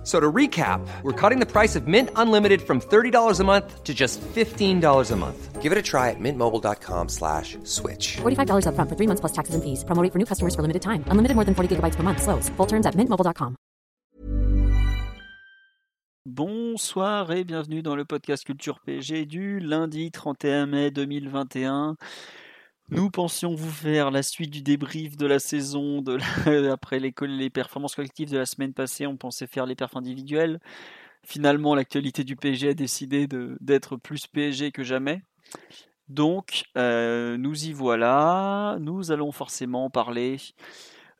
F- So to recap, we're cutting the price of Mint Unlimited from $30 a month to just $15 a month. Give it a try at mintmobile.com slash switch. $45 upfront for three months plus taxes and fees. Promo rate for new customers for limited time. Unlimited more than 40 gigabytes per month. Slows. Full terms at mintmobile.com. Bonsoir et bienvenue dans le podcast Culture PSG du lundi 31 mai 2021. Nous pensions vous faire la suite du débrief de la saison de après les, performances collectives de la semaine passée. On pensait faire les perfs individuels. Finalement, l'actualité du PSG a décidé d'être plus PSG que jamais. Donc, euh, nous y voilà. Nous allons forcément parler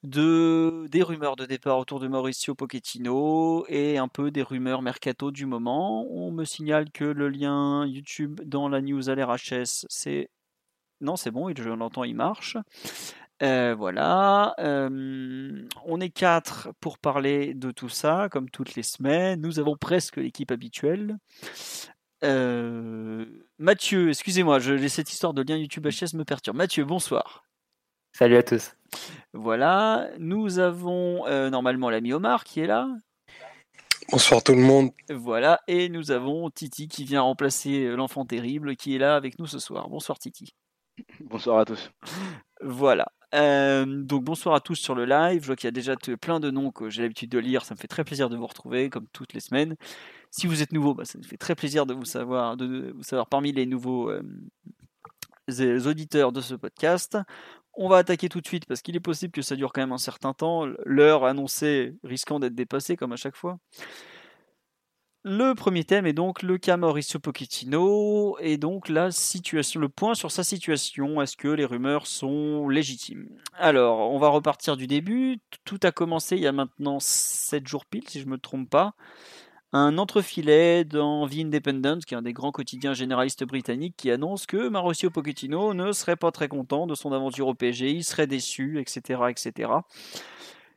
de, des rumeurs de départ autour de Mauricio Pochettino et un peu des rumeurs mercato du moment. On me signale que le lien YouTube dans la news à l'RHS, c'est... Non, c'est bon, je l'entends, il marche. Euh, voilà, euh, on est quatre pour parler de tout ça, comme toutes les semaines. Nous avons presque l'équipe habituelle. Euh, Mathieu, excusez-moi, je, cette histoire de lien YouTube HS me perturbe. Mathieu, bonsoir. Salut à tous. Voilà, nous avons euh, normalement l'ami Omar qui est là. Bonsoir tout le monde. Voilà, et nous avons Titi qui vient remplacer l'enfant terrible qui est là avec nous ce soir. Bonsoir Titi. Bonsoir à tous. Voilà. Euh, donc bonsoir à tous sur le live. Je vois qu'il y a déjà plein de noms que j'ai l'habitude de lire. Ça me fait très plaisir de vous retrouver comme toutes les semaines. Si vous êtes nouveau, bah, ça me fait très plaisir de vous savoir, de, vous savoir parmi les nouveaux euh, auditeurs de ce podcast. On va attaquer tout de suite parce qu'il est possible que ça dure quand même un certain temps. L'heure annoncée risquant d'être dépassée comme à chaque fois. Le premier thème est donc le cas Mauricio Pochettino et donc la situation, le point sur sa situation. Est-ce que les rumeurs sont légitimes? Alors, on va repartir du début. Tout a commencé il y a maintenant 7 jours pile, si je ne me trompe pas. Un entrefilet dans The Independent, qui est un des grands quotidiens généralistes britanniques, qui annonce que Mauricio Pochettino ne serait pas très content de son aventure au PSG, il serait déçu, etc., etc.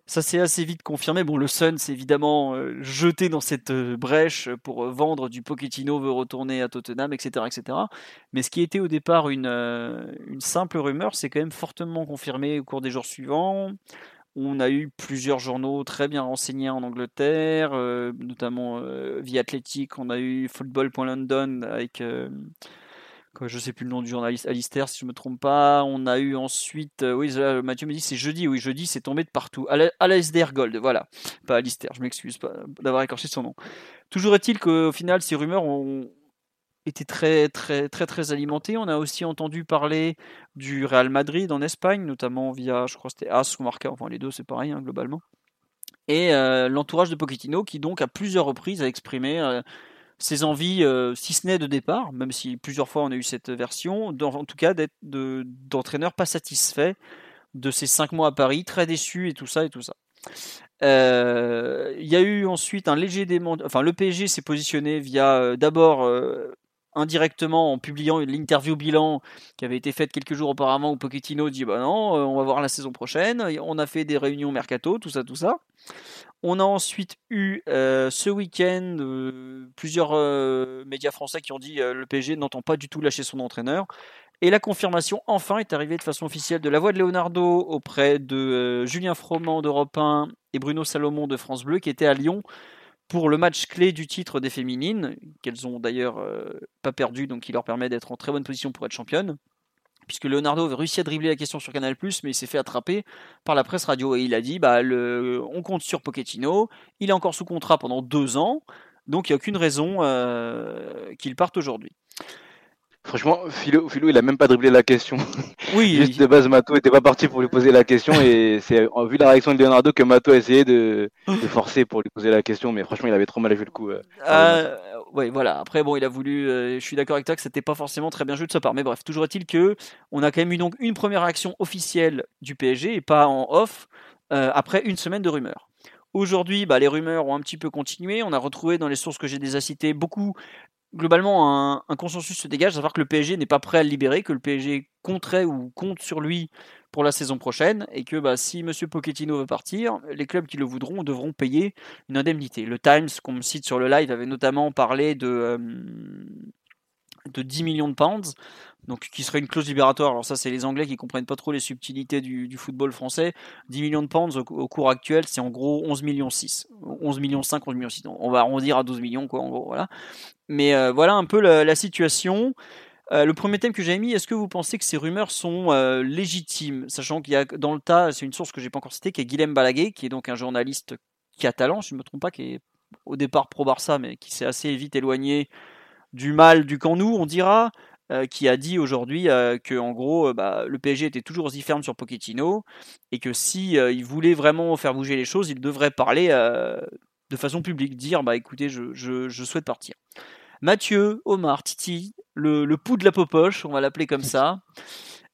Ça s'est assez vite confirmé. Bon, le Sun s'est évidemment euh, jeté dans cette euh, brèche pour euh, vendre du Pochettino veut retourner à Tottenham, etc., etc. Mais ce qui était au départ une, une simple rumeur, c'est quand même fortement confirmé au cours des jours suivants. On a eu plusieurs journaux très bien renseignés en Angleterre, notamment via Athletic. On a eu Football.London avec, je sais plus le nom du journaliste, Alistair, si je me trompe pas. On a eu ensuite, euh, oui, Mathieu me dit c'est jeudi, oui, jeudi, c'est tombé de partout. Alasdair Gold, voilà, pas Alistair, je m'excuse d'avoir écorché son nom. Toujours est-il qu'au final, ces rumeurs ont été très, très, très, très alimentées. On a aussi entendu parler du Real Madrid en Espagne, notamment via, je crois c'était As ou Marca, enfin les deux, c'est pareil, hein, globalement. Et euh, l'entourage de Pochettino qui, donc, à plusieurs reprises, a exprimé euh, ses envies, euh, si ce n'est de départ, même si plusieurs fois on a eu cette version, en tout cas d'être de- d'entraîneur pas satisfait de ses cinq mois à Paris, très déçu et tout ça et tout ça. Euh, Il y a eu ensuite un léger dément, enfin le PSG s'est positionné via euh, d'abord indirectement en publiant l'interview bilan qui avait été faite quelques jours auparavant où Pochettino dit bah non, euh, on va voir la saison prochaine. On a fait des réunions mercato, tout ça, tout ça. On a ensuite eu euh, ce week-end euh, plusieurs médias français qui ont dit le PSG n'entend pas du tout lâcher son entraîneur. Et la confirmation enfin est arrivée de façon officielle de la voix de Leonardo auprès de Julien Froment d'Europe 1 et Bruno Salomon de France Bleu qui étaient à Lyon pour le match clé du titre des féminines, qu'elles ont d'ailleurs euh, pas perdu, donc qui leur permet d'être en très bonne position pour être championne. Puisque Leonardo avait réussi à dribbler la question sur Canal+, mais il s'est fait attraper par la presse radio et il a dit bah, on compte sur Pochettino, il est encore sous contrat pendant deux ans, donc il n'y a aucune raison euh, qu'il parte aujourd'hui. Franchement, Philo, Philo, il a même pas dribblé la question. Oui, Juste de base, Mato était pas parti pour lui poser la question et c'est en vu la réaction de Leonardo que Mato a essayé de, de forcer pour lui poser la question, mais franchement, il avait trop mal vu le coup. euh. Euh, ouais, voilà. Après, bon, il a voulu. euh, je suis d'accord avec toi que c'était pas forcément très bien joué de sa part. Mais bref, toujours est-il que on a quand même eu donc une première action officielle du PSG et pas en off euh, après une semaine de rumeurs. Aujourd'hui, bah, les rumeurs ont un petit peu continué. On a retrouvé dans les sources que j'ai déjà citées beaucoup. Globalement, un, consensus se dégage, à savoir que le PSG n'est pas prêt à le libérer, que le PSG compterait ou compte sur lui pour la saison prochaine et que bah, si Monsieur Pochettino veut partir, les clubs qui le voudront devront payer une indemnité. Le Times, qu'on me cite sur le live, avait notamment parlé de, euh, de 10 millions de pounds, donc qui serait une clause libératoire. Alors ça, c'est les Anglais qui comprennent pas trop les subtilités du, football français. 10 millions de pounds au, cours actuel, c'est en gros 11 millions 6, 11 millions 5, 11 millions 6. On va arrondir à 12 millions, quoi, en gros, voilà. Mais euh, voilà un peu la, situation. Euh, le premier thème que j'ai mis, est-ce que vous pensez que ces rumeurs sont euh, légitimes? Sachant qu'il y a dans le tas, c'est une source que j'ai pas encore citée, qui est Guilhem Balaguer, qui est donc un journaliste catalan, si je ne me trompe pas, qui est au départ pro-Barça, mais qui s'est assez vite éloigné du mal du camp nous, on dira, euh, qui a dit aujourd'hui euh, que en gros euh, bah, le PSG était toujours aussi ferme sur Pochettino et que si il voulait vraiment faire bouger les choses, il devrait parler de façon publique, dire bah écoutez, je, je, souhaite partir. Mathieu, Omar, Titi, le, le pouls de la popoche, on va l'appeler comme ça.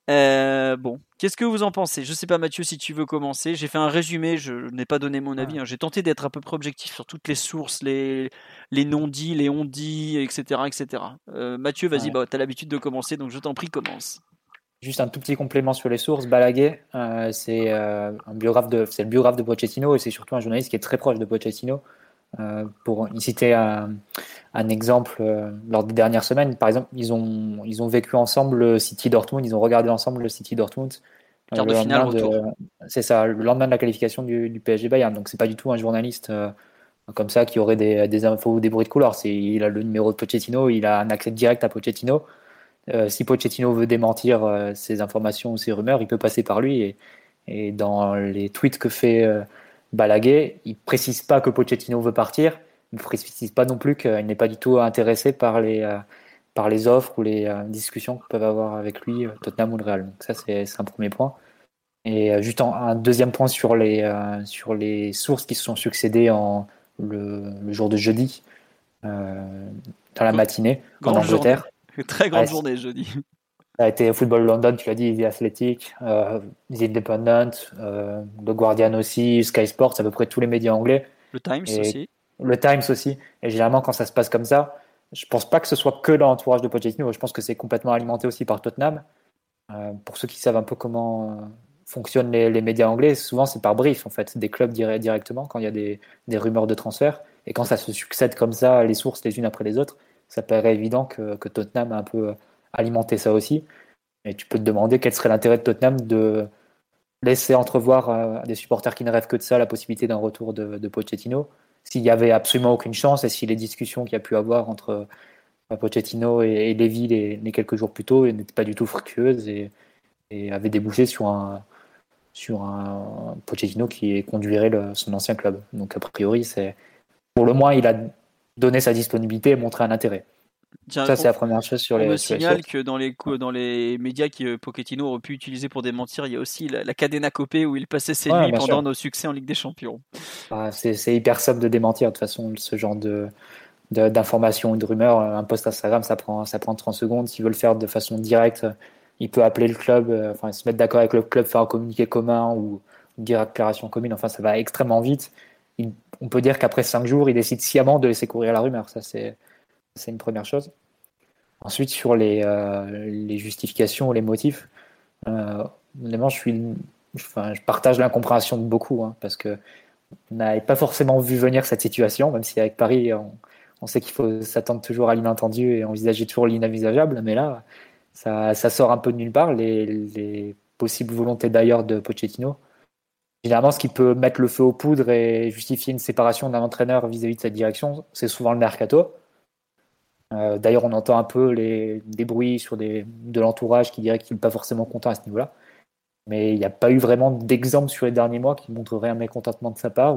Euh, bon, qu'est-ce que vous en pensez? Je sais pas Mathieu si tu veux commencer. J'ai fait un résumé, je n'ai pas donné mon avis. Hein. J'ai tenté d'être à peu près objectif sur toutes les sources, les, les non-dits, les on-dits, etc. etc. Euh, Mathieu, vas-y, bah, tu as l'habitude de commencer, donc je t'en prie, commence. Juste un tout petit complément sur les sources. Balaguer, euh, c'est un biographe de, c'est le biographe de Pochettino et c'est surtout un journaliste qui est très proche de Pochettino. Pour y citer un, un exemple euh, lors des dernières semaines. Par exemple, ils ont, ils ont vécu ensemble le City Dortmund, ils ont regardé ensemble le City Dortmund. Euh, de finale C'est ça, le lendemain de la qualification du, PSG Bayern. Donc c'est pas du tout un journaliste euh, comme ça qui aurait des, des, infos ou des bruits de couloir. C'est, il a le numéro de Pochettino, il a un accès direct à Pochettino. si Pochettino veut démentir ces informations ou ces rumeurs, il peut passer par lui. Et, et dans les tweets que fait Balaguer, il précise pas que Pochettino veut partir ne précise pas non plus qu'il n'est pas du tout intéressé par les, euh, par les offres ou les euh, discussions que peuvent avoir avec lui euh, Tottenham ou le Real. Donc ça, c'est un premier point. Et juste un deuxième point sur les, sur les sources qui se sont succédées en, le, jour de jeudi, dans la matinée, en Angleterre. Très grande journée jeudi. Ça a été Football London, tu l'as dit, The Athletic, The Independent, The Guardian aussi, Sky Sports, à peu près tous les médias anglais. Le Times aussi le Times aussi. Et généralement, quand ça se passe comme ça, je pense pas que ce soit que dans l'entourage de Pochettino. Je pense que c'est complètement alimenté aussi par Tottenham. Euh, pour ceux qui savent un peu comment euh, fonctionnent les, médias anglais, souvent c'est par brief en fait, des clubs directement quand il y a des, rumeurs de transfert. Et quand ça se succède comme ça, les sources les unes après les autres, ça paraît évident que, Tottenham a un peu alimenté ça aussi. Et tu peux te demander quel serait l'intérêt de Tottenham de laisser entrevoir à des supporters qui ne rêvent que de ça la possibilité d'un retour de, Pochettino s'il y avait absolument aucune chance et si les discussions qu'il y a pu avoir entre euh, Pochettino et, Lévy les, quelques jours plus tôt n'étaient pas du tout fructueuses et, et avaient débouché sur un, sur un Pochettino qui conduirait son ancien club. Donc a priori, c'est pour le moins, il a donné sa disponibilité et montré un intérêt ça, c'est la première chose sur les. On me signale que dans les, dans les médias que Pochettino aurait pu utiliser pour démentir, il y a aussi la, la Cadena Copé où il passait ses nuits pendant nos succès en Ligue des Champions. Ah, c'est hyper simple de démentir de toute façon ce genre de d'informations ou de rumeurs. Un post Instagram, ça prend, ça prend 30 secondes. S'il veut le faire de façon directe, il peut appeler le club, euh, enfin se mettre d'accord avec le club, faire un communiqué commun ou dire déclaration commune. Enfin, ça va extrêmement vite. on peut dire qu'après 5 jours, il décide sciemment de laisser courir la rumeur. Ça, c'est c'est une première chose. Ensuite, sur les, euh, justifications ou les motifs, euh, je, suis, enfin, je partage l'incompréhension de beaucoup, hein, parce que on n'avait pas forcément vu venir cette situation, même si avec Paris, on, sait qu'il faut s'attendre toujours à l'inattendu et envisager toujours l'inenvisageable, mais là, ça, sort un peu de nulle part, les, les possibles volontés d'ailleurs de Pochettino. Généralement, ce qui peut mettre le feu aux poudres et justifier une séparation d'un entraîneur vis-à-vis de cette direction, c'est souvent le mercato. Euh, d'ailleurs, on entend un peu les, des bruits sur des, de l'entourage qui dirait qu'il n'est pas forcément content à ce niveau-là. Mais il n'y a pas eu vraiment d'exemple sur les derniers mois qui montrerait un mécontentement de sa part.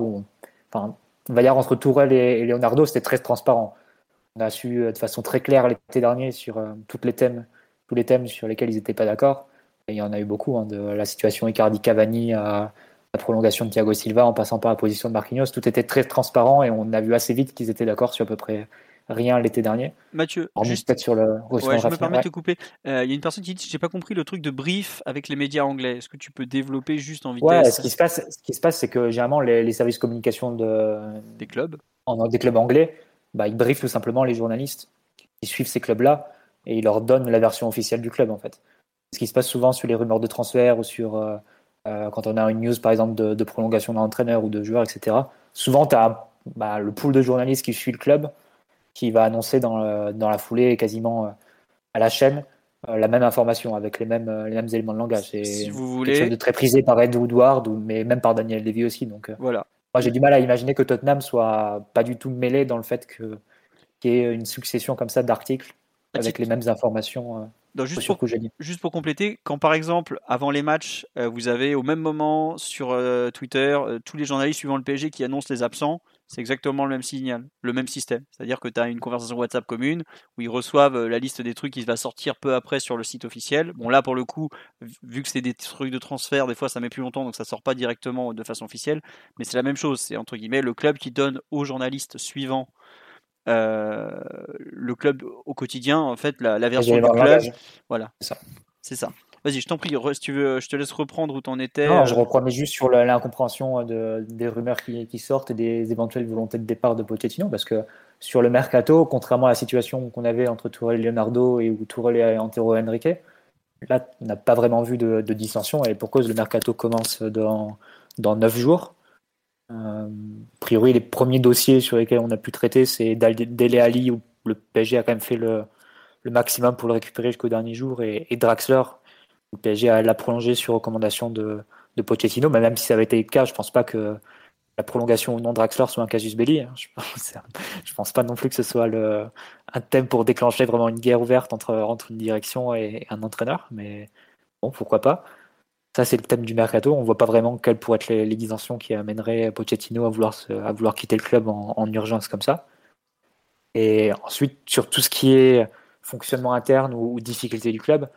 enfin, on va dire entre Tourelle et, Leonardo, c'était très transparent. On a su euh, de façon très claire l'été dernier sur euh, les thèmes, tous les thèmes sur lesquels ils n'étaient pas d'accord. Il y en a eu beaucoup, hein, de la situation Icardi-Cavani à la prolongation de Thiago Silva en passant par la position de Marquinhos. Tout était très transparent et on a vu assez vite qu'ils étaient d'accord sur à peu près rien l'été dernier. Mathieu, juste sur le. je me permets de te couper. Euh, il y a une personne qui dit j'ai pas compris le truc de brief avec les médias anglais. Est-ce que tu peux développer juste en vitesse Ouais, ce qui se passe, ce qui se passe, c'est que généralement les, services communication de des clubs, en, des clubs anglais, bah, ils briefent tout simplement les journalistes qui suivent ces clubs-là et ils leur donnent la version officielle du club en fait. ce qui se passe souvent sur les rumeurs de transfert ou sur euh, euh, quand on a une news par exemple de, de prolongation d'un entraîneur ou de joueur, etc. Souvent, tu as bah, le pool de journalistes qui suit le club qui va annoncer dans, le- dans la foulée quasiment euh, à la chaîne euh, la même information avec les mêmes, euh, les mêmes éléments de langage. C'est Si vous quelque voulez, chose de très prisé par Ed Woodward, mais même par Daniel Levy aussi. Donc, euh, voilà. moi, j'ai du mal à imaginer que Tottenham soit pas du tout mêlé dans le fait que- qu'il y ait une succession comme ça d'articles avec les mêmes informations euh, Donc, juste pour juste pour compléter, quand par exemple, avant les matchs, euh, vous avez au même moment sur euh, Twitter euh, tous les journalistes suivant le PSG qui annoncent les absents, c'est exactement le même signal, le même système. C'est-à-dire que tu as une conversation WhatsApp commune où ils reçoivent euh, la liste des trucs qui va sortir peu après sur le site officiel. Bon, là, pour le coup, vu- que c'est des trucs de transfert, des fois ça met plus longtemps, donc ça sort pas directement de façon officielle. Mais c'est la même chose, c'est entre guillemets le club qui donne aux journalistes suivants. euh, le club au quotidien, en fait, la, la version du club, voilà. C'est ça. Vas-y, je t'en prie, si tu veux, je te laisse reprendre où t'en étais. Non, euh, je reprenais juste sur l'incompréhension euh, de, des rumeurs qui, qui sortent et des éventuelles volontés de départ de Pochettino, parce que sur le mercato, contrairement à la situation qu'on avait entre Tourelle et Leonardo et où Tourelle et Antero Henrique, là, on n'a pas vraiment vu de, de dissension et pour cause, le mercato commence dans, dans 9 jours. Euh, a priori, les premiers dossiers sur lesquels on a pu traiter, c'est Dele Alli, où le PSG a quand même fait le, le maximum pour le récupérer jusqu'au dernier jour, et, et Draxler, le PSG a l'a prolongé sur recommandation de, Pochettino, mais même si ça avait été le cas, je pense pas que la prolongation ou non de Draxler soit un casus belli. hein. Je, pense- pense pas non plus que ce soit un thème pour déclencher vraiment une guerre ouverte entre, une direction et un entraîneur, mais bon, pourquoi pas. Ça, c'est le thème du mercato. On voit pas vraiment quelles pourraient être les, les qui amèneraient Pochettino à vouloir, quitter le club en, en urgence comme ça. Et ensuite, sur tout ce qui est fonctionnement interne ou, ou difficulté du club,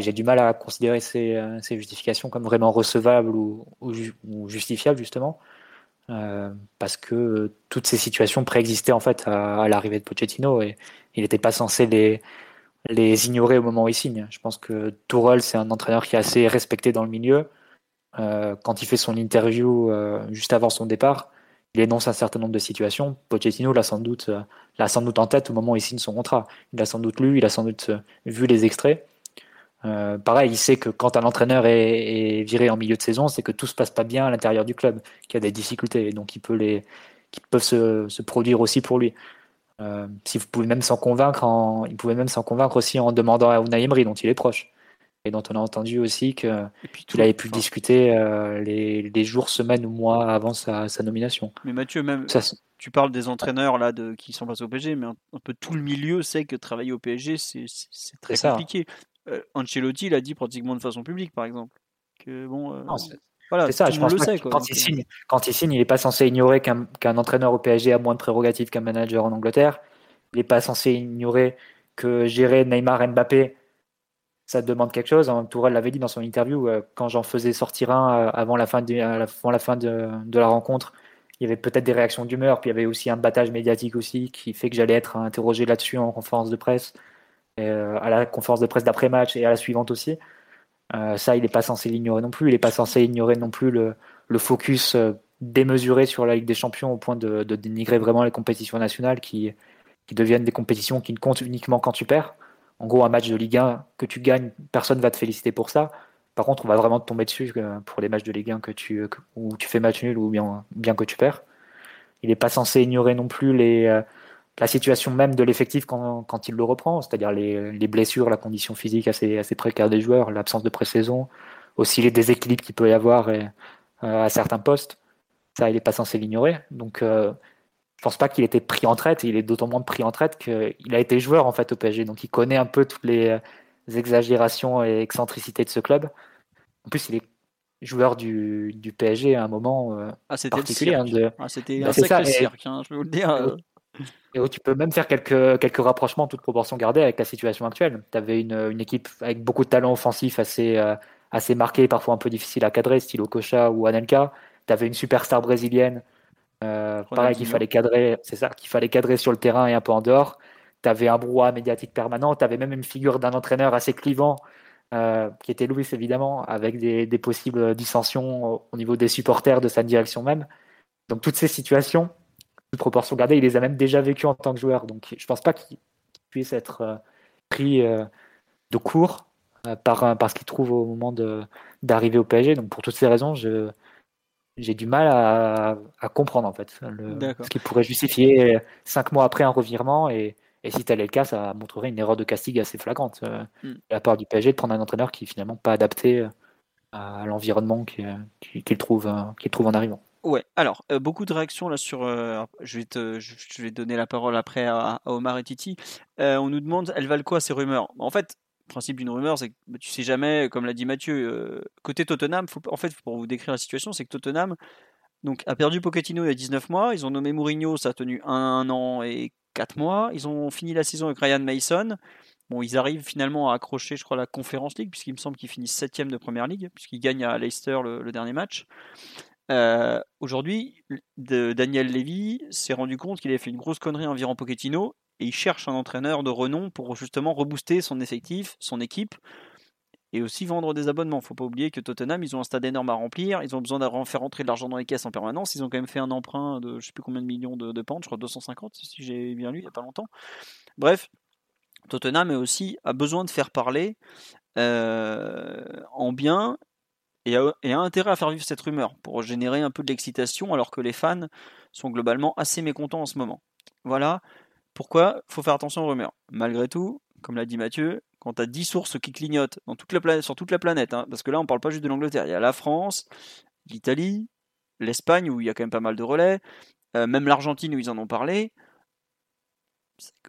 j'ai du mal à considérer ces, euh, justifications comme vraiment recevables ou, ou ju- ou justifiables, justement. Euh, parce que euh, toutes ces situations préexistaient en fait à, l'arrivée de Pochettino et il n'était pas censé les, ignorer au moment où il signe. Je pense que Tourelle, c'est un entraîneur qui est assez respecté dans le milieu. Quand il fait son interview juste avant son départ, il énonce un certain nombre de situations. Pochettino l'a sans doute, l'a sans doute en tête au moment où il signe son contrat. Il a sans doute lu, il a sans doute vu les extraits. Euh, pareil, il sait que quand un entraîneur est, est viré en milieu de saison, c'est que tout se passe pas bien à l'intérieur du club, qu'il y a des difficultés, et donc il peut les, qui peuvent se, se produire aussi pour lui. Euh, si vous pouvez même s'en convaincre, en, il pouvait même s'en convaincre aussi en demandant à Unai Emery, dont il est proche, et dont on a entendu aussi que qu'il avait pu enfin, discuter euh, les, les jours, semaines ou mois avant sa, sa nomination. Mais Mathieu, même, Ça, tu parles des entraîneurs là de, qui sont passés au PSG, mais un, un peu tout le milieu sait que travailler au PSG, c'est très ça. compliqué. Euh, Ancelotti l'a dit pratiquement de façon publique, par exemple. Que bon, euh, non, c'est- voilà, c'est ça, je pense le sait. que Quoi, quand, donc, il euh, signe, quand il signe, il n'est pas censé ignorer qu'un entraîneur au PSG a moins de prérogatives qu'un manager en Angleterre. Il n'est pas censé ignorer que gérer Neymar Mbappé, ça demande quelque chose. Hein, Tourelle l'avait dit dans son interview, euh, quand j'en faisais sortir un avant la fin, de, avant la, fin de, de la rencontre, il y avait peut-être des réactions d'humeur, puis il y avait aussi un battage médiatique aussi qui fait que j'allais être interrogé là-dessus en conférence de presse, euh, à la conférence de presse d'après-match et à la suivante aussi. Euh, ça, il n'est pas censé l'ignorer non plus. Il n'est pas censé ignorer non plus le, focus euh, démesuré sur la Ligue des Champions au point de, dénigrer vraiment les compétitions nationales qui, deviennent des compétitions qui ne comptent uniquement quand tu perds. En gros, un match de Ligue 1 que tu gagnes, personne va te féliciter pour ça. Par contre, on va vraiment te tomber dessus pour les matchs de Ligue 1 que tu, où tu fais match nul ou bien, bien que tu perds. Il n'est pas censé ignorer non plus les, la situation même de l'effectif quand, quand il le reprend, c'est-à-dire les, les blessures, la condition physique assez, assez précaire des joueurs, l'absence de pré-saison, aussi les déséquilibres qu'il peut y avoir et, euh, à certains postes. Ça, il n'est pas censé l'ignorer. Donc, euh, je pense pas qu'il était pris en traite. Il est d'autant moins pris en traite qu'il a été joueur en fait au PSG, donc il connaît un peu toutes les euh, exagérations et excentricités de ce club. En plus, il est joueur du, du PSG à un moment euh, ah, particulier. hein, de, Ah, c'était Bah, un sacré ça, cirque, hein, je peux vous le dire. Et où tu peux même faire quelques, quelques rapprochements, toutes proportions gardées, avec la situation actuelle. Tu avais une, une équipe avec beaucoup de talent offensif assez, euh, assez marqué, parfois un peu difficile à cadrer, style Okocha ou Anelka. Tu avais une superstar brésilienne, euh, pareil, qu'il fallait cadrer, c'est ça, qu'il fallait cadrer sur le terrain et un peu en dehors. Tu avais un brouhaha médiatique permanent, tu avais même une figure d'un entraîneur assez clivant, euh, qui était Louis évidemment, avec des, des possibles dissensions au, au niveau des supporters de sa direction même. Donc toutes ces situations, de proportion gardée, il les a même déjà vécues en tant que joueur. Donc je pense pas qu'il puisse être euh, pris euh, de court par, par ce qu'il trouve au moment d'arriver au PSG. Donc pour toutes ces raisons, je, j'ai du mal à, à, comprendre en fait ce qui pourrait justifier cinq mois après un revirement et, et si tel est le cas, ça montrerait une erreur de casting assez flagrante euh, mm. de la part du PSG de prendre un entraîneur qui est finalement pas adapté euh, à l'environnement qu'il trouve, qu'il trouve en arrivant. Ouais, alors euh, beaucoup de réactions là sur. je, vais te, je, donner la parole après à, Omar et Titi. on nous demande, elles valent quoi ces rumeurs? En fait, le principe d'une rumeur, c'est que bah, tu sais jamais, comme l'a dit Mathieu, côté Tottenham, en fait, pour vous décrire la situation, c'est que Tottenham a perdu Pochettino il y a 19 mois. Ils ont nommé Mourinho, ça a tenu un an et 4 mois. Ils ont fini la saison avec Ryan Mason. Bon, ils arrivent finalement à accrocher, je crois, la Conference League, puisqu'il me semble qu'ils finissent 7 de Première Ligue, puisqu'ils gagnent à Leicester le, dernier match. Euh, aujourd'hui, Daniel Levy s'est rendu compte qu'il avait fait une grosse connerie environ Pochettino et il cherche un entraîneur de renom pour justement rebooster son effectif, son équipe et aussi vendre des abonnements. Faut pas oublier que Tottenham, ils ont un stade énorme à remplir, ils ont besoin de faire rentrer de l'argent dans les caisses en permanence, ils ont quand même fait un emprunt de je sais plus combien de millions de, de pentes, je crois 250 si j'ai bien lu il y a pas longtemps. Bref, Tottenham aussi a besoin de faire parler euh, en bien et a, et a, intérêt à faire vivre cette rumeur pour générer un peu de l'excitation alors que les fans sont globalement assez mécontents en ce moment. Voilà pourquoi faut faire attention aux rumeurs. Malgré tout, comme l'a dit Mathieu, quand tu as 10 sources qui clignotent sur toute la planète, hein, parce que là on parle pas juste de l'Angleterre, il y a la France, l'Italie, l'Espagne où il y a quand même pas mal de relais, euh, même l'Argentine où ils en ont parlé.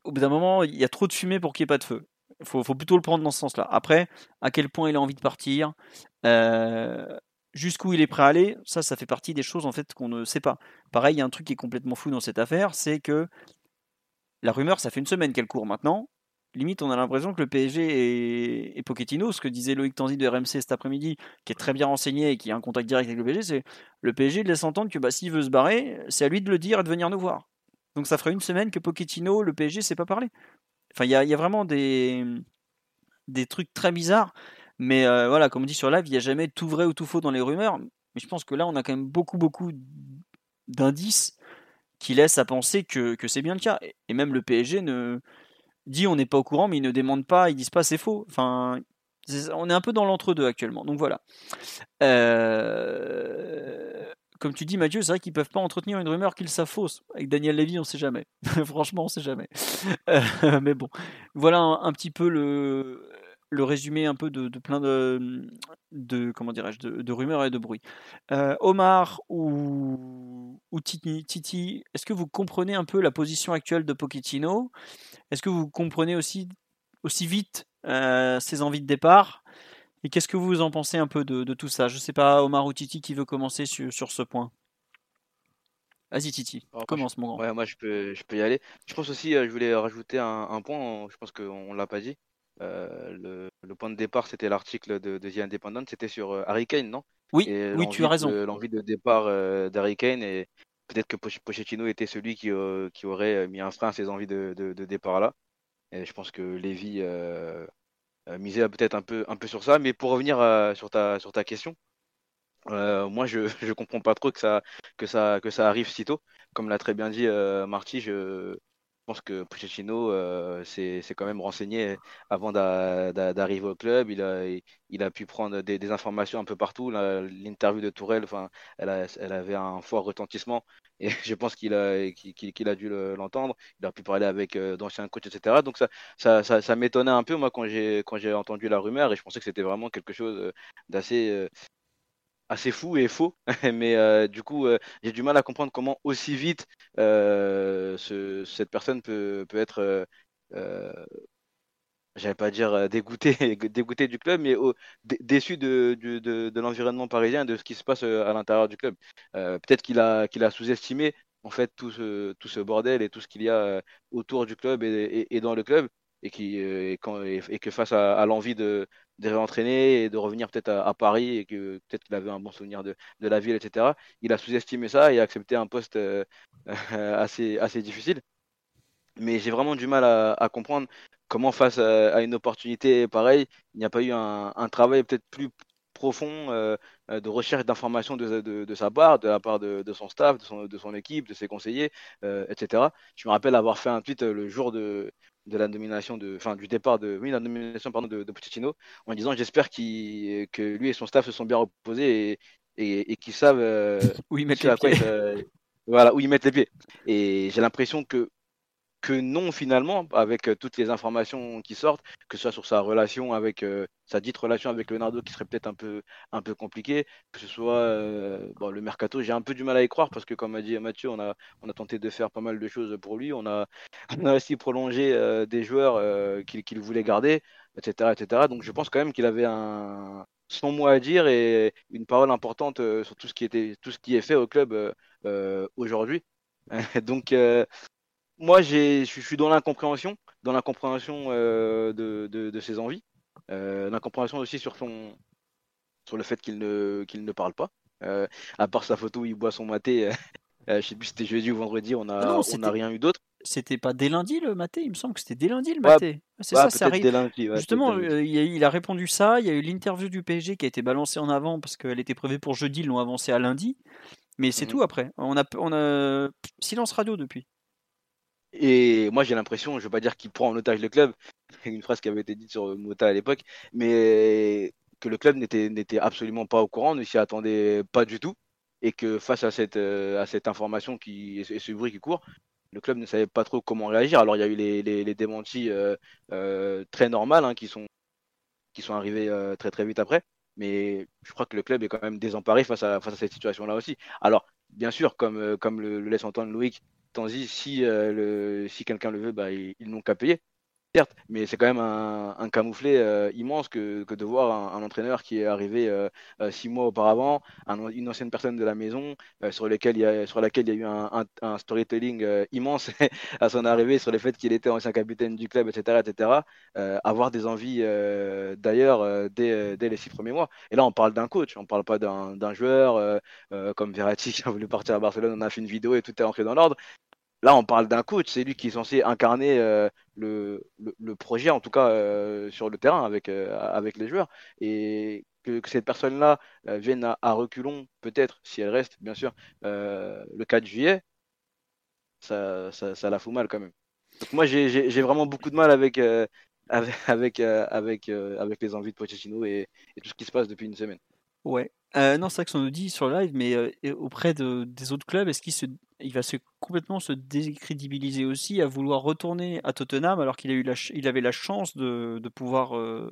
Au bout d'un moment, il y a trop de fumée pour qu'il n'y ait pas de feu. Il faut, plutôt le prendre dans ce sens-là. Après, à quel point il a envie de partir, euh, jusqu'où il est prêt à aller, ça, ça fait partie des choses en fait qu'on ne sait pas. Pareil, il y a un truc qui est complètement fou dans cette affaire, c'est que la rumeur, ça fait une semaine qu'elle court maintenant limite, on a l'impression que le PSG et, Pochettino, ce que disait Loïc Tanzi de RMC cet après-midi, qui est très bien renseigné et qui a un contact direct avec le PSG, c'est le PSG laisse entendre que bah, s'il veut se barrer, c'est à lui de le dire et de venir nous voir. Donc ça ferait une semaine que Pochettino, le PSG, sait pas parler. Enfin, il y a, vraiment des, des trucs très bizarres. Mais euh, voilà, comme on dit sur live, il n'y a jamais tout vrai ou tout faux dans les rumeurs. Mais je pense que là, on a quand même beaucoup, beaucoup d'indices qui laissent à penser que, que c'est bien le cas. Et même le PSG ne, dit on n'est pas au courant, mais ils ne demandent pas, ils disent pas c'est faux. Enfin, on est un peu dans l'entre-deux actuellement. Donc voilà. Euh, comme tu dis, Mathieu, c'est vrai qu'ils peuvent pas entretenir une rumeur qu'ils savent fausse. Avec Daniel Levy, on sait jamais. Franchement, on sait jamais. Euh, mais bon, voilà un, petit peu le, le résumé un peu de, plein de, de comment dirais-je de, rumeurs et de bruit. Euh, Omar ou, ou Titi, Titi est-ce que vous comprenez un peu la position actuelle de Pochettino? Est-ce que vous comprenez aussi, aussi vite euh, ses envies de départ? Et qu'est-ce que vous en pensez un peu de, tout ça? Je ne sais pas, Omar ou Titi, qui veut commencer sur, ce point? Vas-y Titi, commence mon grand. Ouais, moi je peux, je peux y aller. Je pense aussi, euh, je voulais rajouter un, point, je pense qu'on ne l'a pas dit. Euh, le, point de départ, c'était l'article de, The Independent, c'était sur Harry Kane, non? Oui, oui, tu as raison. L'envie de départ d'Harry Kane et peut-être que Pochettino était celui qui, euh, qui, aurait euh, mis un frein à ses envies de, de, départ là. Et je pense que Lévy euh, misait peut-être un peu, sur ça. Mais pour revenir sur, ta, sur ta question, moi je ne comprends pas trop que ça, arrive si tôt. Comme l'a très bien dit Marty, je, pense que Pochettino euh, s'est quand même renseigné avant d'arriver au club. Il a, a pu prendre des, informations un peu partout. L'interview de Tourelle, elle, elle, avait un fort retentissement et je pense qu'il a, qu'il a dû l'entendre. il a pu parler avec euh, d'anciens coachs, etc. Donc ça, ça, ça, m'étonnait un peu moi quand j'ai entendu la rumeur et je pensais que c'était vraiment quelque chose euh, d'assez assez fou et faux, mais euh, du coup, euh, j'ai du mal à comprendre comment aussi vite euh, cette personne peut, peut être, j'allais pas dire dégoûté, dégoûté du club, mais déçu de, l'environnement parisien, de ce qui se passe à l'intérieur du club. Peut-être qu'il a, sous-estimé en fait tout ce, bordel et tout ce qu'il y a autour du club et, dans le club et, euh, que face à, l'envie de, réentraîner et de revenir peut-être à, Paris et que peut-être qu'il avait un bon souvenir de, la ville, etc., il a sous-estimé ça et a accepté un poste euh, assez difficile. Mais j'ai vraiment du mal à, à comprendre comment face à, une opportunité pareille, il n'y a pas eu un, un travail peut-être plus profond euh, de recherche d'informations de, de, de, sa part, de la part de, de son staff, de son, de son équipe, de ses conseillers, etc. Je me rappelle avoir fait un tweet le jour de, de la nomination de, enfin du départ de, oui, la nomination pardon de, Pochettino, en disant j'espère qu'il que lui et son staff se sont bien reposés et, et, et qu'ils savent euh, où ils mettent ce les pieds. euh, voilà où ils mettent les pieds. Et j'ai l'impression que que non finalement avec euh, toutes les informations qui sortent, que ce soit sur sa relation avec euh, sa dite relation avec Leonardo qui serait peut-être un peu un peu compliquée, que ce soit euh, le mercato, j'ai un peu du mal à y croire parce que comme a dit Mathieu, on a on a tenté de faire pas mal de choses pour lui, on a on a aussi prolongé des joueurs qu'il voulait garder, etc., etc. Donc je pense quand même qu'il avait un son mot à dire et une parole importante sur tout ce qui était tout ce qui est fait au club aujourd'hui. Donc moi, je suis dans l'incompréhension, dans l'incompréhension euh, de, de, de ses envies, euh, l'incompréhension aussi sur son, sur le fait qu'il ne, qu'il ne parle pas. Euh, à part sa photo où il boit son maté, je sais plus si c'était jeudi ou vendredi, on a, Ah non, on rien eu d'autre. C'était pas dès lundi le maté, il me semble que c'était dès lundi le Ouais, maté. c'est Ouais, ça, ça arrive. dès lundi, ouais, Justement, il, a, il a répondu ça. Il y a eu l'interview du PSG qui a été balancée en avant parce qu'elle était prévue pour jeudi, ils l'ont avancée à lundi. Mais c'est Mhm. tout après. On a, on a silence radio depuis. Et moi, j'ai l'impression, je ne veux pas dire qu'il prend en otage le club, une phrase qui avait été dite sur Mota à l'époque, mais que le club n'était absolument pas au courant, ne s'y attendait pas du tout, et que face à cette, euh, à cette information qui, et ce- bruit qui court, le club ne savait pas trop comment réagir. Alors, il y a eu les, les, démentis euh, euh, très normales hein, qui, sont, qui sont arrivés très très vite après, mais je crois que le club est quand même désemparé face à, face à cette situation-là aussi. Alors, bien sûr, comme, comme le, le laisse entendre Loïc, Tanzi, si, euh, le, si quelqu'un le veut, bah, ils n'ont qu'à payer. Certes, mais c'est quand même un, camouflet euh, immense que, de voir un, entraîneur qui est arrivé euh, euh, six mois auparavant, un- une ancienne personne de la maison, sur, laquelle il y a eu un, storytelling immense à son arrivée, sur le fait qu'il était ancien capitaine du club, etc. etc. avoir des envies d'ailleurs dès, dès les six premiers mois. Et là, on parle d'un coach, on parle pas d'un joueur comme Verratti qui a voulu partir à Barcelone, on a fait une vidéo et tout est entré dans l'ordre. Là, on parle d'un coach, c'est lui qui est censé incarner euh, le, le, projet, en tout cas euh, sur le terrain avec, euh, avec les joueurs. Et que, cette personne-là vienne à, reculons, peut-être, si elle reste, bien sûr, le 4 juillet, ça, ça, la fout mal quand même. Donc moi, j'ai- vraiment beaucoup de mal avec, avec, avec, avec, les envies de Pochettino et, tout ce qui se passe depuis une semaine. Ouais. Non, c'est vrai que ça nous dit sur live, mais auprès de, des autres clubs, est-ce qu'il se, il va se complètement se décrédibiliser aussi à vouloir retourner à Tottenham alors qu'il avait la chance de, pouvoir euh,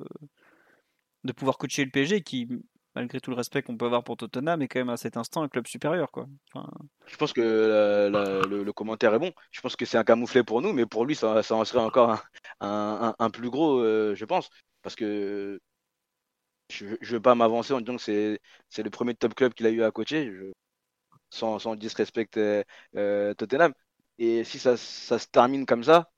de pouvoir coacher le PSG qui, malgré tout le respect qu'on peut avoir pour Tottenham, est quand même à cet instant un club supérieur, quoi. Je pense que le, commentaire est bon. Je pense que c'est un camouflet pour nous, mais pour lui, ça, en serait encore un, plus gros, euh, je pense. Parce que je ne veux pas m'avancer en disant que c'est le premier top club qu'il a eu à coacher, sans, sans disrespect euh, euh, Tottenham. Et si ça, ça se termine comme ça,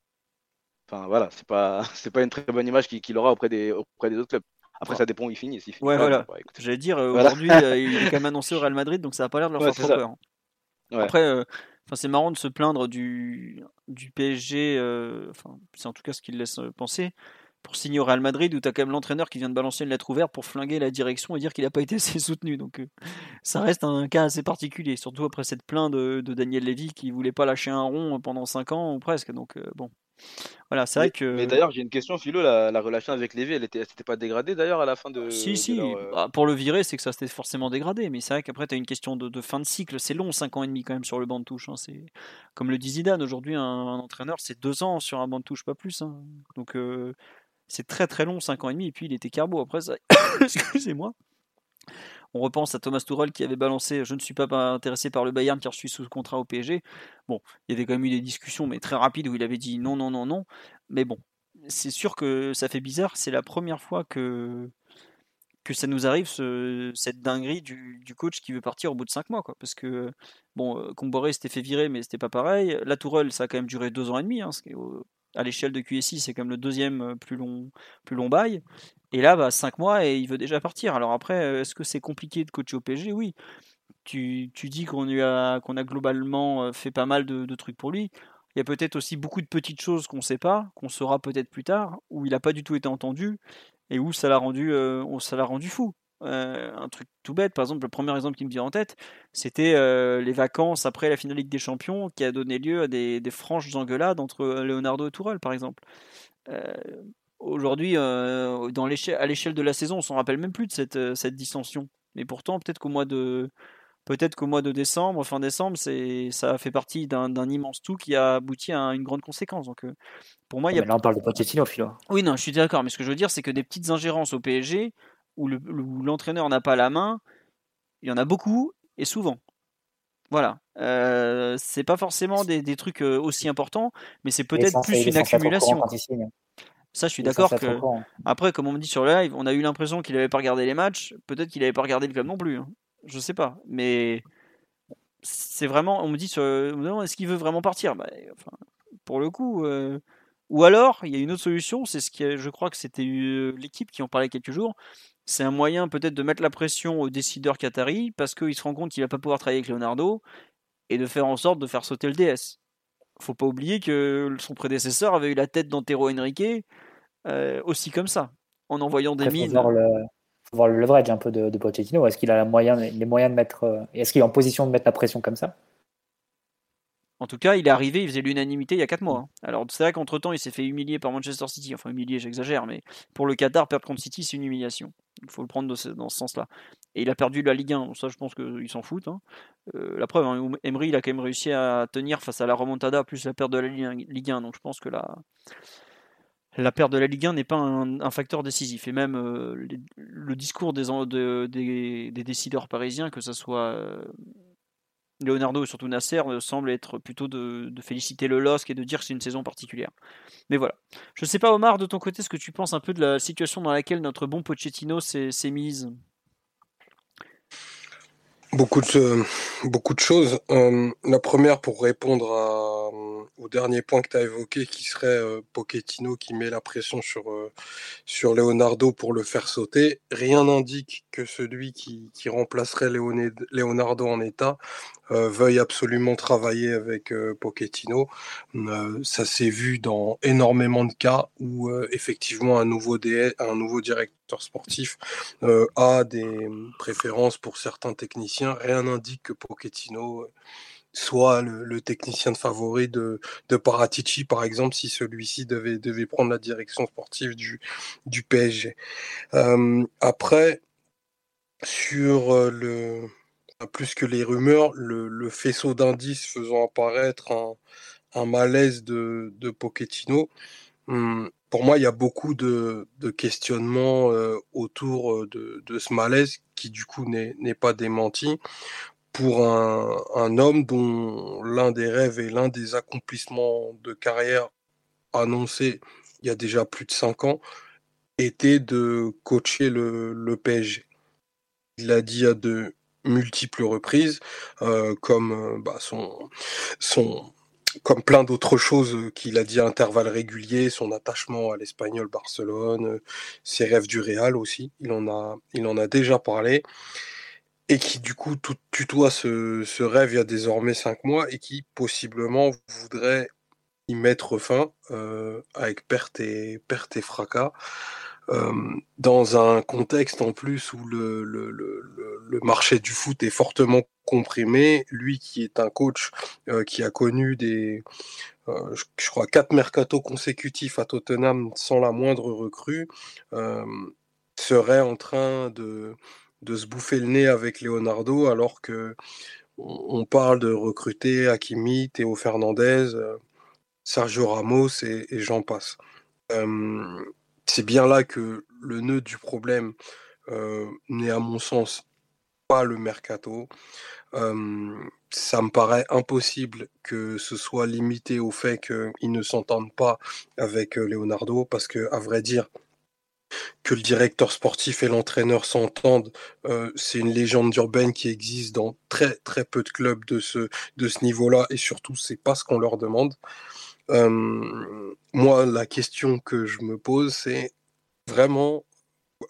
enfin voilà, c'est pas c'est pas une très bonne image qu'il aura auprès des auprès des autres clubs. Après, ça dépend où il finit. S'il finit Ouais, voilà. bah. J'allais dire, euh, Voilà. aujourd'hui, euh, il est quand même annoncé au Real Madrid, donc ça n'a pas l'air de leur Ouais, faire trop peur. Ouais. Après, euh, c'est marrant de se plaindre du, du PSG, c'est en tout cas ce qu'il laisse penser, pour signer au Real Madrid où tu as quand même l'entraîneur qui vient de balancer une lettre ouverte pour flinguer la direction et dire qu'il n'a pas été assez soutenu. Donc euh, ça reste un cas assez particulier, surtout après cette plainte de, de Daniel Levy qui voulait pas lâcher un rond pendant 5 ans ou presque. Donc euh, bon, voilà, c'est vrai que. mais d'ailleurs, j'ai une question, Philo. La, la relation avec Lévy, elle était, elle s'était pas dégradée d'ailleurs à la fin de. Si, de si, leur, euh, bah, pour le virer, c'est que ça s'était forcément dégradé. Mais c'est vrai qu'après, tu as une question de, de fin de cycle. C'est long, 5 ans et demi quand même sur le banc de touche. hein. C'est Comme le dit Zidane, aujourd'hui, un, un entraîneur, c'est 2 ans sur un banc de touche, pas plus. hein. Donc, euh, c'est très très long, 5 ans et demi. Et puis, il était carbo. Après, excusez-moi. On repense à Thomas Tuchel qui avait balancé Je ne suis pas intéressé par le Bayern car je suis sous contrat au PSG. Bon, il y avait quand même eu des discussions, mais très rapides, où il avait dit non, non, non, non. Mais bon, c'est sûr que ça fait bizarre. C'est la première fois que, ça nous arrive, ce- cette dinguerie du, coach qui veut partir au bout de 5 mois. Quoi. Parce que, bon, euh, Comboré s'était fait virer, mais c'était pas pareil. La Tourelle, ça a quand même duré 2 ans et demi. hein, à l'échelle de QSI, c'est comme le deuxième euh, plus long, plus long bail. Et là, bah, 5 mois et il veut déjà partir. Alors après, euh, est-ce que c'est compliqué de coacher au PSG Oui. Tu, tu dis qu'on a, a globalement euh, fait pas mal de, trucs pour lui. Il y a peut-être aussi beaucoup de petites choses qu'on ne sait pas, qu'on saura peut-être plus tard, où il n'a pas du tout été entendu et où ça l'a rendu, ça l'a rendu fou. Euh, un truc tout bête, par exemple, le premier exemple qui me vient en tête, c'était euh, les vacances après la finale Ligue des Champions qui a donné lieu à des, des franches engueulades entre Leonardo et Tourelle, par exemple. Euh, Aujourd'hui, euh, à l'échelle de la saison, on s'en rappelle même plus de cette, euh, cette dissension. Mais pourtant, peut-être qu'au mois de, peut-être qu'au mois de décembre, fin décembre, ça fait partie d'un, immense tout qui a abouti à une grande conséquence. Donc, euh, pour moi, il y a Mais là, on parle de Pochettino, Philo. oui, non, je suis d'accord, mais ce que je veux dire, c'est que des petites ingérences au PSG où, le- où l'entraîneur n'a pas la main, il y en a beaucoup et souvent. Voilà. Euh, c'est pas forcément des, des trucs euh, aussi importants, mais c'est peut-être plus une accumulation. Ça, je suis d'accord que. Après, comme on me dit sur le live, on a eu l'impression qu'il avait pas regardé les matchs. Peut-être qu'il avait pas regardé le club non plus. hein. Je sais pas. Mais c'est vraiment. On me dit sur. est-ce qu'il veut vraiment partir? Bah, enfin, Pour le coup. euh, Ou alors, il y a une autre solution. C'est ce qui. Je crois que c'était l'équipe qui en parlait quelques jours. C'est un moyen peut-être de mettre la pression aux décideurs qataris parce qu'il se rend compte qu'il va pas pouvoir travailler avec Leonardo et de faire en sorte de faire sauter le DS. Faut pas oublier que son prédécesseur avait eu la tête d'Antero Henrique euh, aussi comme ça, en envoyant des mines. voir le, faut voir le leverage un peu de, de Pochettino. Est-ce qu'il a la moyen, les moyens de mettre, euh, est-ce qu'il est en position de mettre la pression comme ça? En tout cas, il est arrivé, il faisait l'unanimité il y a 4 mois. hein. Alors c'est vrai qu'entre temps, il s'est fait humilier par Manchester City. Enfin, humilier, j'exagère, mais pour le Qatar, perdre contre City, c'est une humiliation. Il faut le prendre dans ce sens-là. Et il a perdu la Ligue 1. Bon, ça, je pense qu'ils s'en foutent. hein. Euh, la preuve, hein, Emery, il a quand même réussi à tenir face à la remontada plus la perte de la Ligue Ligue 1. Donc je pense que la, perte de la Ligue 1 n'est pas un, facteur décisif. Et même euh, le discours des décideurs parisiens, que ce soit euh, Leonardo et surtout Nasser, euh, semble être plutôt de, féliciter le LOSC et de dire que c'est une saison particulière. Mais voilà. Je ne sais pas, Omar, de ton côté, ce que tu penses un peu de la situation dans laquelle notre bon Pochettino s'est mise? Beaucoup de, beaucoup de choses. Euh, la première, pour répondre à, au dernier point que tu as évoqué, qui serait euh, Pochettino qui met la pression sur, euh, sur Leonardo pour le faire sauter. Rien n'indique que celui qui, qui remplacerait Leonardo en état euh, veuille absolument travailler avec euh, Pochettino. Ça s'est vu dans énormément de cas où effectivement un nouveau, DS, un nouveau directeur sportif a des préférences pour certains techniciens. Rien n'indique que Pochettino soit le, technicien de favori de, Paratici, par exemple, si celui-ci devait, prendre la direction sportive du, PSG. Euh, après, sur euh, le plus que les rumeurs, le, faisceau d'indices faisant apparaître un, malaise de, Pochettino, hum, pour moi, il y a beaucoup de, questionnements euh, autour de, ce malaise qui, du coup, n'est pas démenti pour un, homme dont l'un des rêves et l'un des accomplissements de carrière annoncés il y a déjà plus de cinq ans était de coacher le, PSG. Il l'a dit à de multiples reprises, euh, comme euh, bah, son, son, comme plein d'autres choses qu'il a dit à intervalles réguliers, son attachement à l'Espagnol Barcelone, ses rêves du Real aussi, il en a, il en a déjà parlé, et qui du coup tutoie ce, ce rêve il y a désormais cinq mois, et qui possiblement voudrait y mettre fin euh, avec perte et, perte et fracas. Euh, dans un contexte en plus où le, le, le, le, marché du foot est fortement comprimé, lui qui est un coach euh, qui a connu des, euh, je, crois, quatre mercatos consécutifs à Tottenham sans la moindre recrue, euh, serait en train de, de se bouffer le nez avec Leonardo alors que on, parle de recruter Hakimi, Théo Fernandez, euh, Sergio Ramos et, j'en passe. Euh, c'est bien là que le nœud du problème euh, n'est à mon sens pas le mercato. Ça me paraît impossible que ce soit limité au fait qu'ils ne s'entendent pas avec Leonardo, parce que, à vrai dire, que le directeur sportif et l'entraîneur s'entendent, euh, c'est une légende urbaine qui existe dans très très peu de clubs de ce, de ce niveau-là, et surtout, c'est pas ce qu'on leur demande. Euh, moi, la question que je me pose, c'est vraiment,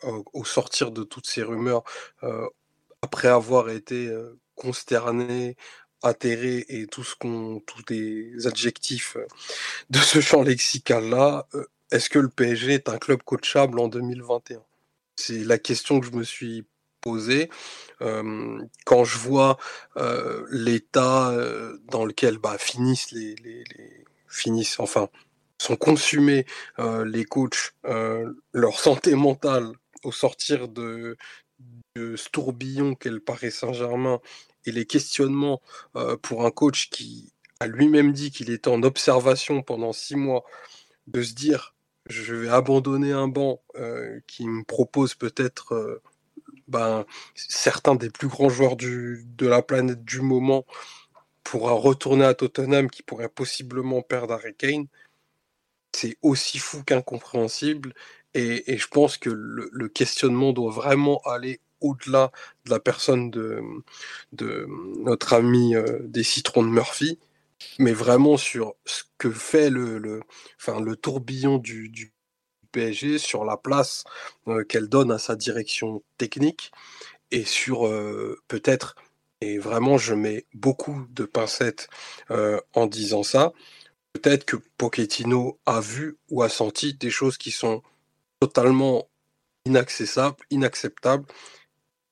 euh, au sortir de toutes ces rumeurs, après avoir été consterné, atterré et tous les adjectifs de ce champ lexical-là, est-ce que le PSG est un club coachable en 2021 C'est la question que je me suis posé. Euh, quand je vois euh, l'état euh, dans lequel bah, finissent les, finissent, enfin, sont consumés les coachs, leur santé mentale au sortir de, de ce tourbillon qu'est le Paris Saint-Germain et les questionnements pour un coach qui a lui-même dit qu'il était en observation pendant six mois, de se dire je vais abandonner un banc qui me propose peut-être ben, certains des plus grands joueurs de la planète du moment pour retourner à Tottenham qui pourrait possiblement perdre Harry Kane, c'est aussi fou qu'incompréhensible. Et, je pense que le, questionnement doit vraiment aller au-delà de la personne de, de notre ami euh, des citrons de Murphy, mais vraiment sur ce que fait le, enfin, le tourbillon du, PSG, sur la place euh, qu'elle donne à sa direction technique et sur euh, peut-être, et vraiment je mets beaucoup de pincettes euh, en disant ça, peut-être que Pochettino a vu ou a senti des choses qui sont totalement inaccessibles, inacceptables,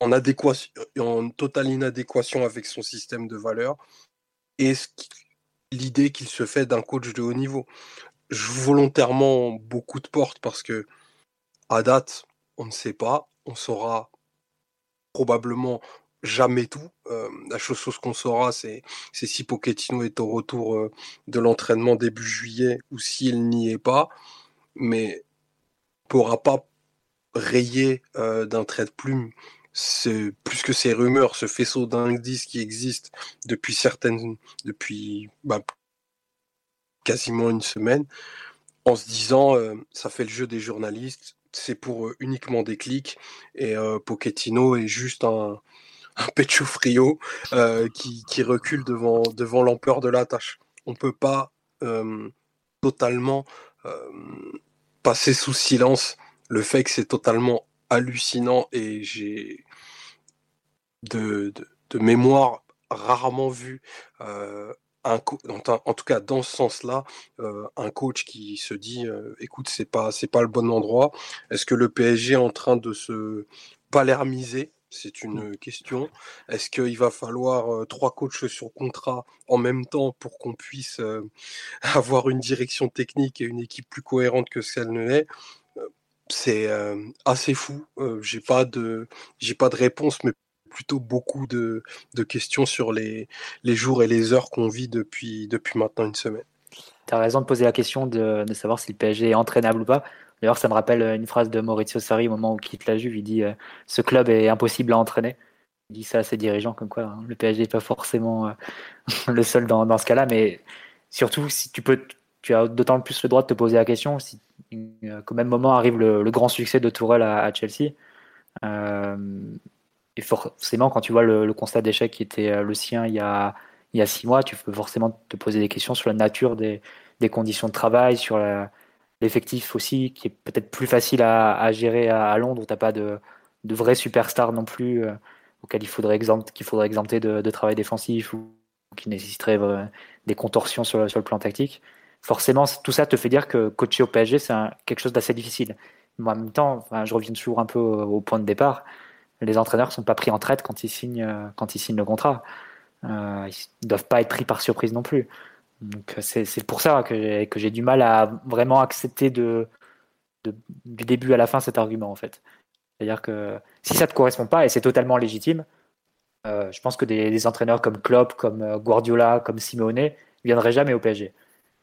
en, adéquation, totale inadéquation avec son système de valeurs et l'idée qu'il se fait d'un coach de haut niveau joue volontairement beaucoup de portes parce que à date, on ne sait pas, on saura probablement jamais tout. Euh, la chose, chose qu'on saura, c'est si Pochettino est au retour euh, de l'entraînement début juillet ou s'il n'y est pas. Mais on ne pourra pas rayer euh, d'un trait de plume plus que ces rumeurs, ce faisceau d'indices qui existe depuis certaines, depuis bah, quasiment une semaine en se disant euh, ça fait le jeu des journalistes, c'est pour euh, uniquement des clics et euh, Pochettino est juste un, un pecho frio qui, qui, recule devant, devant l'ampleur de la tâche. On ne peut pas totalement passer sous silence le fait que c'est totalement hallucinant et j'ai de, de, de, mémoire rarement vu en tout cas dans ce sens-là, euh, un coach qui se dit, euh, écoute, c'est pas, c'est pas le bon endroit. Est-ce que le PSG est en train de se palermiser? C'est une mmh. question. Est-ce qu'il va falloir euh, trois coachs sur contrat en même temps pour qu'on puisse avoir une direction technique et une équipe plus cohérente que celle ne l'est C'est assez fou. j'ai pas de, j'ai pas de réponse, mais plutôt beaucoup de, questions sur les, jours et les heures qu'on vit depuis, depuis maintenant une semaine. Tu as raison de poser la question de, savoir si le PSG est entraînable ou pas. D'ailleurs, ça me rappelle une phrase de Maurizio Sarri au moment où il quitte la Juve. Il dit euh, Ce club est impossible à entraîner. Il dit ça à ses dirigeants, comme quoi hein, le PSG n'est pas forcément euh, le seul dans, ce cas-là. Mais surtout, si tu peux, tu as d'autant plus le droit de te poser la question si euh, qu'au même moment arrive le, grand succès de Tourelle à, à Chelsea et forcément, quand tu vois le, constat d'échec qui était euh, le sien il y, a, il y a six mois, tu peux forcément te poser des questions sur la nature des, des conditions de travail, sur l'effectif aussi, qui est peut-être plus facile à, à gérer à, Londres, où tu n'as pas de, de vrais superstars non plus, euh, auxquels il faudrait, exempt, qu'il faudrait exempter de, travail défensif ou, qui nécessiterait euh, des contorsions sur, sur, le plan tactique. Forcément, tout ça te fait dire que coacher au PSG, c'est quelque chose d'assez difficile. Moi, en même temps, je reviens toujours un peu au point de départ les entraîneurs ne sont pas pris en traite quand ils signent, euh, le contrat. Euh, ils ne doivent pas être pris par surprise non plus. Donc c'est pour ça que j'ai du mal à vraiment accepter du début à la fin cet argument en fait. C'est-à-dire que si ça ne te correspond pas, et c'est totalement légitime, euh, je pense que des, entraîneurs comme Klopp, comme Guardiola, comme Simeone ne viendraient jamais au PSG.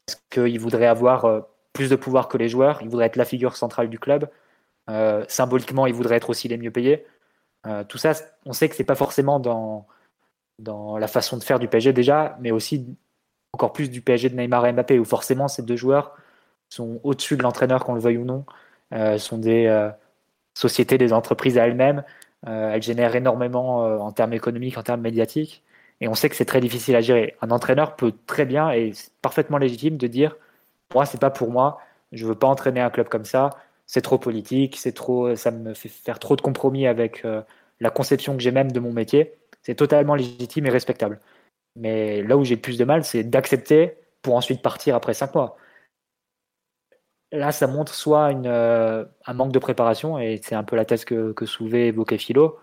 Parce qu'ils voudraient avoir plus de pouvoir que les joueurs, ils voudraient être la figure centrale du club. symboliquement, ils voudraient être aussi les mieux payés. Euh, tout ça, on sait que c'est pas forcément dans, dans la façon de faire du PSG déjà, mais aussi encore plus du PSG de Neymar et Mbappé, où forcément ces deux joueurs sont au-dessus de l'entraîneur, qu'on le veuille ou non, euh, sont des euh, sociétés, des entreprises à elles-mêmes. elles génèrent énormément en termes économiques, en termes médiatiques, et on sait que c'est très difficile à gérer. Un entraîneur peut très bien, et parfaitement légitime, de dire moi, c'est pas pour moi, je veux pas entraîner un club comme ça, c'est trop politique, c'est trop, ça me fait faire trop de compromis avec la conception que j'ai même de mon métier. C'est totalement légitime et respectable. Mais là où j'ai le plus de mal, c'est d'accepter pour ensuite partir après cinq mois. Là, ça montre soit une, euh, un manque de préparation, et c'est un peu la thèse que, que soulevait évoquait Philo,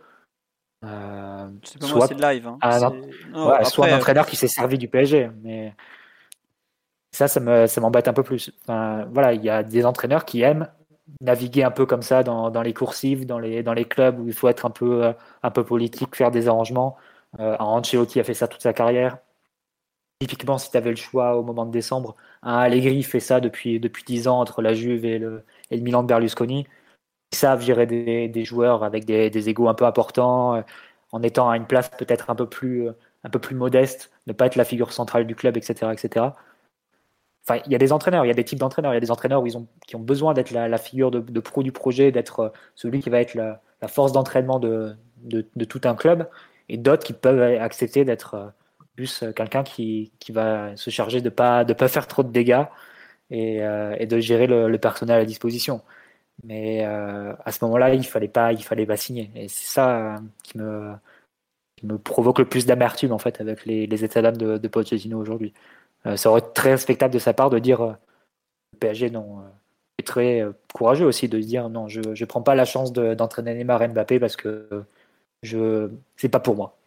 Euh, C'est moi, c'est live. hein. Non. Non, ouais, soit un entraîneur qui s'est servi du PSG, mais ça, ça me, ça m'embête un peu plus. Enfin, voilà, il y a des entraîneurs qui aiment naviguer un peu comme ça dans, dans les coursives, dans les, dans les clubs où il faut être un peu, euh, un peu politique, faire des arrangements. Euh, Ancelotti a fait ça toute sa carrière. Typiquement, si tu avais le choix au moment de décembre, un Allegri fait ça depuis, depuis 10 ans entre la Juve et le, et le Milan de Berlusconi. Ils savent gérer des, des joueurs avec des, des égos un peu importants, euh, en étant à une place peut-être un peu plus, euh, un peu plus modeste, ne pas être la figure centrale du club, etc., etc. Il y a des entraîneurs, il y a des types d'entraîneurs. Il y a des entraîneurs où ils ont, qui ont besoin d'être la, figure de, pro du projet, d'être euh, celui qui va être la, force d'entraînement de, tout un club, et d'autres qui peuvent accepter d'être euh, plus euh, quelqu'un qui, qui va se charger de pas de pas faire trop de dégâts et, de gérer le, personnel à disposition. Mais à ce moment-là, il fallait fallait pas signer. Et c'est ça qui me, qui me provoque le plus d'amertume en fait avec les, les états d'âme de, de Pochettino aujourd'hui. Euh, ça aurait été très respectable de sa part de dire euh, le PSG non. euh, c'est très courageux aussi de dire non, je je prends pas la chance de- d'entraîner Neymar et Mbappé parce que je c'est pas pour moi.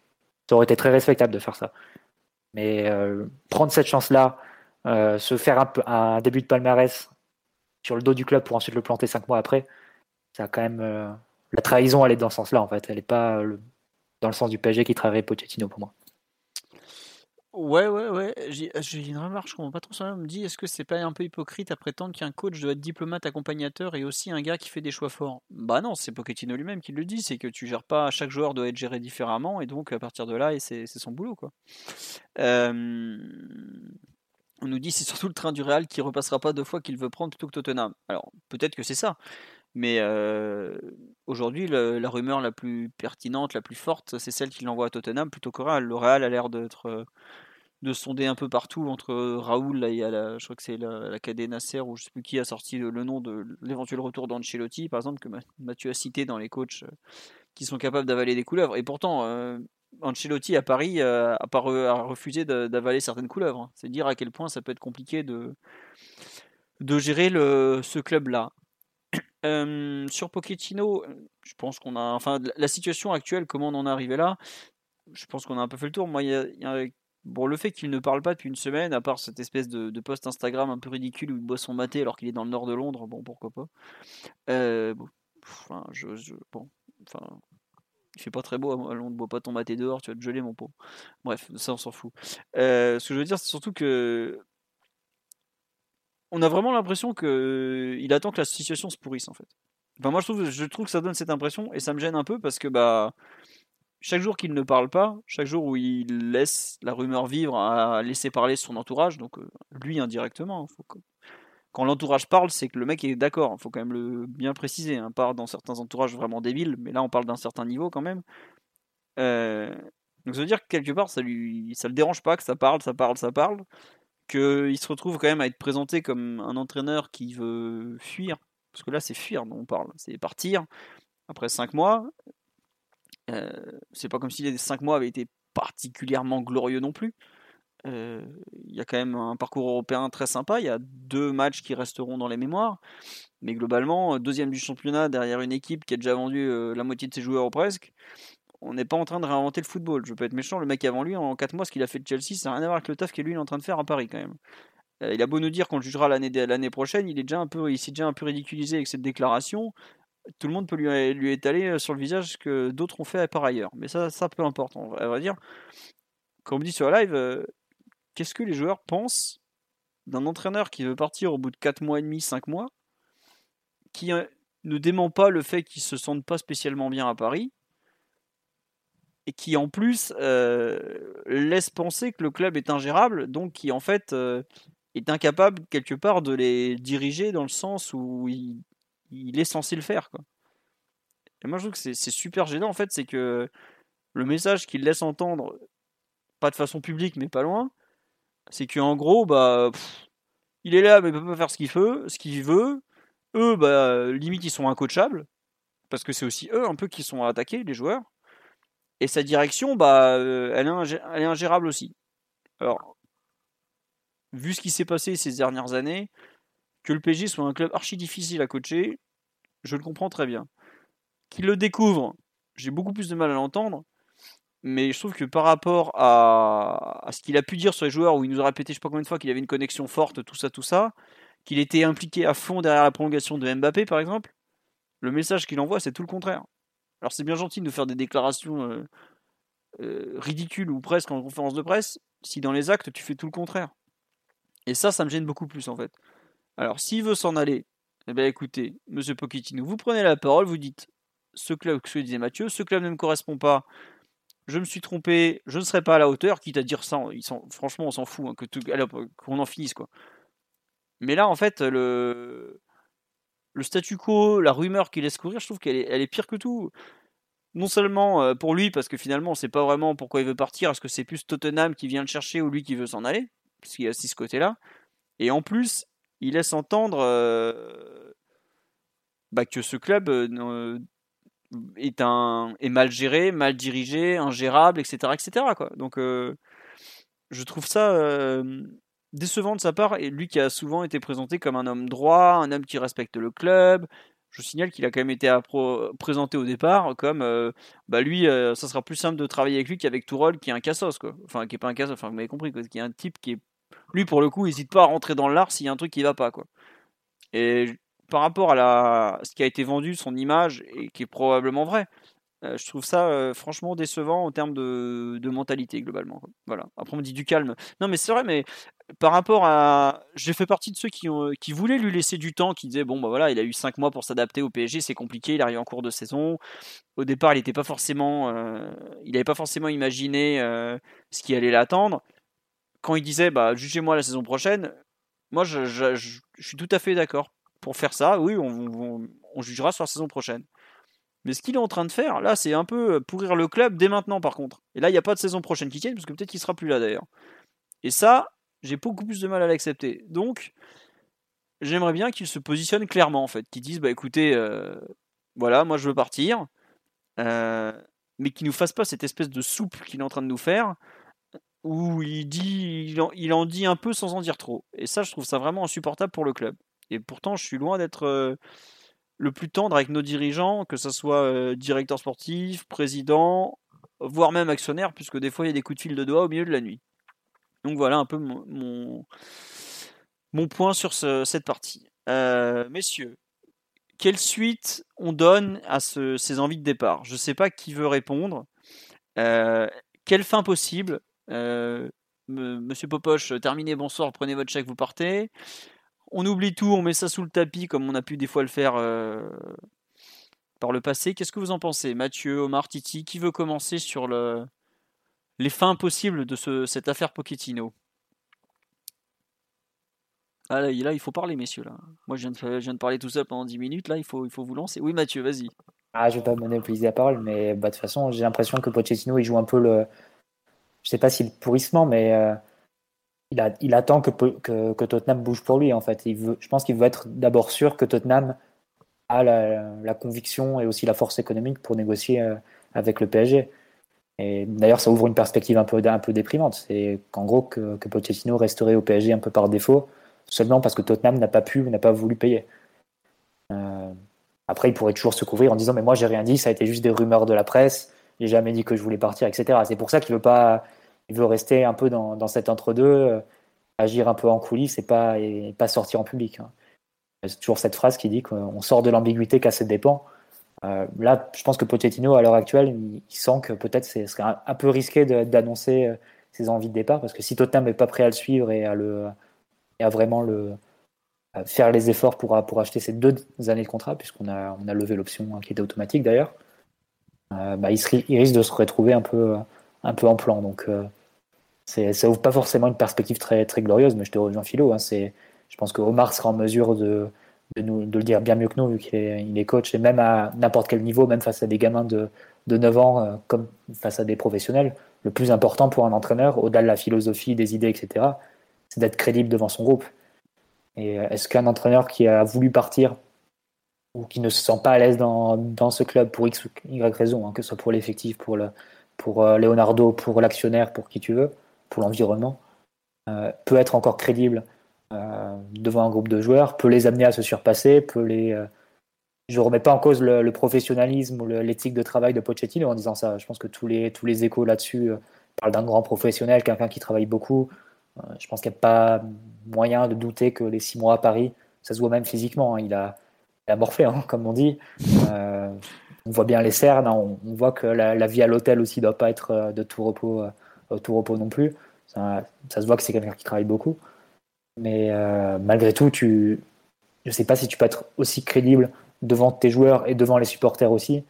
Ça aurait été très respectable de faire ça. Mais prendre cette chance-là, se faire un, début de palmarès sur le dos du club pour ensuite le planter cinq mois après, ça quand même la trahison, elle est dans ce sens-là en fait. Elle est pas dans le sens du PSG qui trahirait Pochettino pour moi. Ouais, ouais, ouais. J'ai j'ai une remarque, je comprends pas trop ça. On me dit, est-ce que c'est pas un peu hypocrite à prétendre qu'un coach doit être diplomate, accompagnateur et aussi un gars qui fait des choix forts? Bah non, c'est Pochettino lui-même qui le dit, c'est que tu gères pas, chaque joueur doit être géré différemment et donc à partir de là, c'est son boulot, quoi. Euh, On nous dit c'est surtout le train du Real qui repassera pas deux fois qu'il veut prendre plutôt que Tottenham. Alors peut-être que c'est ça, mais aujourd'hui la rumeur la plus pertinente, la plus forte, c'est celle qui l'envoie à Tottenham plutôt qu'au Real. Le a l'air d'être de sonder un peu partout entre Raoul, là, il y a la, je crois que c'est la, la ou je sais plus qui a sorti le, nom de l'éventuel retour d'Ancelotti par exemple que Ma- Mathieu a cité dans les coachs qui sont capables d'avaler des couleuvres et pourtant Ancelotti à Paris a, a refusé d'avaler certaines couleuvres hein. c'est dire à quel point ça peut être compliqué de de gérer le, ce club sur Pochettino je pense qu'on a enfin la- situation actuelle comment on en est arrivé là je pense qu'on a un peu fait le tour moi il y a- Bon, le fait qu'il ne parle pas depuis une semaine, à part cette espèce de, post Instagram un peu ridicule où il boit son maté alors qu'il est dans le nord de Londres, bon, pourquoi pas. Bon, enfin, je, je- bon, enfin, il fait pas très beau à Londres, bois pas ton maté dehors, tu vas te geler, mon pot. Bref, ça, on s'en fout. Ce que je veux dire, c'est surtout que. On a vraiment l'impression que il attend que la situation se pourrisse, en fait. Enfin, moi, je trouve, je trouve que ça donne cette impression et ça me gêne un peu parce que, bah chaque jour qu'il ne parle pas, chaque jour où il laisse la rumeur vivre à laisser parler son entourage, donc euh, lui indirectement, hein, quand l'entourage parle, c'est que le mec est d'accord, il faut quand même le bien préciser, hein, pas dans certains entourages vraiment débiles, mais là on parle d'un certain niveau quand même. Euh, donc ça veut dire que quelque part ça lui ça le dérange pas que ça parle, ça parle, ça parle, qu'il se retrouve quand même à être présenté comme un entraîneur qui veut fuir, parce que là c'est fuir dont on parle, c'est partir après 5 mois, euh, c'est pas comme si les 5 mois avaient été particulièrement glorieux non plus. Euh, Il y a quand même un parcours européen très sympa. Il y a deux matchs qui resteront dans les mémoires. Mais globalement, deuxième du championnat derrière une équipe qui a déjà vendu euh, la moitié de ses joueurs ou presque. On n'est pas en train de réinventer le football. Je pas être méchant, le mec avant lui, en 4 mois, ce qu'il a fait de Chelsea, ça n'a rien à voir avec le taf qu'il lui est en train de faire à Paris quand même. Euh, il a beau nous dire qu'on le jugera l'année prochaine, il est déjà s'est déjà un peu ridiculisé avec cette déclaration tout le monde peut lui, étaler euh, sur le visage ce que d'autres ont fait par ailleurs. Mais ça, ça peu importe, on va- dire. Comme on dit sur la live, euh, qu'est-ce que les joueurs pensent d'un entraîneur qui veut partir au bout de 4 mois et demi, 5 mois, qui ne dément pas le fait qu'il se sente pas spécialement bien à Paris, et qui en plus euh, laisse penser que le club est ingérable, donc qui en fait euh, est incapable quelque part de les diriger dans le sens où il, est censé le faire. Et moi je trouve que c'est super gênant en fait, c'est que le message qu'il laisse entendre, pas de façon publique mais pas loin, c'est qu'en gros, bah, il est là mais il peut pas faire ce qu'il veut, ce qu'il veut. Eux, bah, limite ils sont incoachables, parce que c'est aussi eux un peu qui sont attaqués, les joueurs. Et sa direction, bah, euh, elle, est ingérable aussi. Alors, vu ce qui s'est passé ces dernières années, que le PSG soit un club archi difficile à coacher, je le comprends très bien. Qu'il le découvre, j'ai beaucoup plus de mal à l'entendre. Mais je trouve que par rapport à, à ce qu'il a pu dire sur les joueurs, où il nous a répété je sais pas combien de fois qu'il avait une connexion forte, tout ça, tout ça, qu'il était impliqué à fond derrière la prolongation de Mbappé par exemple, le message qu'il envoie c'est tout le contraire. Alors c'est bien gentil de faire des déclarations euh, euh, ridicules ou presque en conférence de presse, si dans les actes tu fais tout le contraire. Et ça, ça me gêne beaucoup plus en fait. Alors s'il veut s'en aller, eh bien écoutez, monsieur Pochettino, vous prenez la parole, vous dites ce club, ce que disait Mathieu, ce club ne me correspond pas, je me suis trompé, je ne serai pas à la hauteur, quitte à dire ça, franchement on s'en fout, hein, qu'on en finisse quoi. Mais là en fait le, le statu quo, la rumeur qu'il laisse courir, je trouve qu'elle est, pire que tout. Non seulement euh, pour lui, parce que finalement on sait pas vraiment pourquoi il veut partir, est-ce que c'est plus Tottenham qui vient le chercher ou lui qui veut s'en aller, parce qu'il y a aussi ce côté-là. Et en plus, il laisse entendre euh, bah, que ce club euh, est, mal géré, mal dirigé, ingérable, etc. etc. Donc je trouve ça décevant de sa part, et lui qui a souvent été présenté comme un homme droit, un homme qui respecte le club. Je signale qu'il a quand même été présenté au départ comme euh, bah lui, ça sera plus simple de travailler avec lui qu'avec Tourol, qui est un cassos, quoi. Enfin, qui est pas un cassos, enfin, vous m'avez compris, qui est un type qui est. Lui, pour le coup, n'hésite pas à rentrer dans l'art s'il y a un truc qui va pas, quoi. Et par rapport à ce qui a été vendu, son image, et qui est probablement vrai, euh, je trouve ça euh, franchement décevant en termes de, mentalité globalement. Voilà. Après on me dit du calme. Non mais c'est vrai, mais par rapport à, j'ai fait partie de ceux qui, voulaient lui laisser du temps, qui disaient bon bah voilà, il a eu 5 mois pour s'adapter au PSG, c'est compliqué, il arrive en cours de saison. Au départ, il n'était pas forcément, euh, il n'avait pas forcément imaginé ce qui allait l'attendre. Quand il disait bah jugez-moi la saison prochaine, moi je suis tout à fait d'accord pour faire ça, oui, on, jugera sur la saison prochaine. Mais ce qu'il est en train de faire, là, c'est un peu pourrir le club dès maintenant, par contre. Et là, il n'y a pas de saison prochaine qui tienne, parce que peut-être qu'il sera plus là d'ailleurs. Et ça, j'ai beaucoup plus de mal à l'accepter. Donc, j'aimerais bien qu'il se positionne clairement, en fait, qu'il dise, bah écoutez, euh, voilà, moi je veux partir, euh, mais qu'il nous fasse pas cette espèce de soupe qu'il est en train de nous faire, où il dit, il en dit un peu sans en dire trop. Et ça, je trouve ça vraiment insupportable pour le club. Et pourtant, je suis loin d'être euh, le plus tendre avec nos dirigeants, que ce soit euh, directeur sportif, président, voire même actionnaire, puisque des fois il y a des coups de fil de doigts au milieu de la nuit. Donc voilà un peu mon, point sur cette partie. Euh, messieurs, quelle suite on donne à ces envies de départ? Je ne sais pas qui veut répondre. quelle fin possible? Monsieur Popoche, terminez, bonsoir, prenez votre chèque, vous partez on oublie tout, on met ça sous le tapis comme on a pu des fois le faire euh, par le passé. Qu'est-ce que vous en pensez Mathieu, Omar, Titi, qui veut commencer sur le, les fins possibles de cette affaire Pochettino? Ah là, il faut parler, messieurs. Là. Moi, je viens, de, parler tout seul pendant 10 minutes. Là, il faut, vous lancer. Oui, Mathieu, vas-y. Ah, je vais pas monopoliser la parole, mais bah, de toute façon, j'ai l'impression que Pochettino, il joue un peu le. Je sais pas si le pourrissement, mais euh, il, attend que, Tottenham bouge pour lui, en fait. Je pense qu'il veut être d'abord sûr que Tottenham a la, conviction et aussi la force économique pour négocier euh, avec le PSG. Et d'ailleurs, ça ouvre une perspective un peu, un peu déprimante. C'est qu'en gros, que, que, Pochettino resterait au PSG un peu par défaut, seulement parce que Tottenham n'a pas pu, n'a pas voulu payer. Euh, après, il pourrait toujours se couvrir en disant Mais moi, j'ai rien dit, ça a été juste des rumeurs de la presse, j'ai jamais dit que je voulais partir, etc. C'est pour ça qu'il veut pas il veut rester un peu dans, dans cet entre-deux, euh, agir un peu en coulisses et pas, sortir en public. Hein. C'est toujours cette phrase qui dit qu'on sort de l'ambiguïté qu'à ses dépens. Euh, là, je pense que Pochettino, à l'heure actuelle, il, sent que peut-être ce serait un, peu risqué d'annoncer euh, ses envies de départ, parce que si Tottenham n'est pas prêt à le suivre et à, le, à vraiment le, faire les efforts pour, pour acheter ces deux années de contrat, puisqu'on a, on a levé l'option hein, qui était automatique d'ailleurs, bah, il, risque de se retrouver un peu, un peu en plan. Donc, euh, ça ouvre pas forcément une perspective très, très glorieuse, mais je te rejoins, Philo. Hein, je pense que Omar sera en mesure de, de, nous, de le dire bien mieux que nous, vu qu'il est, il est coach, et même à n'importe quel niveau, même face à des gamins de, de 9 ans, euh, comme face à des professionnels, le plus important pour un entraîneur, au-delà de la philosophie, des idées, etc., c'est d'être crédible devant son groupe. Et euh, est-ce qu'un entraîneur qui a voulu partir ou qui ne se sent pas à l'aise dans, dans ce club pour X ou Y raison, hein, que ce soit pour l'effectif, pour le, pour euh, Leonardo, pour l'actionnaire, pour qui tu veux, pour l'environnement, euh, peut être encore crédible euh, devant un groupe de joueurs, peut les amener à se surpasser, peut les, je remets pas en cause le, professionnalisme ou l'éthique de travail de Pochettino en disant ça. Je pense que tous les, tous les échos là-dessus parlent d'un grand professionnel, quelqu'un qui travaille beaucoup. Je pense qu'il n'y a pas moyen de douter que les six mois à Paris, ça se voit même physiquement. Hein. Il, a, morflé, hein, comme on dit. On voit bien les cernes, hein. on, voit que la, vie à l'hôtel aussi ne doit pas être de tout repos, tout repos non plus. Ça, se voit que c'est quelqu'un qui travaille beaucoup. Mais malgré tout, tu, je ne sais pas si tu peux être aussi crédible devant tes joueurs et devant les supporters aussi,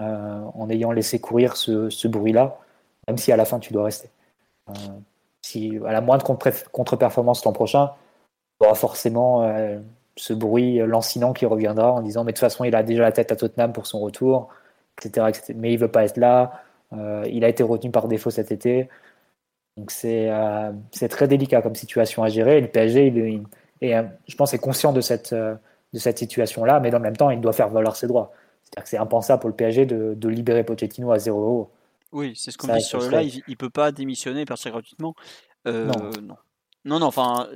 euh, en ayant laissé courir ce, bruit-là, même si à la fin tu dois rester. Euh, si à la moindre contre-performance l'an prochain, il y aura forcément euh, ce bruit lancinant qui reviendra en disant mais de toute façon il a déjà la tête à Tottenham pour son retour, etc. mais il veut pas être là, il a été retenu par défaut cet été. Donc c'est très délicat comme situation à gérer. Et le PSG, il, et, je pense, est conscient de cette, de cette situation-là, mais dans le même temps, il doit faire valoir ses droits. C'est-à-dire que c'est impensable pour le PSG de, de libérer Pochettino à 0 euros. Oui, c'est ce qu'on dit sur le live. Il ne peut pas démissionner et partir gratuitement. Euh, non. Non. non. enfin,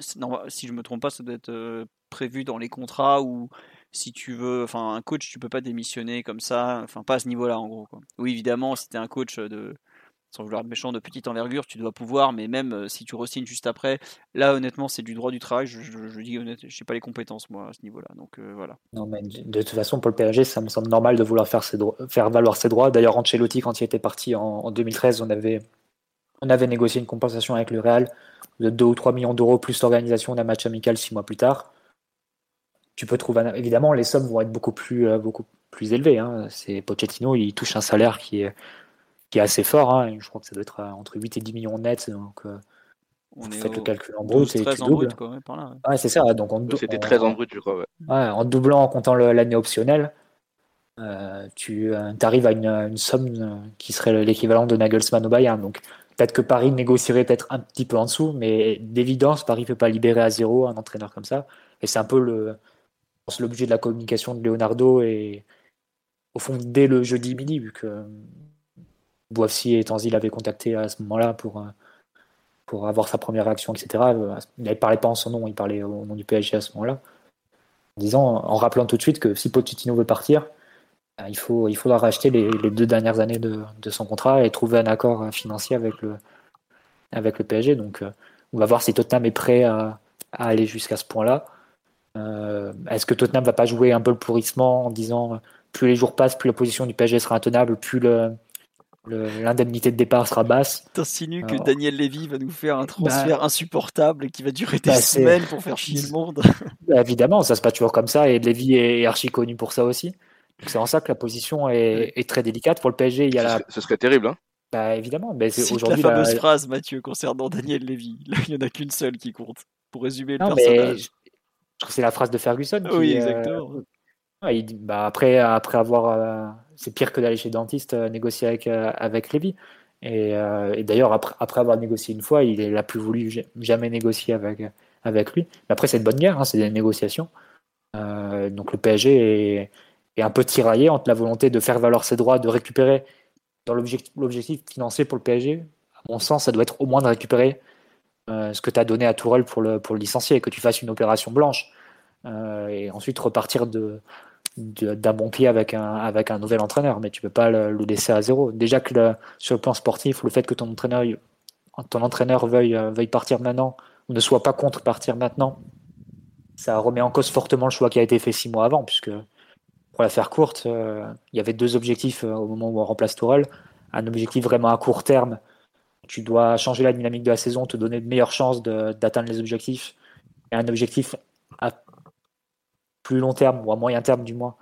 si je me trompe pas, ça doit être euh, prévu dans les contrats ou si tu veux, enfin, un coach, tu peux pas démissionner comme ça, enfin, pas à ce niveau-là, en gros. Oui, évidemment, si tu es un coach de, sans vouloir être méchant, de petite envergure, tu dois pouvoir, mais même euh, si tu re-signes juste après, là honnêtement c'est du droit du travail, je, dis honnêtement, je n'ai pas les compétences moi à ce niveau-là, donc euh, voilà. Non mais de, toute façon pour le PSG ça me semble normal de vouloir faire valoir ses droits, d'ailleurs Ancelotti quand il était parti en, 2013 on avait, on avait négocié une compensation avec le Real de 2 ou 3 millions d'euros plus l'organisation d'un match amical 6 mois plus tard. Tu peux trouver, évidemment les sommes vont être beaucoup plus, euh, beaucoup plus élevées, hein. c'est Pochettino il touche un salaire qui est qui est assez fort. Hein. Je crois que ça doit être euh, entre 8 et 10 millions nets. Donc, euh, on est faites le calcul en brut et tu doubles. ouais, c'est ça. Donc C'était 13 en brut, je crois. en doublant, en comptant l'année optionnelle, euh, tu arrives à une, somme qui serait l'équivalent de Nagelsmann au Bayern. Donc peut-être que Paris négocierait peut-être un petit peu en dessous, mais d'évidence, Paris ne peut pas libérer à zéro un entraîneur comme ça. Et c'est un peu l'objet de la communication de Leonardo et au fond dès le jeudi midi, vu que Boissy et Tanzi l'avaient contacté à ce moment-là pour, euh, pour avoir sa première réaction, etc. Il ne parlait pas en son nom, il parlait au nom du PSG à ce moment-là. En en rappelant tout de suite que si Pochettino veut partir, il, faut, il faudra racheter les, deux dernières années de, son contrat et trouver un accord financier avec le, avec le PSG. Donc, euh, on va voir si Tottenham est prêt à, aller jusqu'à ce point-là. Est-ce que Tottenham va pas jouer un peu le pourrissement en disant plus les jours passent, plus la position du PSG sera intenable, plus le, l'indemnité de départ sera basse? T'insinues que Daniel Levy va nous faire un transfert bah, insupportable qui va durer des bah, semaines pour faire chier le monde. Bah, évidemment, ça se passe toujours comme ça et Levy est archi connu pour ça aussi. C'est en ça que la position est, très délicate. Pour le PSG, il y a la... Ce serait terrible, hein bah, évidemment. Mais c'est aujourd'hui la fameuse phrase, Mathieu, concernant Daniel Levy. Là, il n'y en a qu'une seule qui compte pour résumer le personnage. je trouve que c'est la phrase de Ferguson. oui, exactement. bah, après, après avoir. Euh, c'est pire que d'aller chez le dentiste euh, négocier avec, euh, avec Lévy. Et, d'ailleurs, après, après avoir négocié une fois, il n'a plus voulu jamais négocier avec, avec lui. Mais après, c'est une bonne guerre, hein, c'est des négociations. donc le PSG est, est, un peu tiraillé entre la volonté de faire valoir ses droits, de récupérer dans l'objectif financier pour le PSG. À mon sens, ça doit être au moins de récupérer ce que tu as donné à Tourelle pour le, pour le licencier, que tu fasses une opération blanche. et ensuite repartir d'un bon pied avec un, avec un nouvel entraîneur, mais tu peux pas le, laisser à zéro. Déjà que sur le plan sportif, le fait que ton entraîneur, ton entraîneur veuille, euh, veuille partir maintenant ou ne soit pas contre partir maintenant, ça remet en cause fortement le choix qui a été fait six mois avant, puisque pour la faire courte, euh, il y avait deux objectifs euh, au moment où on remplace Tourelle. Un objectif vraiment à court terme, tu dois changer la dynamique de la saison, te donner de meilleures chances d'atteindre les objectifs. Et un objectif à plus long terme, ou à moyen terme du moins,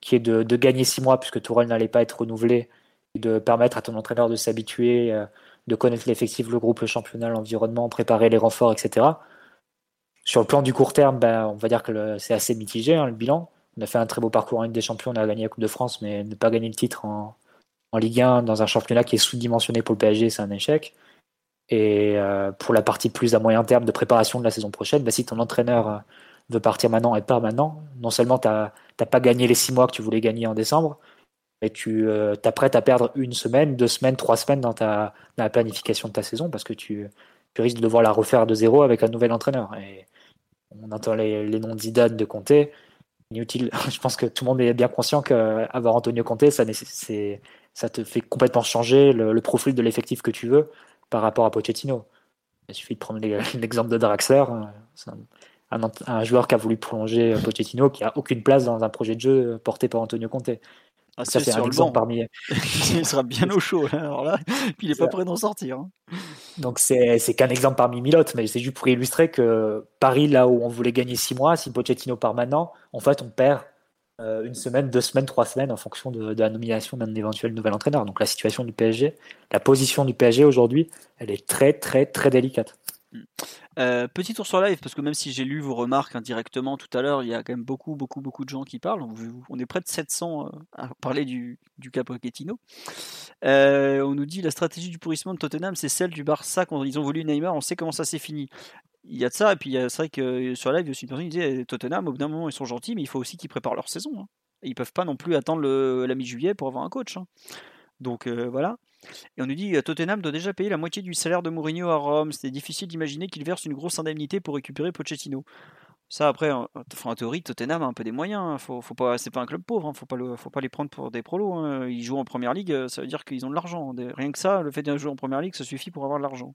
qui est de, gagner six mois puisque Tourelle n'allait pas être renouvelé, et de permettre à ton entraîneur de s'habituer, euh, de connaître l'effectif, le groupe, le championnat, l'environnement, préparer les renforts, etc. Sur le plan du court terme, ben, on va dire que c'est assez mitigé hein, le bilan. On a fait un très beau parcours en Ligue des Champions, on a gagné la Coupe de France, mais ne pas gagner le titre en, Ligue 1 dans un championnat qui est sous-dimensionné pour le PSG, c'est un échec. Et euh, pour la partie plus à moyen terme de préparation de la saison prochaine, ben, si ton entraîneur euh, veut partir maintenant et pas maintenant, non seulement tu n'as pas gagné les six mois que tu voulais gagner en décembre, mais tu euh, t'apprêtes à perdre une semaine, deux semaines, trois semaines dans, la planification de ta saison parce que tu, risques de devoir la refaire de zéro avec un nouvel entraîneur. Et on entend les, noms de Zidane, de Comté. Inutile. Je pense que tout le monde est bien conscient qu'avoir Antonio Conte, ça, te fait complètement changer le, profil de l'effectif que tu veux par rapport à Pochettino. Il suffit de prendre l'exemple de Draxler. Un, un, joueur qui a voulu prolonger Pochettino, qui a aucune place dans un projet de jeu porté par Antonio Conte. Ah, ça, un exemple parmi. il sera bien au chaud, alors là, puis il n'est pas prêt d'en sortir. Hein. Donc, c'est qu'un exemple parmi mille autres, mais c'est juste pour illustrer que Paris, là où on voulait gagner six mois, si Pochettino part maintenant, en fait, on perd euh, une semaine, deux semaines, trois semaines en fonction de, la nomination d'un éventuel nouvel entraîneur. Donc, la situation du PSG, la position du PSG aujourd'hui, elle est très, très, très délicate. Euh, petit tour sur live, parce que même si j'ai lu vos remarques indirectement tout à l'heure, il y a quand même beaucoup, beaucoup, beaucoup de gens qui parlent. On est près de 700 euh, à parler du, du cas euh, on nous dit la stratégie du pourrissement de Tottenham, c'est celle du Barça quand ils ont voulu Neymar. On sait comment ça s'est fini. Il y a de ça, et puis c'est vrai que sur live, il y a aussi une personne qui disait Tottenham, au bout d'un moment, ils sont gentils, mais il faut aussi qu'ils préparent leur saison. Hein. ils peuvent pas non plus attendre la mi-juillet pour avoir un coach. Hein. Donc voilà. Et on nous dit Tottenham doit déjà payer la moitié du salaire de Mourinho à Rome. C'est difficile d'imaginer qu'il verse une grosse indemnité pour récupérer Pochettino. Ça après, en, théorie, Tottenham a un peu des moyens. Hein. Faut, pas, c'est pas un club pauvre. Hein. Faut pas les prendre pour des prolos. Hein. Ils jouent en première ligue, ça veut dire qu'ils ont de l'argent. Rien que ça, le fait de jouer en première ligue, ça suffit pour avoir de l'argent.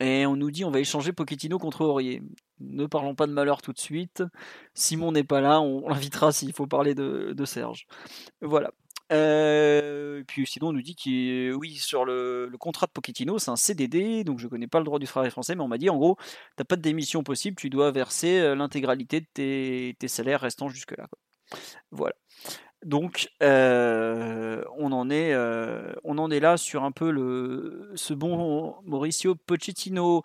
Et on nous dit on va échanger Pochettino contre Aurier. Ne parlons pas de malheur tout de suite. Simon n'est pas là, on l'invitera s'il faut parler de Serge. Voilà. Euh, puis sinon, on nous dit que oui, sur le, contrat de Pochettino, c'est un CDD, donc je connais pas le droit du travail français, mais on m'a dit en gros, t'as pas de démission possible, tu dois verser euh, l'intégralité de tes, salaires restants jusque-là. Voilà. Donc, euh, on, en est, on en est là sur un peu le, ce bon Mauricio Pochettino.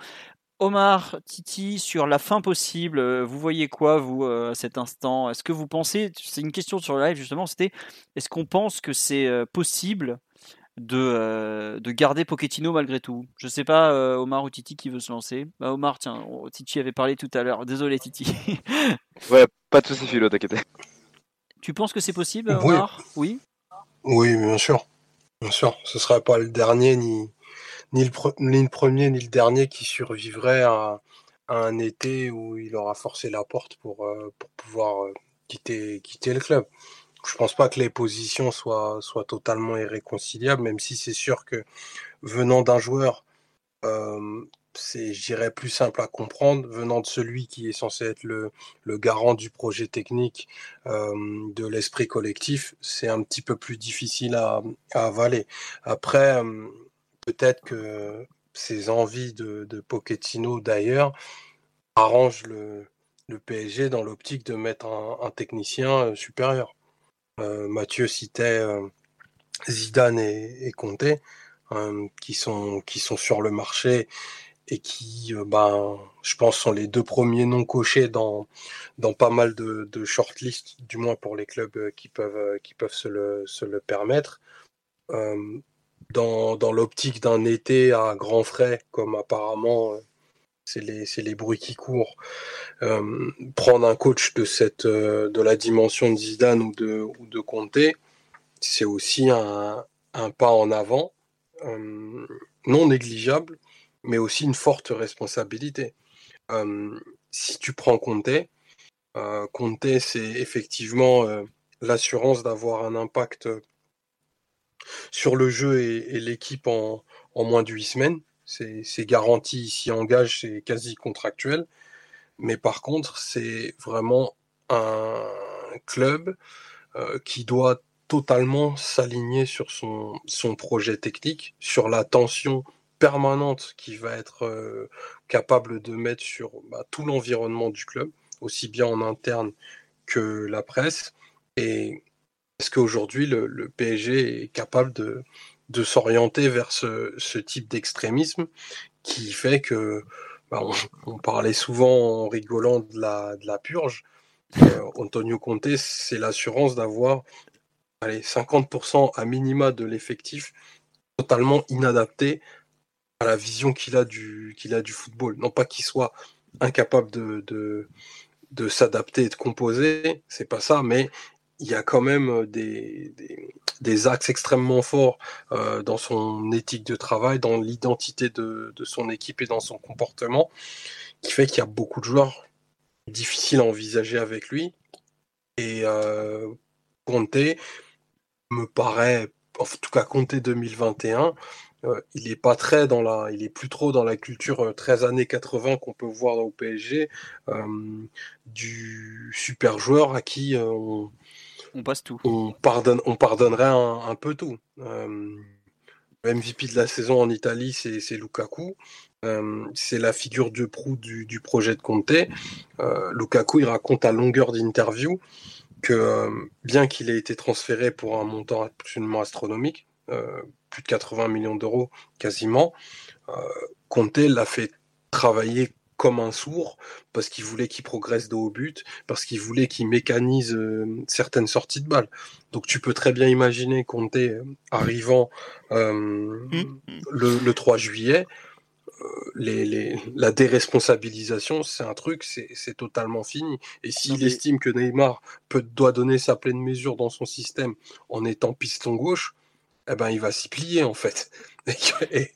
Omar, Titi, sur la fin possible, euh, vous voyez quoi, vous, euh, à cet instant? Est-ce que vous pensez, c'est une question sur le live justement, c'était est-ce qu'on pense que c'est euh, possible de, de garder Pochettino malgré tout? Je sais pas, Omar ou Titi qui veut se lancer. Bah, Omar, tiens, oh, Titi avait parlé tout à l'heure. Désolé, Titi. ouais, pas de soucis, Philo, t'inquiète. Tu penses que c'est possible, Omar? Oui? Oui, bien sûr. Bien sûr, ce sera pas le dernier ni ni le, premier ni le dernier qui survivrait à, un été où il aura forcé la porte pour, euh, pour pouvoir euh, quitter, quitter le club. Je pense pas que les positions soient, soient totalement irréconciliables, même si c'est sûr que venant d'un joueur, euh, c'est, je dirais, plus simple à comprendre, venant de celui qui est censé être le, le garant du projet technique, de l'esprit collectif, c'est un petit peu plus difficile à, à avaler. Après, peut-être que ces envies de, de d'ailleurs arrangent le, PSG dans l'optique de mettre un, technicien euh, supérieur. Euh, Mathieu citait euh, Zidane et, et Conte qui, sont, sur le marché et qui, ben, je pense, sont les deux premiers noms cochés dans, pas mal de, de shortlists, du moins pour les clubs qui peuvent, se le permettre dans, dans l'optique d'un été à grands frais, comme apparemment euh, c'est les, les, bruits qui courent. Euh, prendre un coach de, cette, euh, de la dimension de Zidane ou de, ou de Conte, c'est aussi un, un, pas en avant, non négligeable, mais aussi une forte responsabilité. si tu prends Conte, Conte, c'est effectivement l'assurance d'avoir un impact sur le jeu et, l'équipe en, moins de huit semaines. C'est garanti, s'y engage, c'est quasi contractuel. Mais par contre, c'est vraiment un club euh, qui doit totalement s'aligner sur son, son projet technique, sur la tension permanente qu'il va être euh, capable de mettre sur bah, tout l'environnement du club, aussi bien en interne que la presse. Et est-ce qu'aujourd'hui, le, PSG est capable de, de s'orienter vers ce, type d'extrémisme qui fait que, bah, on, parlait souvent en rigolant de la, de la purge. Euh, Antonio Conte, c'est l'assurance d'avoir 50% à minima de l'effectif totalement inadapté à la vision qu'il a, du, a du football. Non pas qu'il soit incapable de, de, de s'adapter et de composer, c'est pas ça, mais il y a quand même euh, des, axes extrêmement forts euh, dans son éthique de travail, dans l'identité de, de, son équipe et dans son comportement, qui fait qu'il y a beaucoup de joueurs difficiles à envisager avec lui. Et euh, Conte me paraît, en tout cas Conte 2021, euh, il est pas très dans la, il est plus trop dans la culture 13 années 80 qu'on peut voir au PSG, du super joueur à qui on, on passe tout. On, pardonne, on pardonnerait un, peu tout. MVP de la saison en Italie, c'est Lukaku. Euh, c'est la figure de proue du, projet de Conte. Euh, Lukaku, il raconte à longueur d'interview que euh, bien qu'il ait été transféré pour un montant absolument astronomique, plus de 80 millions d'euros quasiment, Conte l'a fait travailler comme un sourd parce qu'il voulait qu'il progresse de haut but, parce qu'il voulait qu'il mécanise certaines sorties de balles. Donc tu peux très bien imaginer Conte arrivant mmh. le, le, 3 juillet, les, la déresponsabilisation, c'est un truc, c'est totalement fini. Et s'il estime que Neymar peut, doit donner sa pleine mesure dans son système en étant piston gauche, eh ben, il va s'y plier en fait. Et,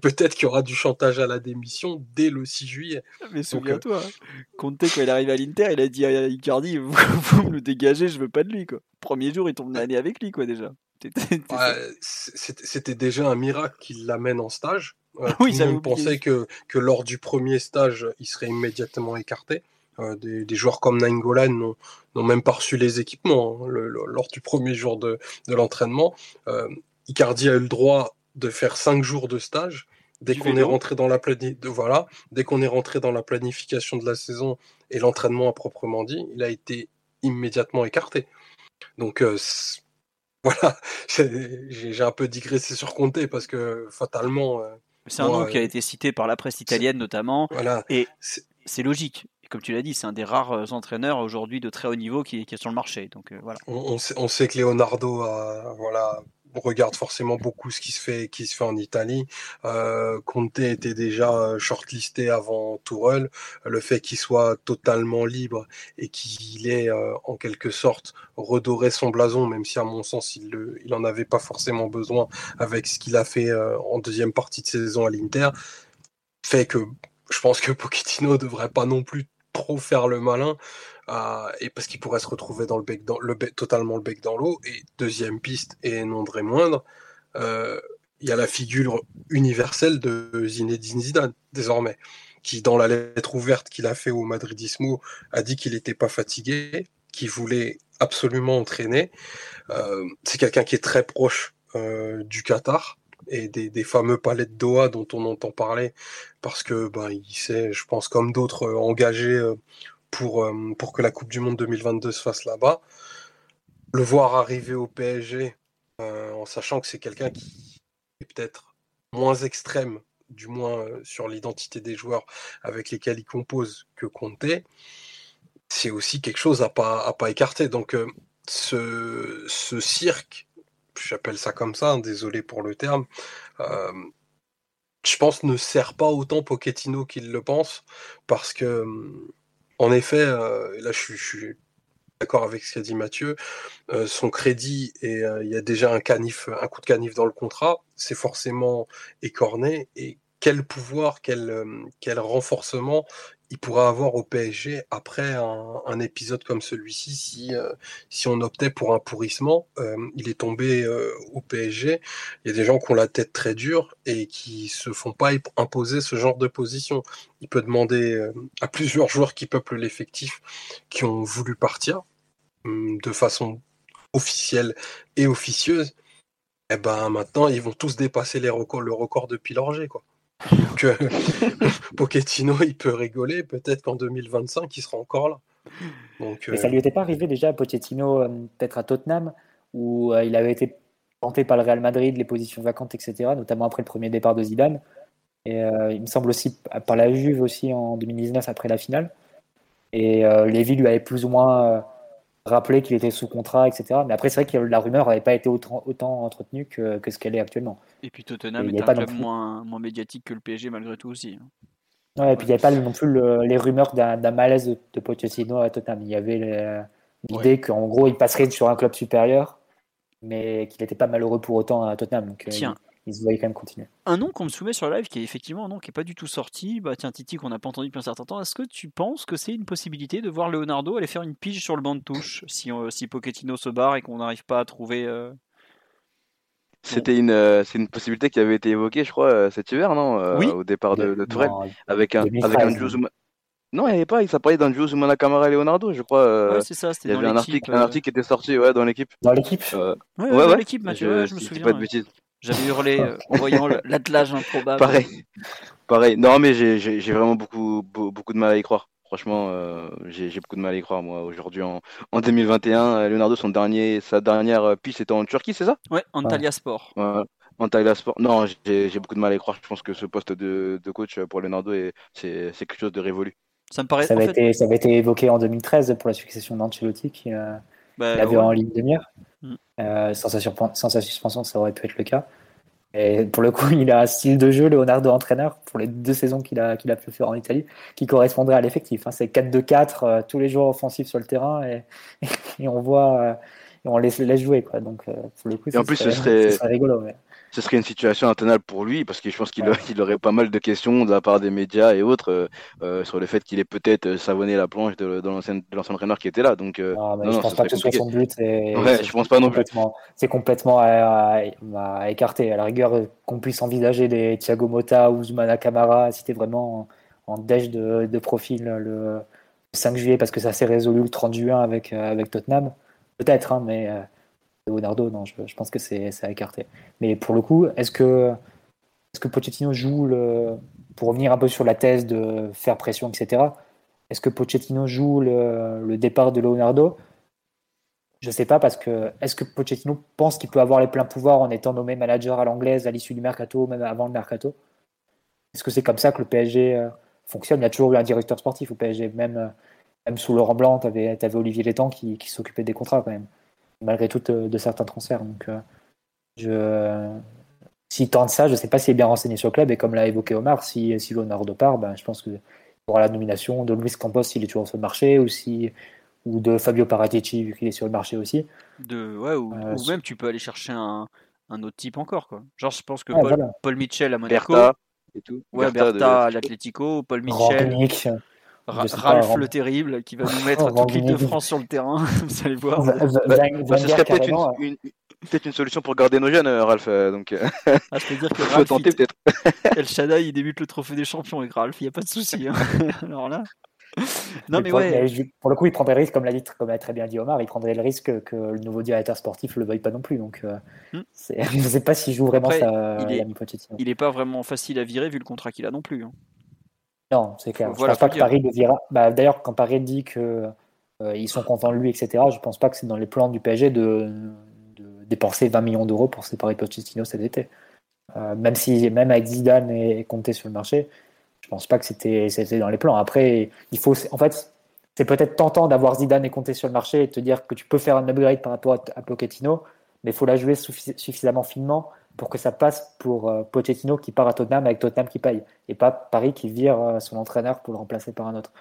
peut-être qu'il y aura du chantage à la démission dès le 6 juillet. Ah, mais souviens-toi, hein. Conte, quand il arrive à l'Inter, il a dit à Icardi vous, me le dégagez, je veux pas de lui. Quoi. Premier jour, il tombe l'année avec lui quoi, déjà. C'était déjà un miracle qu'il l'amène en stage. Euh, oui, tout pensait que, que lors du premier stage, il serait immédiatement écarté. Euh, des, joueurs comme Nainggolan n'ont même pas reçu les équipements hein, lors du premier jour de, l'entraînement. Euh, Icardi a eu le droit de faire cinq jours de stage. Dès qu'on est rentré dans la de, voilà, dès qu'on est rentré dans la planification de la saison et l'entraînement à proprement dit, il a été immédiatement écarté. Donc voilà, j'ai un peu digressé sur Comté parce que fatalement, c'est un nom qui a été cité par la presse italienne notamment. Voilà. Et c'est logique. Comme tu l'as dit, c'est un des rares euh, entraîneurs aujourd'hui de très haut niveau qui, est sur le marché. Donc euh, voilà. On, sait, que Leonardo a, voilà, on regarde forcément beaucoup ce qui se fait, qui se fait en Italie. Euh, Conte était déjà euh, shortlisté avant Tourelle. Le fait qu'il soit totalement libre et qu'il ait euh, en quelque sorte redoré son blason, même si à mon sens il, le, il en avait pas forcément besoin avec ce qu'il a fait en deuxième partie de saison à l'Inter, fait que je pense que Pochettino devrait pas non plus trop faire le malin et parce qu'il pourrait se retrouver dans le bec dans, le totalement le bec dans l'eau. Et deuxième piste, et non très moindre, euh, il y a la figure universelle de Zinedine Zidane, désormais, qui, dans la lettre ouverte qu'il a fait au Madridismo, a dit qu'il n'était pas fatigué, qu'il voulait absolument entraîner. Euh, c'est quelqu'un qui est très proche euh, du Qatar et des, fameux palais de Doha dont on entend parler, parce que ben, il s'est, je pense, comme d'autres, engagé pour, euh, pour que la Coupe du Monde 2022 se fasse là-bas. Le voir arriver au PSG, euh, en sachant que c'est quelqu'un qui est peut-être moins extrême, du moins euh, sur l'identité des joueurs avec lesquels il compose, que Conte, c'est aussi quelque chose à pas, à pas écarter. Donc ce, ce cirque, j'appelle ça comme ça, hein, désolé pour le terme, je pense ne sert pas autant Pochettino qu'il le pense, parce que en effet, euh, là je suis, d'accord avec ce qu'a dit Mathieu, euh, son crédit et euh, il y a déjà un canif, un coup de canif dans le contrat, c'est forcément écorné et quel pouvoir, quel renforcement il pourra avoir au PSG après un, épisode comme celui-ci si, euh, si on optait pour un pourrissement. Euh, il est tombé euh, au PSG. Il y a des gens qui ont la tête très dure et qui se font pas imposer ce genre de position. Il peut demander à plusieurs joueurs qui peuplent l'effectif qui ont voulu partir hum, de façon officielle et officieuse. Et eh ben maintenant ils vont tous dépasser les records, le record de Pilorgé quoi. Donc, euh, Pochettino, il peut rigoler. Peut-être qu'en 2025, il sera encore là. Donc, Mais ça euh, lui était pas arrivé déjà, Pochettino, euh, peut-être à Tottenham, où il avait été tenté par le Real Madrid, les positions vacantes, etc., notamment après le premier départ de Zidane. Et il me semble aussi par la Juve aussi en 2019 après la finale. Et Lévy lui avait plus ou moins rappeler qu'il était sous contrat, etc. Mais après, c'est vrai que la rumeur n'avait pas été autant, autant entretenue que, que ce qu'elle est actuellement. Et puis Tottenham est un club moins, moins, médiatique que le PSG malgré tout aussi. Hein. Ouais, et puis il n'y avait pas non plus les rumeurs d'un malaise de, de, Pochettino à Tottenham. Il y avait l'idée qu'en gros, il passerait sur un club supérieur, mais qu'il n'était pas malheureux pour autant à Tottenham. Donc, Tiens, il se voyait quand même continuer. Un nom qu'on me soumet sur live qui est effectivement un nom qui n'est pas du tout sorti. Bah tiens, Titi, qu'on n'a pas entendu depuis un certain temps. Est-ce que tu penses que c'est une possibilité de voir Leonardo aller faire une pige sur le banc de touche si, on- si Pochettino se barre et qu'on n'arrive pas à trouver. euh, C'était une, euh, c'est une possibilité qui avait été évoquée, je crois, euh, cet hiver, non euh, Oui. Au départ de, de Tourelle, Non, avec un, 2013, avec un non. duo Zuma- Non, il n'y avait pas, il s'est parlé d'un duo Zoumana Camara et Leonardo, je crois. euh, Ouais, c'est ça, il c'était y avait un l'équipe. article, un euh, article qui était sorti ouais, dans l'équipe. Dans l'équipe Euh, Ouais, ouais, ouais, dans l'équipe, Mathieu, ouais, je me si souviens. pas de ouais. bêtises. J'avais hurlé euh, en voyant l'attelage improbable. Pareil, pareil. Non, mais j'ai vraiment beaucoup, beau- beaucoup de mal à y croire. Franchement, euh, j'ai beaucoup de mal à y croire, moi, aujourd'hui, en, en 2021. euh, Leonardo, son dernier, sa dernière piste était en Turquie, c'est ça? Ouais, Antalya Sport. Ouais. Antalya Sport. Non, j'ai beaucoup de mal à y croire. Je pense que ce poste de, de coach pour Leonardo, est- c'est quelque chose de révolu. Ça me paraît. ça en avait, fait, été, ça avait été évoqué en 2013 pour la succession d'Ancelotti qui euh, bah, l'avait ouais. en ligne de mire. Mm. Euh, sans, sa surpen- sans sa suspension, ça aurait pu être le cas. Et pour le coup, il a un style de jeu, Leonardo entraîneur, pour les deux saisons qu'il a, qu'il a pu faire en Italie, qui correspondrait à l'effectif. hein. C'est 4-2-4, euh, tous les joueurs offensifs sur le terrain, et, et on voit, euh, et on les laisse jouer. Quoi. Donc, euh, pour le coup, Et en plus, ce serait, serait- rigolo. Ce serait une situation intenable pour lui, parce que je pense qu'il Ouais. aurait pas mal de questions de la part des médias et autres euh, euh, sur le fait qu'il ait peut-être euh, savonné la planche de, de l'ancien entraîneur qui était là. Donc, euh, Non, non, je non, pense pas que ce soit son but. Et Ouais, c'est je pense pas non plus. complètement- C'est complètement à, à- à écarter. À la rigueur, qu'on puisse envisager des Thiago Motta ou Zoumana Camara, si t'es vraiment en, en déj de, de profil le 5 juillet, parce que ça s'est résolu le 30 juin avec, avec Tottenham. Peut-être, hein, mais Leonardo, non, je, pense que c'est à écarter. Mais pour le coup, est-ce que, est que Pochettino joue le. Pour revenir un peu sur la thèse de faire pression, etc., est-ce que Pochettino joue le, départ de Leonardo? Je sais pas parce que est-ce que Pochettino pense qu'il peut avoir les pleins pouvoirs en étant nommé manager à l'anglaise à l'issue du mercato, même avant le mercato? Est-ce que c'est comme ça que le PSG euh, fonctionne? Il y a toujours eu un directeur sportif au PSG, même, euh, même sous Laurent Blanc, tu avais, Olivier Létang qui, qui s'occupait des contrats quand même, malgré tout euh, de certains transferts. Donc, euh, je, s'il tente ça, je ne sais pas s'il est bien renseigné sur le club. Et comme l'a évoqué Omar, si, si Leonardo part, ben, je pense qu'il y aura la nomination de Luis Campos s'il est toujours sur le marché ou, si, ou de Fabio Paratici vu qu'il est sur le marché aussi. De, ouais, ou, Euh, ou même tu peux aller chercher un, un autre type encore. Quoi. Genre, je pense que Ouais, Paul, voilà. Paul Mitchell à Monaco. Bertha et tout. Ouais, Bertha de- Bertha à l'Atlético, Paul Mitchell, Rangnick, Ra- pas, Ralph le Terrible qui va nous mettre toute l'équipe de. France sur le terrain. Vous allez voir. Bah, bah, ce serait peut-être une, une- peut-être une solution pour garder nos jeunes, euh, Ralph. euh, donc, euh, Ah, je peux dire que faut Ralph, tenter il- peut-être. El Shaddai, il débute le trophée des champions avec Ralph, il n'y a pas de souci. hein. Alors là. Non, mais pour, ouais. mais je- pour le coup, il prendrait le risque, comme l'a dit, comme l'a très bien dit Omar, il prendrait le risque que le nouveau directeur sportif le veuille pas non plus. Donc, euh, Hmm. je ne sais pas s'il joue vraiment Après, ça, il est-. Il pas vraiment facile à virer vu le contrat qu'il a non plus. hein. Non, c'est clair. Je pense pas que. Paris. Bah, D'ailleurs, quand Paris dit que euh, ils sont contents de lui, etc., je pense pas que c'est dans les plans du PSG de, de dépenser 20 millions d'euros pour séparer Pochettino cet été. Euh, même si, même avec Zidane et Conte sur le marché, je pense pas que c'était dans les plans. Après, il faut, en fait, c'est peut-être tentant d'avoir Zidane et Conte sur le marché et de te dire que tu peux faire un upgrade par rapport à, à Pochettino, mais il faut la jouer suffi- suffisamment finement pour que ça passe pour euh, Pochettino qui part à Tottenham avec Tottenham qui paye et pas Paris qui vire euh, son entraîneur pour le remplacer par un autre.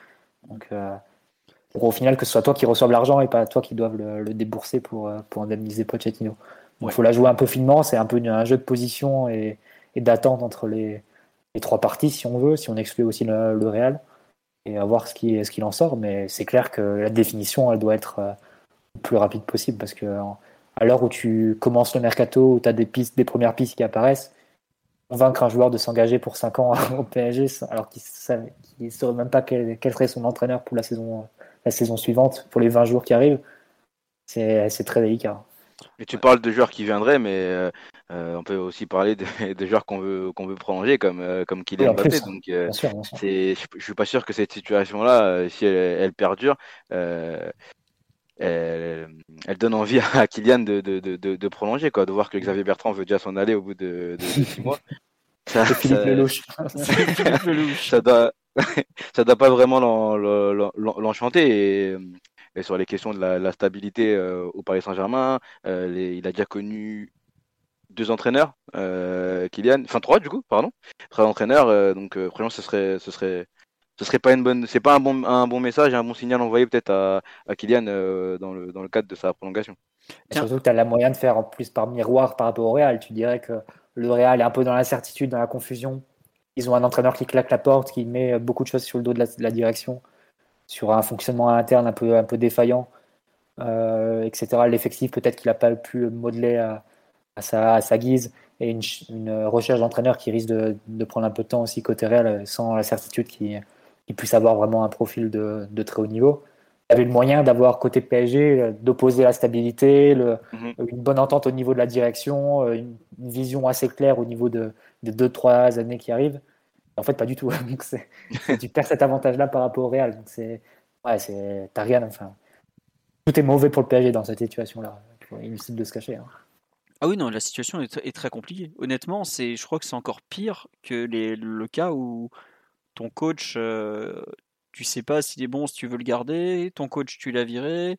Donc, euh, pour au final que ce soit toi qui reçoive l'argent et pas toi qui doive le, débourser pour, euh, pour indemniser Pochettino. Il faut la jouer un peu finement, c'est un peu un jeu de position et, d'attente entre les, les trois parties, si on veut, si on exclut aussi le, Real, et à voir ce qui- ce qu'il en sort. Mais c'est clair que la définition, elle doit être euh, le plus rapide possible parce que à l'heure où tu commences le mercato, où tu as des pistes, des premières pistes qui apparaissent, convaincre un joueur de s'engager pour 5 ans au PSG alors qu'il ne saurait même pas quel, quel serait son entraîneur pour la saison, la saison suivante, pour les 20 jours qui arrivent, c'est très délicat. Et tu parles de joueurs qui viendraient, mais euh, euh, on peut aussi parler de, de joueurs qu'on veut, qu'on veut prolonger, comme, euh, comme Kylian Mbappé. Donc, euh, bien sûr, bien sûr. je, je suis pas sûr que cette situation-là, si elle, elle perdure, elle, elle donne envie à Kylian de, de, de, de, de prolonger, quoi, de voir que Xavier Bertrand veut déjà s'en aller au bout de, de, de six mois. Ça, ça- Philippe Lelouch. ça doit, ça doit pas vraiment l'en- l'en- l'en- l'enchanter. Et, et sur les questions de la, la stabilité euh, au Paris Saint-Germain, euh, il a déjà connu deux entraîneurs, euh, Kylian, enfin trois du coup, pardon, trois entraîneurs. euh, donc euh, franchement, ce serait, ce serait, ce serait pas une bonne, c'est pas un bon, un bon message, et un bon signal envoyé peut-être à, à Kylian euh, dans le dans le cadre de sa prolongation. Et Surtout que tu as la moyen de faire en plus par miroir par rapport au Real. Tu dirais que le Real est un peu dans l'incertitude, dans la confusion. Ils ont un entraîneur qui claque la porte, qui met beaucoup de choses sur le dos de la, direction, sur un fonctionnement interne un peu, un peu défaillant, euh, etc. L'effectif, peut-être qu'il n'a pas pu modeler à, sa, guise, et une, recherche d'entraîneur qui risque de, de, prendre un peu de temps aussi côté Real, sans la certitude qu'il puisse avoir vraiment un profil de, de très haut niveau avait le moyen d'avoir côté PSG, d'opposer la stabilité, le, mhm. une bonne entente au niveau de la direction, euh, une, vision assez claire au niveau de, des deux, trois années qui arrivent. En fait, pas du tout. Donc, tu perds cet avantage-là par rapport au Real. Donc, c'est, ouais, c'est, t'as rien. Enfin, tout est mauvais pour le PSG dans cette situation-là. Inutile de se cacher. Hein. Ah oui, non, la situation est, très compliquée. Honnêtement, c'est, je crois que c'est encore pire que les, le cas où ton coach, euh, tu sais pas s'il est bon, si tu veux le garder, ton coach, tu l'as viré.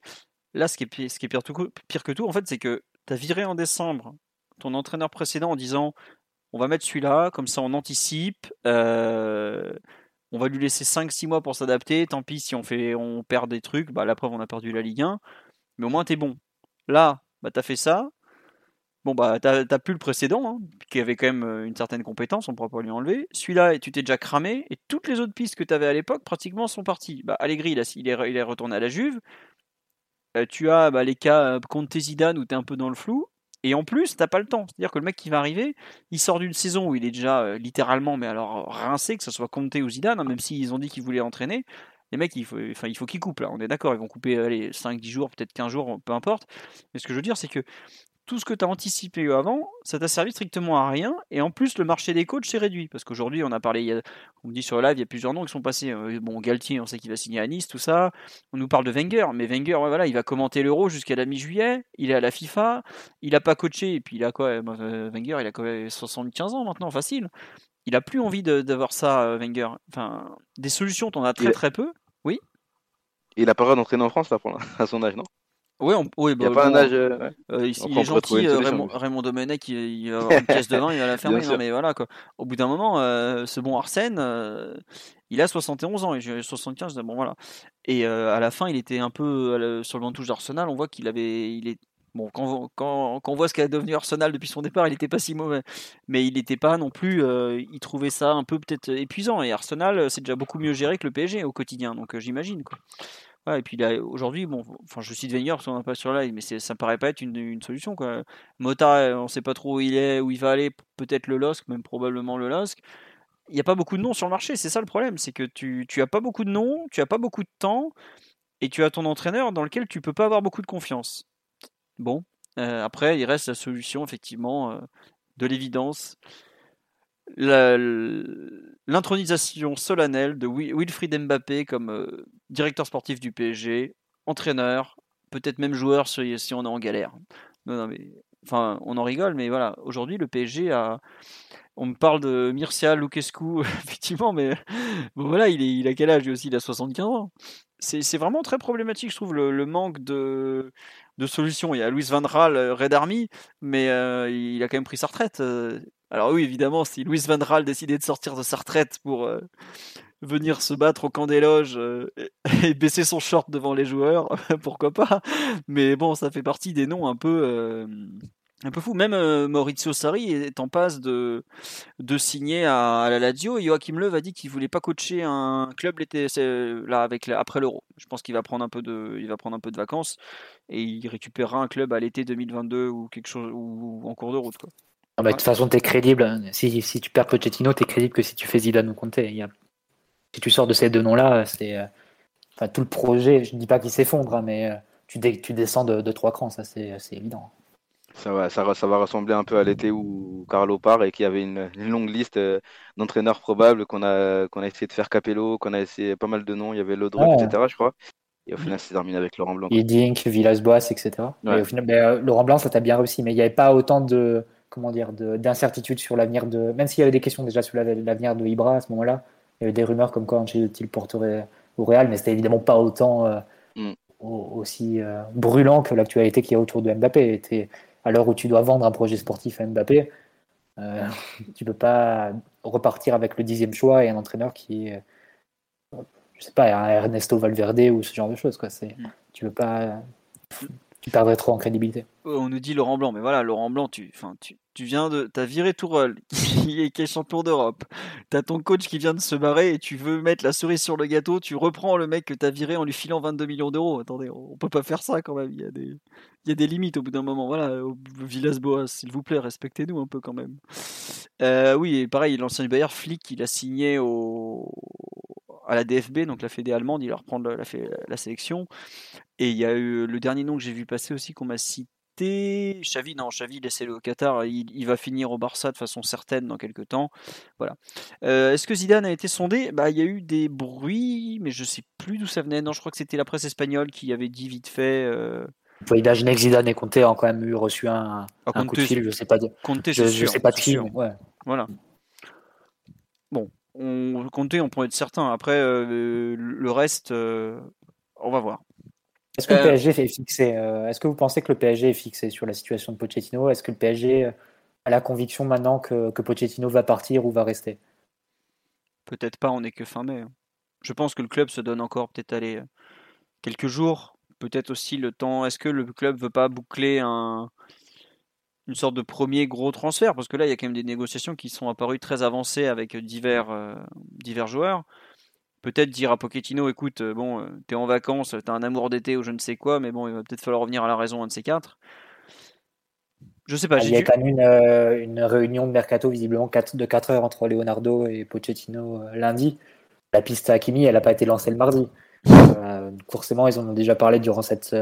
Là, ce qui est, pire, ce qui pire, que tout, en fait, c'est que tu as viré en décembre ton entraîneur précédent en disant on va mettre celui-là, comme ça on anticipe, euh, on va lui laisser 5-6 mois pour s'adapter, tant pis si on, fait, on perd des trucs, bah, la preuve on a perdu la Ligue 1, mais au moins tu es bon. Là, bah, tu as fait ça, Bon, bah, t'as plus le précédent, hein, qui avait quand même euh, une certaine compétence, on pourra pas lui enlever. Celui-là, tu t'es déjà cramé, et toutes les autres pistes que tu avais à l'époque, pratiquement, sont parties. Bah, Allegri, il, il, est, retourné à la Juve. Euh, tu as bah, les cas euh, contre tes Zidane où tu es un peu dans le flou. Et en plus, t'as pas le temps. C'est-à-dire que le mec qui va arriver, il sort d'une saison où il est déjà littéralement, mais alors rincé, que ce soit Conte ou Zidane, hein, même s'ils ont dit qu'ils voulaient entraîner. Les mecs, il faut, enfin, il faut qu'ils coupent là. On est d'accord, ils vont couper allez, 5-10 jours, peut-être 15 jours, peu importe. Mais ce que je veux dire, c'est que tout ce que tu as anticipé avant, ça t'a servi strictement à rien. Et en plus, le marché des coachs s'est réduit. Parce qu'aujourd'hui, on a parlé, on me dit sur le live, il y a plusieurs noms qui sont passés. Euh, bon, Galtier, on sait qu'il va signer à Nice, tout ça. On nous parle de Wenger. Mais Wenger, voilà, il va commenter l'Euro jusqu'à la mi-juillet. Il est à la FIFA. Il n'a pas coaché. Et puis, il a quoi euh, Wenger, il a quoi 75 ans maintenant, facile. Il a plus envie d'avoir ça, euh, Wenger. Enfin, des solutions, tu en as très très peu. Oui. Il a pas le droit d'entraîner en France, là, pour, à son âge, non? Oui, il n'y a bah, pas un âge. Euh, euh, il, est gentil, euh, Raymond, Raymond, Domenech, il, va avoir une pièce de vin, il va la fermer. mais voilà, quoi. Au bout d'un moment, ce bon Arsène, il a 71 ans et j'ai 75. Bon, voilà. Et à la fin, il était un peu sur le banc de touche d'Arsenal. On voit qu'il avait. Il est, bon, quand, quand, quand on voit ce qu'a devenu Arsenal depuis son départ, il n'était pas si mauvais. Mais il n'était pas non plus. il trouvait ça un peu peut-être épuisant. Et Arsenal, c'est déjà beaucoup mieux géré que le PSG au quotidien. Donc j'imagine, quoi et puis aujourd'hui, bon, enfin, je cite Wenger parce qu'on n'a pas sur live, mais ça me paraît pas être une, solution. Quoi. Mota, euh, on sait pas trop où il est, où il va aller, peut-être le LOSC, même probablement le LOSC. Il n'y a pas beaucoup de noms sur le marché, c'est ça le problème, c'est que tu, tu as pas beaucoup de noms, tu as pas beaucoup de temps, et tu as ton entraîneur dans lequel tu peux pas avoir beaucoup de confiance. Bon, euh, après, il reste la solution, effectivement, euh, de l'évidence l'intronisation solennelle de Wilfried Mbappé comme euh, directeur sportif du PSG, entraîneur, peut-être même joueur si, on est en galère. Enfin, on en rigole, mais voilà, aujourd'hui le PSG a. On me parle de Mircea Lucescu, effectivement, mais voilà, il, est, il a quel âge lui aussi? Il a 75 ans. C'est vraiment très problématique, je trouve, le, manque de, de solutions. Il y a Louis Van Raal, euh, Red Army, mais euh, il a quand même pris sa retraite. Alors oui, évidemment, si Louis Van Raal décidait de sortir de sa retraite pour euh, venir se battre au camp des loges euh, et baisser son short devant les joueurs, pourquoi pas Mais bon, ça fait partie des noms un peu euh, un peu fou. Même Maurizio Sarri est en passe de, de signer à, la Lazio. Et Joachim Löw a dit qu'il voulait pas coacher un club l'été là avec après l'Euro. Je pense qu'il va prendre un peu de il va prendre un peu de vacances et il récupérera un club à l'été 2022 ou quelque chose ou en cours de route. Ah bah, de toute façon, tu es crédible. Hein. Si, si tu perds Pochettino, tu es crédible que si tu fais Zidane ou Conte. Il y a... Si tu sors de ces deux noms-là, c'est. Euh, enfin, tout le projet, je ne dis pas qu'il s'effondre, hein, mais euh, tu, tu descends de, trois crans, ça c'est évident. Ça va, ça, ça, va ressembler un peu à l'été où Carlo part et qu'il y avait une, longue liste euh, d'entraîneurs probables qu'on a, qu'on a essayé de faire Capello, qu'on a essayé pas mal de noms. Il y avait Lodro, etc. Je crois. Et au final, c'est terminé avec Laurent Blanc. Dink, Villas-Boas, etc. au final, ben, Laurent Blanc, ça t'a bien réussi, mais il n'y avait pas autant de comment dire, d'incertitude sur l'avenir de. Même s'il y avait des questions déjà sur l'avenir de Ibra à ce moment-là, il y avait des rumeurs comme quoi Ancelotti le porterait au Real, mais c'était évidemment pas autant euh, mm. aussi euh, brûlant que l'actualité qu'il y a autour de Mbappé. Était, à l'heure où tu dois vendre un projet sportif à Mbappé, euh, tu peux pas repartir avec le dixième choix et un entraîneur qui est, je sais pas, un Ernesto Valverde ou ce genre de choses. Quoi. C'est, mm. Tu peux pas Il perdrait trop en crédibilité. On nous dit Laurent Blanc, mais voilà, Laurent Blanc, tu, enfin, tu, tu viens de, t'as viré Tourelle, qui est, qui est champion d'Europe. T'as ton coach qui vient de se barrer et tu veux mettre la cerise sur le gâteau. Tu reprends le mec que t'as viré en lui filant 22 millions d'euros. Attendez, on peut pas faire ça quand même. Il y a des, il y a des limites au bout d'un moment. Voilà, Villas-Boas, s'il vous plaît, respectez-nous un peu quand même. Euh, oui, et pareil, l'ancien du Bayern, Flick, il a signé au, à la DFB, donc la fédé allemande, il va reprendre la, sélection. Et il y a eu le dernier nom que j'ai vu passer aussi qu'on m'a cité. Xavi, non, Xavi, laissez-le au Qatar. Il, il va finir au Barça de façon certaine dans quelques temps. Voilà. Euh, Est-ce que Zidane a été sondé? Bah, Il y a eu des bruits, mais je sais plus d'où ça venait. Non, je crois que c'était la presse espagnole qui avait dit vite fait. Euh... Vous pouvez imaginer que Zidane et Conte ont quand même eu reçu un, Ah, un coup de fil, je sais pas. Conte, Je, je sais pas qui, ouais. Voilà. Bon, on compter, on pourrait être certain. Après, euh, le reste, euh, on va voir. Est-ce que le Euh, PSG est fixé euh, Est-ce que vous pensez que le PSG est fixé sur la situation de Pochettino? Est-ce que le PSG a la conviction maintenant que, que Pochettino va partir ou va rester? Peut-être pas, on n'est que fin mai. hein. Je pense que le club se donne encore peut-être aller quelques jours, peut-être aussi le temps. Est-ce que le club veut pas boucler un, une sorte de premier gros transfert Parce que là, il y a quand même des négociations qui sont apparues très avancées avec divers, euh, divers joueurs. Peut-être dire à Pochettino, écoute, euh, bon, euh, t'es en vacances, t'as un amour d'été ou je ne sais quoi, mais bon, il va peut-être falloir revenir à la raison, un de ces quatre. Je sais pas, Il j'ai y a dû- quand même une, euh, une réunion de mercato visiblement quatre- de 4 heures entre Leonardo et Pochettino euh, lundi. La piste Hakimi, elle n'a pas été lancée le mardi. Forcément, ils en ont déjà parlé durant cette,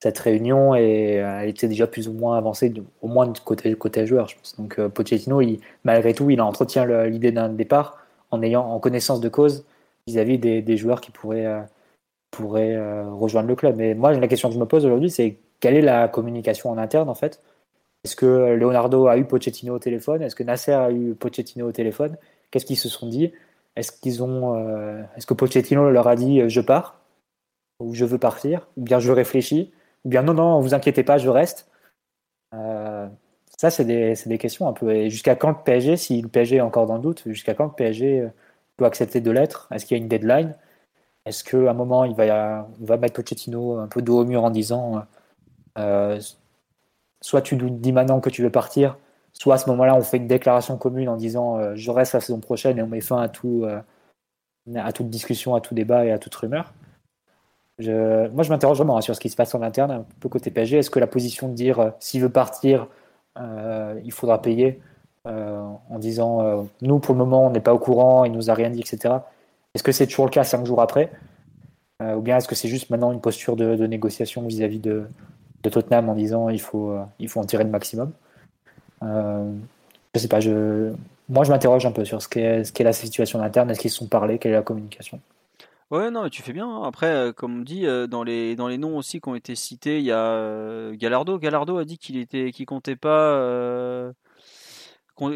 cette réunion et euh, elle était déjà plus ou moins avancée, au moins de côté, côté joueur, je pense. Donc euh, Pochettino, il- malgré tout, il entretient l'idée d'un départ en ayant en connaissance de cause vis-à-vis des, des joueurs qui pourraient, euh, pourraient euh, rejoindre le club. Mais moi, la question que je me pose aujourd'hui, c'est quelle est la communication en interne en fait? Est-ce que Leonardo a eu Pochettino au téléphone? Est-ce que Nasser a eu Pochettino au téléphone? Qu'est-ce qu'ils se sont dit? Est-ce euh, est-ce que Pochettino leur a dit euh, je pars ou je veux partir ou bien je réfléchis ou bien non non vous inquiétez pas je reste Euh, Ça c'est des, des questions un peu. Et jusqu'à quand le PSG si le PSG est encore dans le doute jusqu'à quand le PSG euh, doit accepter de l'être? Est-ce qu'il y a une deadline? Est-ce qu'à un moment il va, va mettre Pochettino un peu dos au mur en disant euh, soit tu nous dis maintenant que tu veux partir, soit à ce moment-là, on fait une déclaration commune en disant je reste la saison prochaine et on met fin à, tout, à toute discussion, à tout débat et à toute rumeur. Moi, je m'interroge vraiment hein, sur ce qui se passe en interne, un peu côté PSG. Est-ce que la position de dire euh, s'il veut partir, euh, il faudra payer euh, en disant nous, pour le moment, on n'est pas au courant, il nous a rien dit, etc. Est-ce que c'est toujours le cas cinq jours après Ou bien est-ce que c'est juste maintenant une posture de, négociation vis-à-vis de, Tottenham en disant il faut, il faut en tirer le maximum? Je sais pas, je, moi je m'interroge un peu sur ce qu'est ce qu'est la situation interne, est-ce qu'ils se sont parlé, quelle est la communication? Ouais, non, mais tu fais bien. hein. Après, euh, comme on dit, euh, dans les, dans les noms aussi qui ont été cités, il y a euh. Gallardo a dit qu'il était, qu'il comptait pas euh,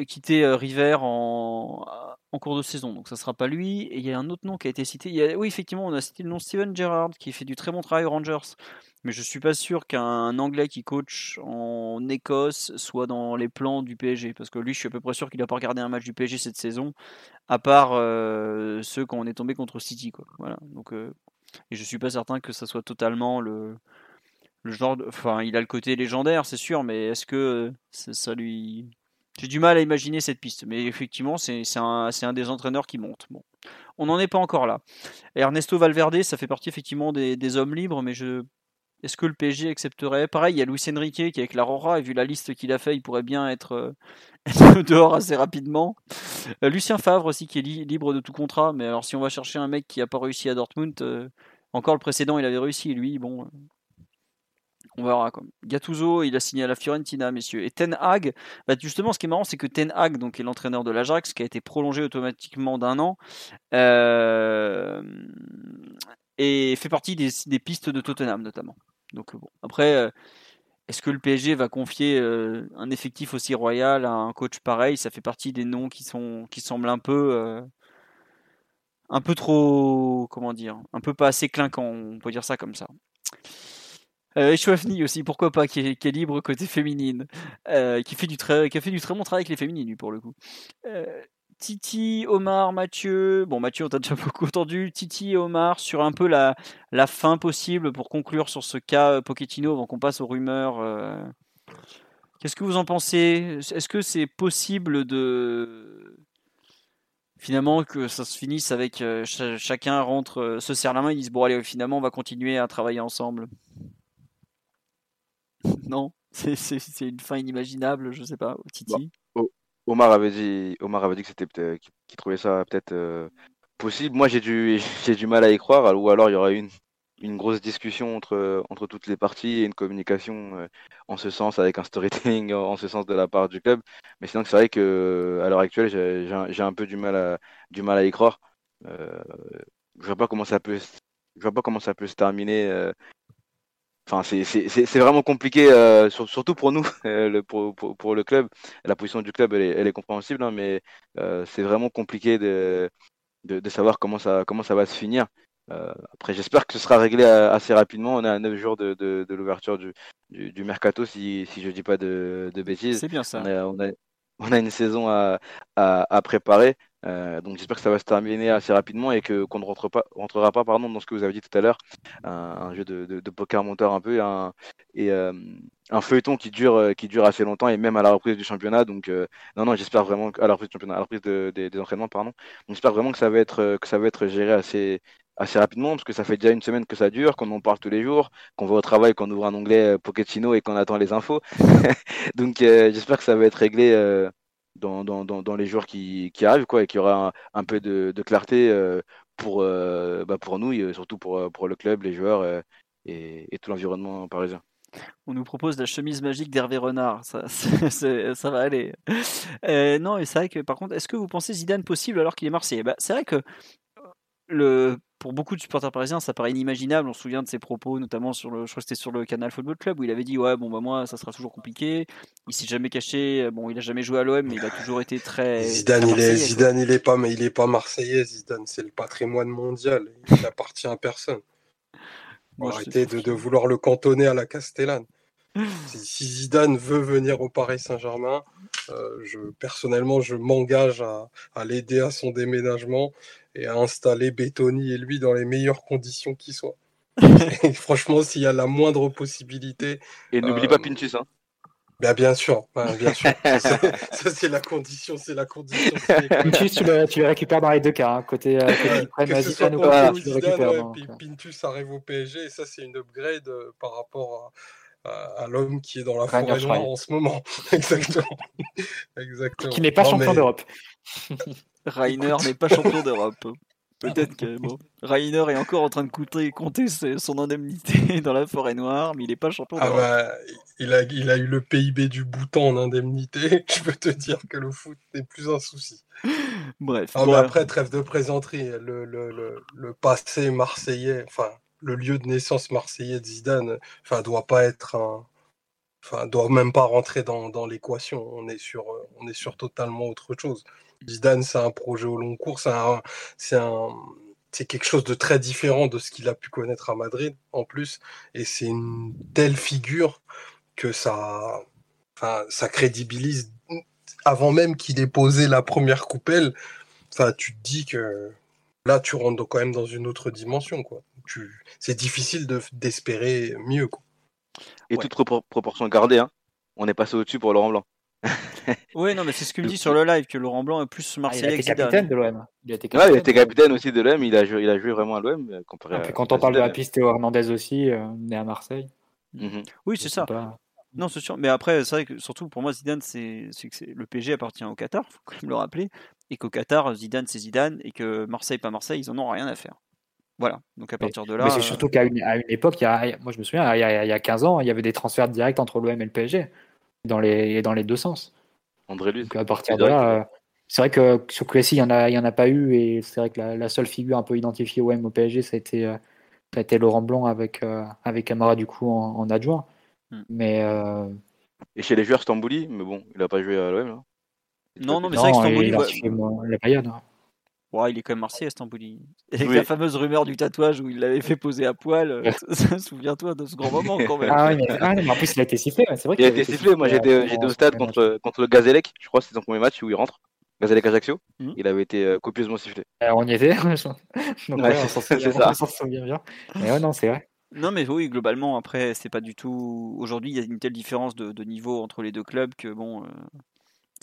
quitter River en, en cours de saison. Donc ça sera pas lui. Et il y a un autre nom qui a été cité. Il oui, effectivement, on a cité le nom Steven Gerrard qui fait du très bon travail aux Rangers. Mais je suis pas sûr qu'un Anglais qui coach en Écosse soit dans les plans du PSG. Parce que lui, je suis à peu près sûr qu'il a pas regardé un match du PSG cette saison à part euh, ceux quand on est tombé contre City quoi. Voilà. Donc euh, et je suis pas certain que ça soit totalement le genre de... enfin il a le côté légendaire c'est sûr mais est-ce que euh, ça lui j'ai du mal à imaginer cette piste mais effectivement c'est un des entraîneurs qui monte. On n'en est pas encore là. Ernesto Valverde, ça fait partie effectivement des, hommes libres mais est-ce que le PSG accepterait? Pareil, il y a Luis Enrique qui est avec la Rora et vu la liste qu'il a fait, il pourrait bien être, euh, dehors assez rapidement. Euh, Lucien Favre aussi qui est li- libre de tout contrat, mais alors si on va chercher un mec qui a pas réussi à Dortmund, euh, encore le précédent il avait réussi, lui bon, on verra comme. Gattuso il a signé à la Fiorentina messieurs. Et Ten Hag, bah, justement ce qui est marrant c'est que Ten Hag donc est l'entraîneur de l'Ajax qui a été prolongé automatiquement d'un an euh, et fait partie des, pistes de Tottenham notamment. Donc bon après. euh, est-ce que le PSG va confier euh, un effectif aussi royal à un coach pareil? Ça fait partie des noms qui semblent un peu un peu trop comment dire, un peu pas assez clinquant, on peut dire ça comme ça. Euh, et Chouafni aussi, pourquoi pas, qui est, libre côté féminine, euh, qui fait du très qui a fait du très bon travail avec les féminines lui, pour le coup. Euh, Titi, Omar, Mathieu. Bon, Mathieu, on t'a déjà beaucoup entendu. Titi et Omar sur un peu la, la fin possible pour conclure sur ce cas euh, Pochettino avant qu'on passe aux rumeurs. Qu'est-ce que vous en pensez? Est-ce que c'est possible de finalement que ça se finisse avec cha- chacun rentre, se serre la main, ils disent bon allez finalement on va continuer à travailler ensemble? Non, c'est une fin inimaginable, je sais pas. Titi. Omar avait dit, Omar avait dit que c'était peut-être- qu'il trouvait ça peut-être euh, possible. Moi, j'ai du, j'ai du mal à y croire, ou alors il y aurait une, une grosse discussion entre, entre toutes les parties et une communication euh, en ce sens, avec un storytelling en ce sens de la part du club. Mais sinon, c'est vrai que à l'heure actuelle, j'ai un, peu du mal à, du mal à y croire. Euh, je vois pas comment ça peut, je vois pas comment ça peut se terminer. Enfin, c'est vraiment compliqué, euh, sur- surtout pour nous, euh, le, pour, pour, pour le club. La position du club, elle est, elle est compréhensible, hein, mais euh, c'est vraiment compliqué de, de, de savoir comment ça, comment ça va se finir. Après, j'espère que ce sera réglé assez rapidement. On est à 9 jours de, de, de l'ouverture du, du, du mercato, si, si je dis pas de, de bêtises. C'est bien ça. On a, on a, on a une saison à, à, à préparer. Euh, donc j'espère que ça va se terminer assez rapidement et que qu'on ne rentre pas, rentrera pas pardon, dans ce que vous avez dit tout à l'heure, un, jeu de, de, poker monteur un peu et un, euh, feuilleton qui dure, euh, qui dure assez longtemps et même à la reprise du championnat. Donc non, non, j'espère vraiment à la reprise du championnat, à la reprise de- des- entraînements, pardon. J'espère vraiment que ça va être, que ça va être géré assez, assez rapidement parce que ça fait déjà une semaine que ça dure, qu'on en parle tous les jours, qu'on va au travail, qu'on ouvre un onglet Pochettino et qu'on attend les infos. Donc j'espère que ça va être réglé. Euh, dans, dans, dans, les jours qui, qui arrivent quoi, et qu'il y aura un, peu de, clarté euh, pour, euh, bah, pour nous et surtout pour, euh, pour le club, les joueurs euh, et, tout l'environnement parisien. On nous propose la chemise magique d'Hervé Renard, ça, ça va aller. Euh, non, et c'est vrai que par contre, est-ce que vous pensez Zidane possible alors qu'il est Marseillais? Bah, C'est vrai que le, pour beaucoup de supporters parisiens, ça paraît inimaginable. On se souvient de ses propos, notamment sur le, je crois que c'était sur le Canal Football Club, où il avait dit ouais, bon bah moi, ça sera toujours compliqué. Il s'est jamais caché. Bon, il a jamais joué à l'OM, mais il a toujours été très. Zidane, il est, quoi. Zidane, il est pas, mais il est pas marseillais. Zidane, c'est le patrimoine mondial. Il appartient à personne. Arrêtez de, de vouloir le cantonner à la Castellane. Si, si Zidane veut venir au Paris Saint-Germain, euh, je, personnellement, je m'engage à, à l'aider à son déménagement et à installer Bétoni et lui dans les meilleures conditions qui soient. Et franchement, s'il y a la moindre possibilité, Et n'oublie Euh, pas Pintus, hein. ben bien sûr, ben bien sûr. Ça, c'est- ça, c'est la condition, c'est la condition. Pintus, tu le, tu le récupères dans les deux cas. hein. Côté, euh, Ouais, que ce soit ou Conte pas, ou tu le Zidane, récupères. ouais, donc, P-. Pintus arrive au PSG et ça c'est une upgrade euh, par rapport à, à- à l'homme qui est dans la forêt noire en ce moment. Exactement. Exactement. Qui n'est pas champion d'Europe. Rainer n'est pas champion d'Europe. Peut-être que bon, Rainer est encore en train de compter, compter son indemnité dans la forêt noire, mais il n'est pas champion Ah d'Europe. bah, il a, il a eu le PIB du Bhoutan en indemnité. Je peux te dire que le foot n'est plus un souci. Bref. Ah, mais après, trêve de plaisanterie. Le, le, le, le passé marseillais, enfin, le lieu de naissance marseillais de Zidane, enfin, doit pas être. Enfin, doit même pas rentrer dans, l'équation. On est sur, on est sur totalement autre chose. Zidane, c'est un projet au long cours. C'est un, c'est un, c'est quelque chose de très différent de ce qu'il a pu connaître à Madrid, en plus. Et c'est une telle figure que ça, enfin, ça crédibilise avant même qu'il ait posé la première coupelle. Enfin, tu te dis que là, tu rentres quand même dans une autre dimension, quoi. Tu, c'est difficile de, d'espérer mieux, quoi. Et Ouais. toute propor- proportion gardée, hein. On est passé au-dessus pour Laurent Blanc. Oui, non, mais c'est ce qu'il me dit sur le live que Laurent Blanc est plus Ah, il a marseillais été que Zidane. capitaine de l'OM. Il a été Ouais, il était capitaine aussi de l'OM, il a joué, il a joué vraiment à l'OM euh, comparé à. quand on parle de la piste, Théo Hernandez aussi, euh, né à Marseille. Mhm. Oui, c'est ça. pas. Non, c'est sûr. Mais après, c'est vrai que surtout pour moi, Zidane, c'est c'est que c'est- le PSG appartient au Qatar, faut quand même le rappeler, et qu'au Qatar, Zidane, c'est Zidane, et que Marseille, pas Marseille, ils en ont rien à faire. Voilà. Donc à partir de là. Mais c'est euh, surtout qu'à une, à une époque, il y a, moi je me souviens, il y, a, il y a 15 ans, il y avait des transferts directs entre l'OM et le PSG, dans les, dans les deux sens. André. Donc à partir de direct, là, euh, c'est vrai que sur Crécy, il n'y en, a- il y en a pas eu, et c'est vrai que la, la seule figure un peu identifiée OM au PSG, ça a été, euh, ça a été Laurent Blanc avec, euh, avec Camara du coup en, en adjoint. Hmm. Mais euh, Et chez les joueurs, Stambouli, mais bon, il a pas joué à l'OM. là. Non, non, mais c'est vrai que Stambouli, il a ouais. la Bayern. hein. Ouais, il est quand même marseillais, Stambouli. Avec Oui. la fameuse rumeur du tatouage où il l'avait fait poser à poil. euh, Souviens-toi de ce grand moment quand même. Ah, oui, mais, ah, non, mais en plus, il a été sifflé. C'est vrai Il a été sifflé, moi euh, j'étais j'étais au stade contre, contre le Gazélec, je crois que c'est son premier match où il rentre. Gazalec Ajaccio, Mhm. il avait été euh, copieusement sifflé. Alors, on y était. Donc, Ouais, ouais, on s'en c'est souvient, ça. on s'en souvient bien. Mais ouais, non, c'est vrai. Non, mais oui, globalement, après, c'est pas du tout. Aujourd'hui, il y a une telle différence de, de niveau entre les deux clubs que bon. euh,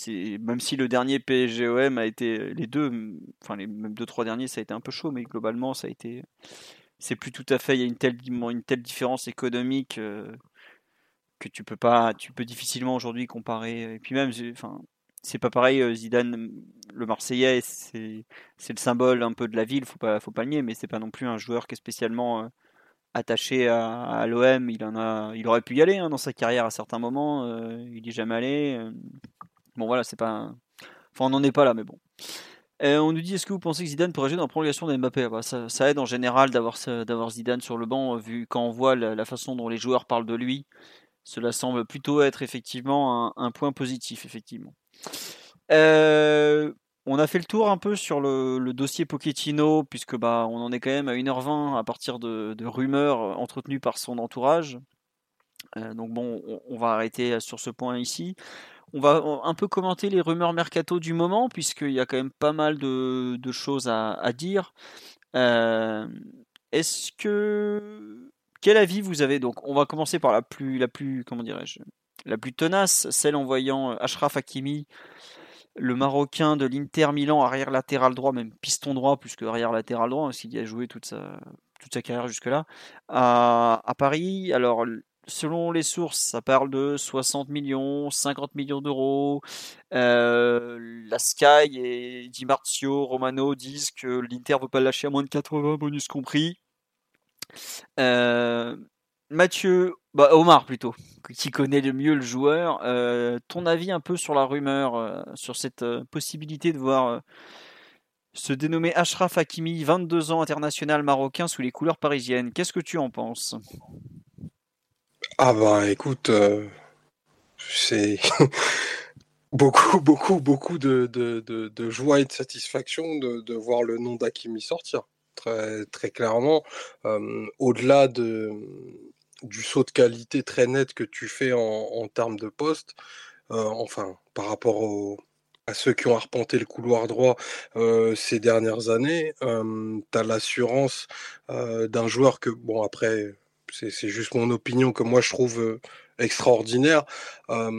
même si le dernier PSGOM a été les deux, enfin les deux trois derniers, ça a été un peu chaud, mais globalement, ça a été. C'est plus tout à fait. Il y a une telle différence économique euh, que tu peux pas, tu peux difficilement aujourd'hui comparer. Et puis même, enfin, c'est pas pareil. euh, Zidane, le Marseillais, c'est le symbole un peu de la ville, faut pas faut pas nier, mais c'est pas non plus un joueur qui est spécialement euh, attaché à, l'OM, il en a, il aurait pu y aller hein, dans sa carrière à certains moments. il n'y est jamais allé. Bon voilà, c'est pas, enfin on n'en est pas là, mais bon. On nous dit est-ce que vous pensez que Zidane pourrait jouer dans la prolongation de Mbappé Ah bah, ça, aide en général d'avoir Zidane sur le banc, euh, vu quand on voit la, façon dont les joueurs parlent de lui. Cela semble plutôt être effectivement un, point positif, effectivement. Euh, on a fait le tour un peu sur le, dossier Pochettino, puisque bah, on en est quand même à 1h20 à partir de, rumeurs euh, entretenues par son entourage. Donc bon, on, on va arrêter sur ce point ici. On va un peu commenter les rumeurs mercato du moment, puisqu'il y a quand même pas mal de, choses à, dire. Euh, Est-ce que quel avis vous avez donc? On va commencer par la plus, la plus, comment dirais-je, la plus tenace, celle en voyant euh, Ashraf Hakimi, le Marocain de l'Inter Milan, arrière latéral droit, même piston droit plus que arrière latéral droit, parce y a joué toute sa, carrière jusque-là, à, à Paris. Alors, selon les sources, ça parle de 60 millions, 50 millions d'euros. Euh, la Sky et Di Marzio, Romano disent que l'Inter ne veut pas lâcher à moins de 80, bonus compris. Euh, Mathieu, bah Omar plutôt, qui connaît le mieux le joueur, euh, ton avis un peu sur la rumeur, sur cette possibilité de voir se dénommer Ashraf Hakimi, 22 ans international marocain sous les couleurs parisiennes. Qu'est-ce que tu en penses? Ah bah écoute, euh, c'est beaucoup, beaucoup, beaucoup de, joie et de satisfaction de, voir le nom d'Hakimi sortir. Très, clairement, euh, au-delà de, du saut de qualité très net que tu fais en, termes de poste, euh, enfin, par rapport à ceux qui ont arpenté le couloir droit ces dernières années, euh, tu as l'assurance d'un joueur que, bon, après, c'est juste mon opinion que moi je trouve euh, extraordinaire, euh,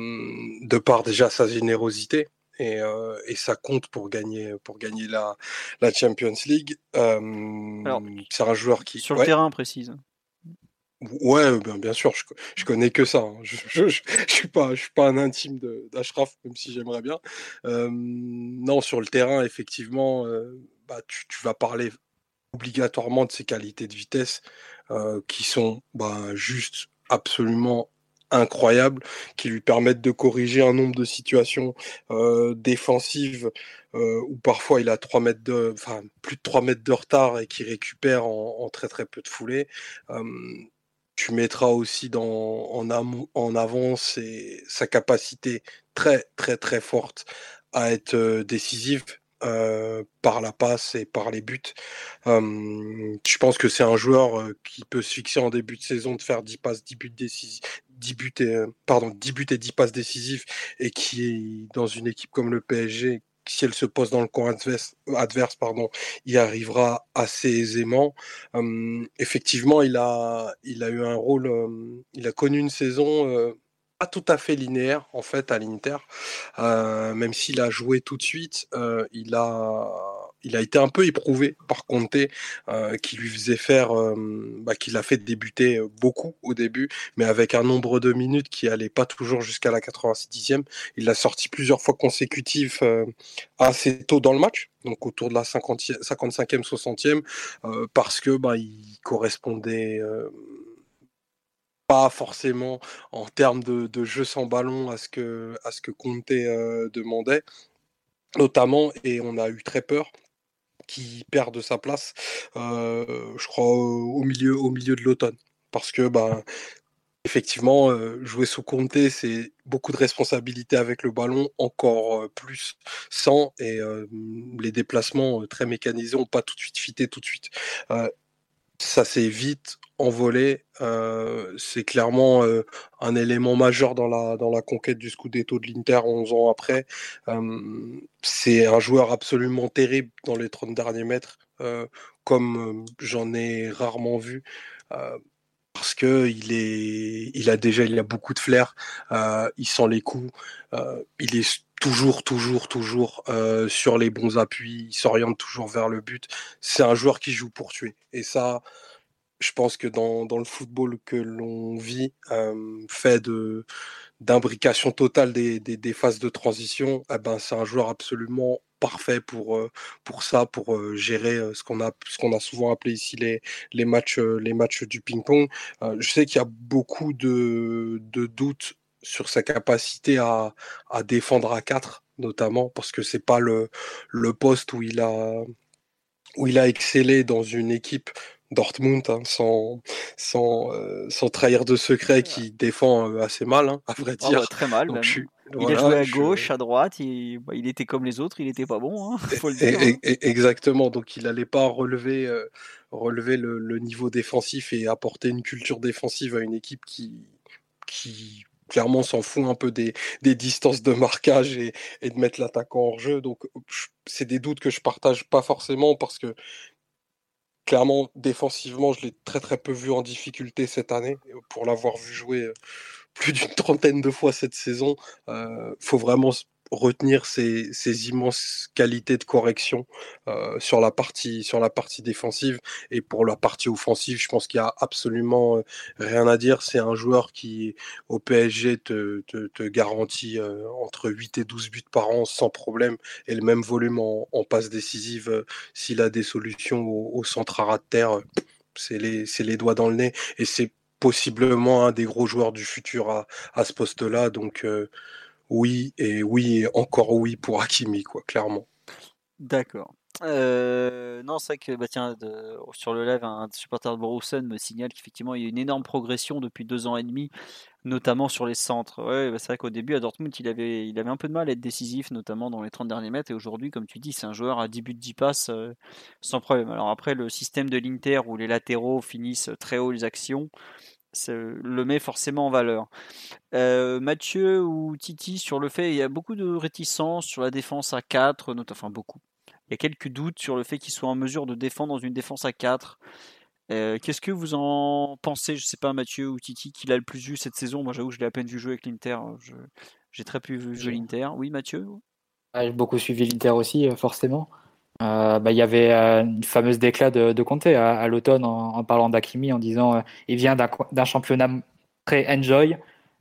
de par déjà sa générosité. Et, euh, et ça compte pour gagner pour gagner la, la Champions League. Euh, c'est un joueur qui Sur ouais. le terrain, précise. Ouais, bien, bien sûr, je, co- je connais que ça. hein. Je, je suis pas, je suis pas un intime d'Ashraf, même si j'aimerais bien. Non, sur le terrain, effectivement, euh, bah, tu, tu vas parler obligatoirement de ses qualités de vitesse euh, qui sont bah, juste absolument incroyables, qui lui permettent de corriger un nombre de situations euh, défensives euh, où parfois il a 3 mètres de, plus de 3 mètres de retard et qui récupère en, très très peu de foulées. Tu mettras aussi en, avant sa capacité très très très forte à être décisif euh, par la passe et par les buts. Euh, je pense que c'est un joueur qui peut se fixer en début de saison de faire 10 passes, 10 buts décisifs. 10 buts et, pardon, 10 buts et 10 passes décisifs et qui est dans une équipe comme le PSG, si elle se pose dans le camp adverse, adverse pardon, il arrivera assez aisément. Euh, effectivement, il a, il a eu un rôle, il a connu une saison euh, pas tout à fait linéaire en fait à l'Inter, Euh, même s'il a joué tout de suite, euh, il a, il a été un peu éprouvé par Conte, euh, qui lui faisait faire, euh, bah, qui l'a fait débuter beaucoup au début, mais avec un nombre de minutes qui allait pas toujours jusqu'à la 86e. Il l'a sorti plusieurs fois consécutives euh, assez tôt dans le match, donc autour de la 50, 55e, 60e, euh, parce que bah, il correspondait euh, pas forcément en termes de, de jeu sans ballon à ce que, à ce que Conte euh, demandait, notamment, et on a eu très peur qui perde sa place, euh, je crois, au milieu, au milieu de l'automne. Parce que, bah, effectivement, euh, jouer sous Conte, c'est beaucoup de responsabilités avec le ballon, encore plus sans, et les déplacements très mécanisés n'ont pas tout de suite fité tout de suite. Euh, ça s'est vite envolé. Euh, c'est clairement euh, un élément majeur dans la, dans la conquête du Scudetto de l'Inter 11 ans après. Euh, c'est un joueur absolument terrible dans les 30 derniers mètres, comme j'en ai rarement vu. parce que il est, il a déjà, il a beaucoup de flair, il sent les coups, il est toujours, toujours, toujours sur les bons appuis, il s'oriente toujours vers le but. C'est un joueur qui joue pour tuer. Et ça, je pense que dans, dans le football que l'on vit, fait de d'imbrication totale des, des, des, phases de transition, eh ben, c'est un joueur absolument parfait pour, pour ça, pour gérer ce qu'on a, ce qu'on a souvent appelé ici les, les, matchs, les matchs du ping-pong. je sais qu'il y a beaucoup de, de doutes sur sa capacité à, à défendre à 4, notamment, parce que c'est pas le, le poste où il a où il a excellé dans une équipe Dortmund, hein, sans, sans, euh, sans trahir de secret, qui défend euh, assez mal, hein, à vrai ah dire. très mal. il a joué à gauche, à droite, il, bah, il, était comme les autres, il n'était pas bon, hein, faut le dire. exactement, donc il n'allait pas relever, euh, relever le, le, niveau défensif et apporter une culture défensive à une équipe qui, qui clairement s'en fout un peu des, distances de marquage et, de mettre l'attaquant hors jeu. Donc c'est des doutes que je partage pas forcément parce que clairement, défensivement, je l'ai très très peu vu en difficulté cette année. Pour l'avoir vu jouer euh, plus d'une trentaine de fois cette saison, il euh, faut vraiment retenir ses, immenses qualités de correction euh, sur, la partie, sur la partie défensive. Et pour la partie offensive, je pense qu'il n'y a absolument euh, rien à dire. C'est un joueur qui, au PSG, te, te, garantit euh, entre 8 et 12 buts par an sans problème et le même volume en, passe décisive s'il a des solutions au, centre à de terre. C'est les, les doigts dans le nez. Et c'est possiblement un des gros joueurs du futur à, à ce poste-là. Donc, oui et oui et encore oui pour Hakimi, quoi, clairement. D'accord. Euh, non, c'est vrai que bah, tiens, sur le live, un supporter de Borussen me signale qu'effectivement il y a une énorme progression depuis deux ans et demi, notamment sur les centres. Ouais, bah, c'est vrai qu'au début à Dortmund, il avait, il avait un peu de mal à être décisif, notamment dans les 30 derniers mètres. Et aujourd'hui, comme tu dis, c'est un joueur à 10 buts, 10 passes euh, sans problème. Alors après, le système de l'Inter où les latéraux finissent très haut les actions, le met forcément en valeur. Euh, Mathieu ou Titi, sur le fait, il y a beaucoup de réticences sur la défense à 4, enfin beaucoup. Il y a quelques doutes sur le fait qu'il soit en mesure de défendre dans une défense à 4. Euh, qu'est-ce que vous en pensez? Je sais pas, Mathieu ou Titi, qui l'a le plus vu cette saison Moi, j'avoue, je l'ai à peine vu jouer avec l'Inter. J'ai très peu vu jouer l'Inter. Oui, Mathieu? J'ai beaucoup suivi l'Inter aussi, euh, forcément. Euh, bah, il y avait euh, une fameuse déclat de, de Conte à, l'automne en, parlant d'Akimi en disant euh, il vient d'un championnat très enjoy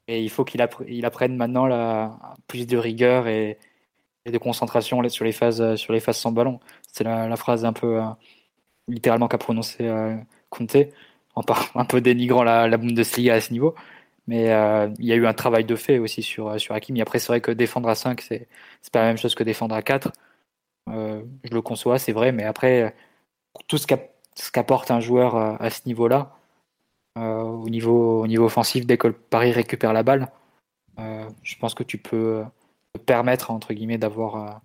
et il faut qu'il il apprenne maintenant plus de rigueur et, de concentration sur les phases sans ballon. C'est la, phrase un peu littéralement qu'a prononcé Conte en un peu dénigrant la, Bundesliga à ce niveau. Mais il y a eu un travail de fait aussi sur, sur. Après, c'est vrai que défendre à 5, c'est pas la même chose que défendre à 4. Euh, je le conçois, c'est vrai, mais après, tout ce qu'apporte un joueur euh, à ce niveau-là, euh, au, niveau, au niveau offensif, dès que Paris récupère la balle, je pense que tu peux te permettre, entre guillemets, d'avoir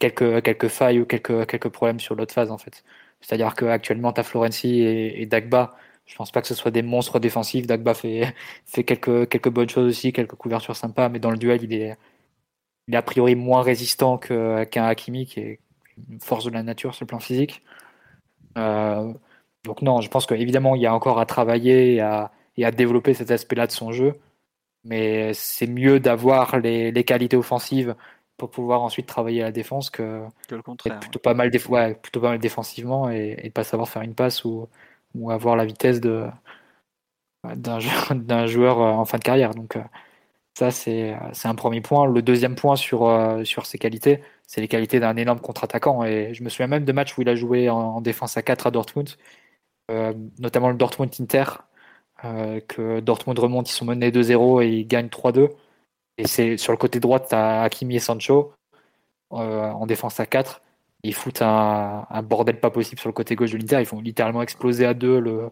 quelques, failles ou quelques, problèmes sur l'autre phase, en fait. C'est-à-dire qu'actuellement, tu as Florenzi et, Dagba. Je pense pas que ce soit des monstres défensifs. Dagba fait, quelques bonnes choses aussi, quelques couvertures sympas, mais dans le duel, il est, il est a priori moins résistant qu'un Hakimi, qui est une force de la nature sur le plan physique. Euh, donc non, je pense qu'évidemment, il y a encore à travailler et à, et à développer cet aspect-là de son jeu. Mais c'est mieux d'avoir les, les, qualités offensives pour pouvoir ensuite travailler à la défense que, que le contraire. Plutôt, pas mal ouais, plutôt pas mal défensivement et, et pas savoir faire une passe ou, ou avoir la vitesse d'un joueur, joueur en fin de carrière. Donc, euh, ça, c'est un premier point. Le deuxième point sur, euh, sur ses qualités, c'est les qualités d'un énorme contre-attaquant. Et je me souviens même de matchs où il a joué en, défense à 4 à Dortmund, euh, notamment le Dortmund-Inter, euh, que Dortmund remonte, ils sont menés 2-0 et ils gagnent 3-2. Et c'est sur le côté droit, tu as Hakimi et Sancho en défense à 4. Ils foutent un, bordel pas possible sur le côté gauche de l'Inter. Ils font littéralement exploser à deux le,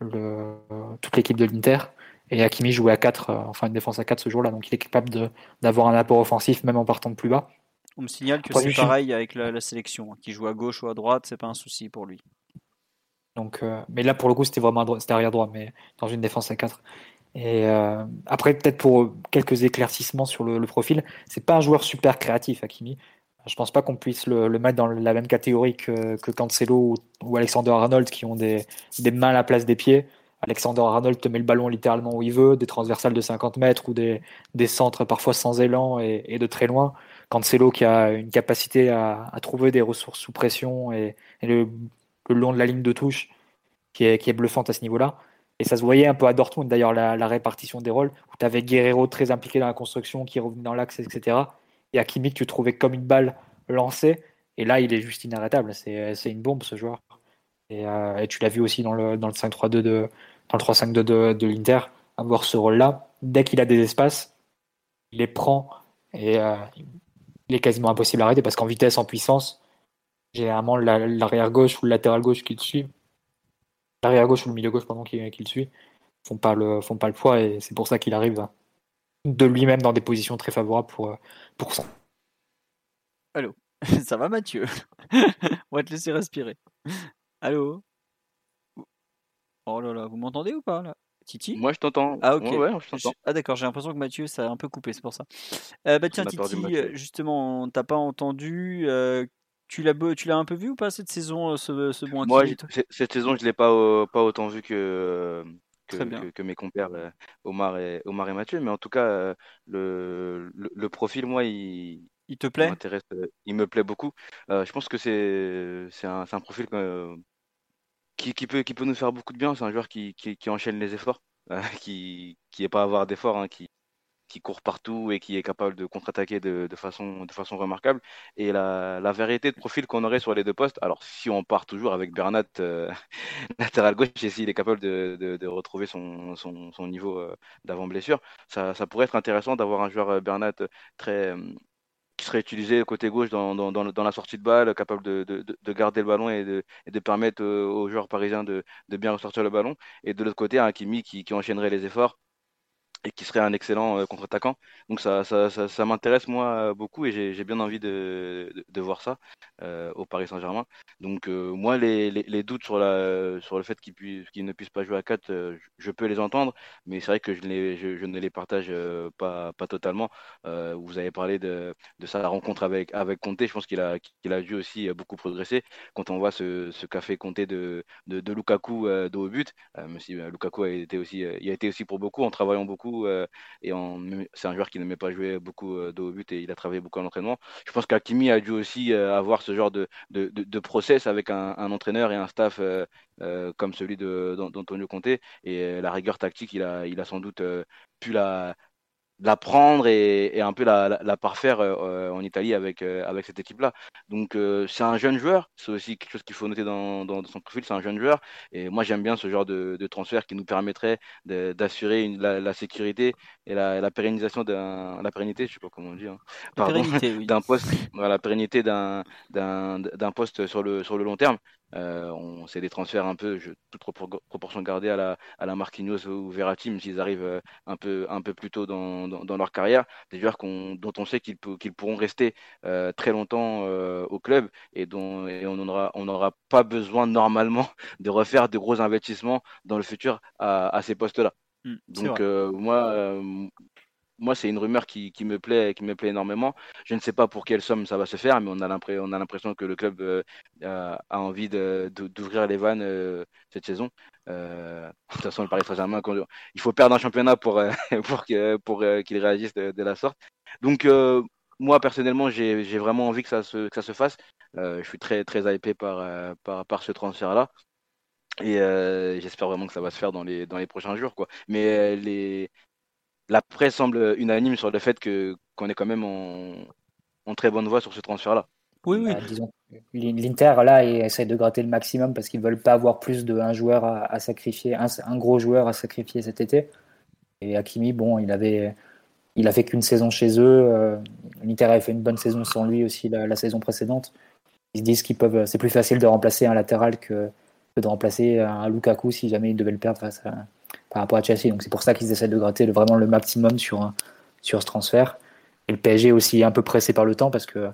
le, toute l'équipe de l'Inter. Et Hakimi jouait à 4, euh, enfin une défense à 4 ce jour-là, donc il est capable d'avoir un apport offensif même en partant de plus bas. On me signale que c'est pareil avec la, sélection, hein, qui joue à gauche ou à droite, c'est pas un souci pour lui. Donc, euh, mais là, pour le coup, c'était vraiment c'était arrière droit, mais dans une défense à 4. Et euh, après, peut-être pour quelques éclaircissements sur le, profil, c'est pas un joueur super créatif, Hakimi. Je pense pas qu'on puisse le, mettre dans la même catégorie que, que Cancelo ou, Alexander Arnold qui ont des, des, mains à la place des pieds. Alexander Arnold te met le ballon littéralement où il veut, des transversales de 50 mètres ou des, des centres parfois sans élan et, de très loin. Cancelo qui a une capacité à, trouver des ressources sous pression et, le, le, long de la ligne de touche qui est, qui est bluffante à ce niveau-là. Et ça se voyait un peu à Dortmund, d'ailleurs, la, répartition des rôles, où tu avais Guerrero très impliqué dans la construction, qui revenait dans l'axe, etc. Et Hakimi que tu trouvais comme une balle lancée. Et là, il est juste inarrêtable. C'est une bombe, ce joueur. Et, euh, tu l'as vu aussi dans le, dans le 5-3-2 de, dans le 3-5-2 de, de l'Inter, avoir ce rôle-là. Dès qu'il a des espaces, il les prend et euh, il est quasiment impossible à arrêter parce qu'en vitesse, en puissance, généralement l'arrière gauche ou le latéral gauche qui le suit l'arrière gauche ou le milieu gauche qui, le suit font pas le, font pas le poids et c'est pour ça qu'il arrive de lui-même dans des positions très favorables pour, pour ça. Allô, ça va Mathieu? On va te laisser respirer. Allô? Oh là là, vous m'entendez ou pas là? Titi? Moi je t'entends. Ah ok. ah d'accord, j'ai l'impression que Mathieu ça a un peu coupé, c'est pour ça. Euh, bah tiens Titi, justement, t'as pas entendu euh, tu l'as, tu l'as un peu vu ou pas cette saison, euh, ce, ce bon Moi, cette saison, je ne l'ai pas, pas autant vu que, que, que, mes compères euh, Omar, et, Omar et Mathieu. Mais en tout cas, euh, le, le, profil, moi, il, il te plaît? m'intéresse, Il me plaît beaucoup. je pense que c'est, c'est, un, c'est un profil qui, peut, qui peut nous faire beaucoup de bien. C'est un joueur qui, qui, enchaîne les efforts, qui n'est pas à avoir d'efforts, hein, qui, qui court partout et qui est capable de contre-attaquer de, de, façon, de façon remarquable. Et la, la vérité de profil qu'on aurait sur les deux postes, alors si on part toujours avec Bernat euh, latéral gauche et s'il est capable de, de, de retrouver son, son, son niveau euh, d'avant blessure, ça, ça, pourrait être intéressant d'avoir un joueur euh, Bernat très qui serait utilisé côté gauche dans, la sortie de balle, capable de, de, de garder le ballon et de, de permettre aux joueurs parisiens de, bien ressortir le ballon. Et de l'autre côté, un Kimi qui enchaînerait les efforts et qui serait un excellent euh, contre-attaquant. Donc ça, ça, ça, m'intéresse moi beaucoup et j'ai bien envie de, voir ça euh, au Paris Saint-Germain. Donc euh, moi les, doutes sur, le fait qu'il qu ne puisse pas jouer à 4, euh, je peux les entendre, mais c'est vrai que je, ne les partage pas, totalement. vous avez parlé de, sa rencontre avec, avec Conte, je pense qu'il a, qu'il dû aussi beaucoup progresser quand on voit ce, ce café Conte de, de, de Lukaku de haut but, même si Lukaku a été aussi, il a été aussi pour beaucoup en travaillant beaucoup euh, et c'est un joueur qui n'aimait pas jouer beaucoup euh, de haut but et il a travaillé beaucoup en entraînement. Je pense qu'Akimi a dû aussi euh, avoir ce genre de, de, de, process avec un, un, entraîneur et un staff comme celui d'Antonio Conte et la rigueur tactique, il a, il a sans doute pu la, la prendre et, et, un peu la, la, la parfaire euh, en Italie avec, euh, avec cette équipe-là. Donc euh, c'est un jeune joueur, c'est aussi quelque chose qu'il faut noter dans, dans, son profil, c'est un jeune joueur. Et moi j'aime bien ce genre de, de, transfert qui nous permettrait d'assurer la, la, sécurité et la, la pérennisation d'un la pérennité, je sais pas comment on dit, hein, d'un poste, la pérennité d'un poste sur le sur le long terme. Euh, on, c'est des transferts un peu, je, toute proportion gardée à la, à la Marquinhos ou Verratti, même s'ils arrivent euh, un peu, un peu plus tôt dans, dans, dans leur carrière. Des joueurs dont on sait qu'ils, qu'ils pourront rester euh, très longtemps au club et dont et on n'aura on pas besoin normalement de refaire de gros investissements dans le futur à, à ces postes-là. Mmh, Donc euh, moi, moi, c'est une rumeur qui, me plaît, qui me plaît énormément. Je ne sais pas pour quelle somme ça va se faire, mais on a l'impression que le club euh, a envie d'ouvrir les vannes euh, cette saison. Euh, de toute façon, le Paris Saint-Germain, il faut perdre un championnat pour, qu'il réagisse de, la sorte. Donc, moi, personnellement, j'ai vraiment envie que ça se, fasse. je suis très, très hypé par, ce transfert-là. Et j'espère vraiment que ça va se faire dans les, prochains jours. Mais les, la presse semble unanime sur le fait que qu'on est quand même en, très bonne voie sur ce transfert-là. Oui, oui. Bah, L'Inter, là, essaie de gratter le maximum parce qu'ils veulent pas avoir plus d'un joueur à, sacrifier, un, gros joueur à sacrifier cet été. Et Hakimi, bon, il avait, il a fait qu'une saison chez eux. Euh, L'Inter avait fait une bonne saison sans lui aussi la, saison précédente. Ils se disent qu'ils peuvent, c'est plus facile de remplacer un latéral que, que de remplacer un Lukaku si jamais ils devaient le perdre face à, par rapport à Chelsea. Donc c'est pour ça qu'ils essaient de gratter vraiment le maximum sur, sur ce transfert. Et le PSG est aussi un peu pressé par le temps parce que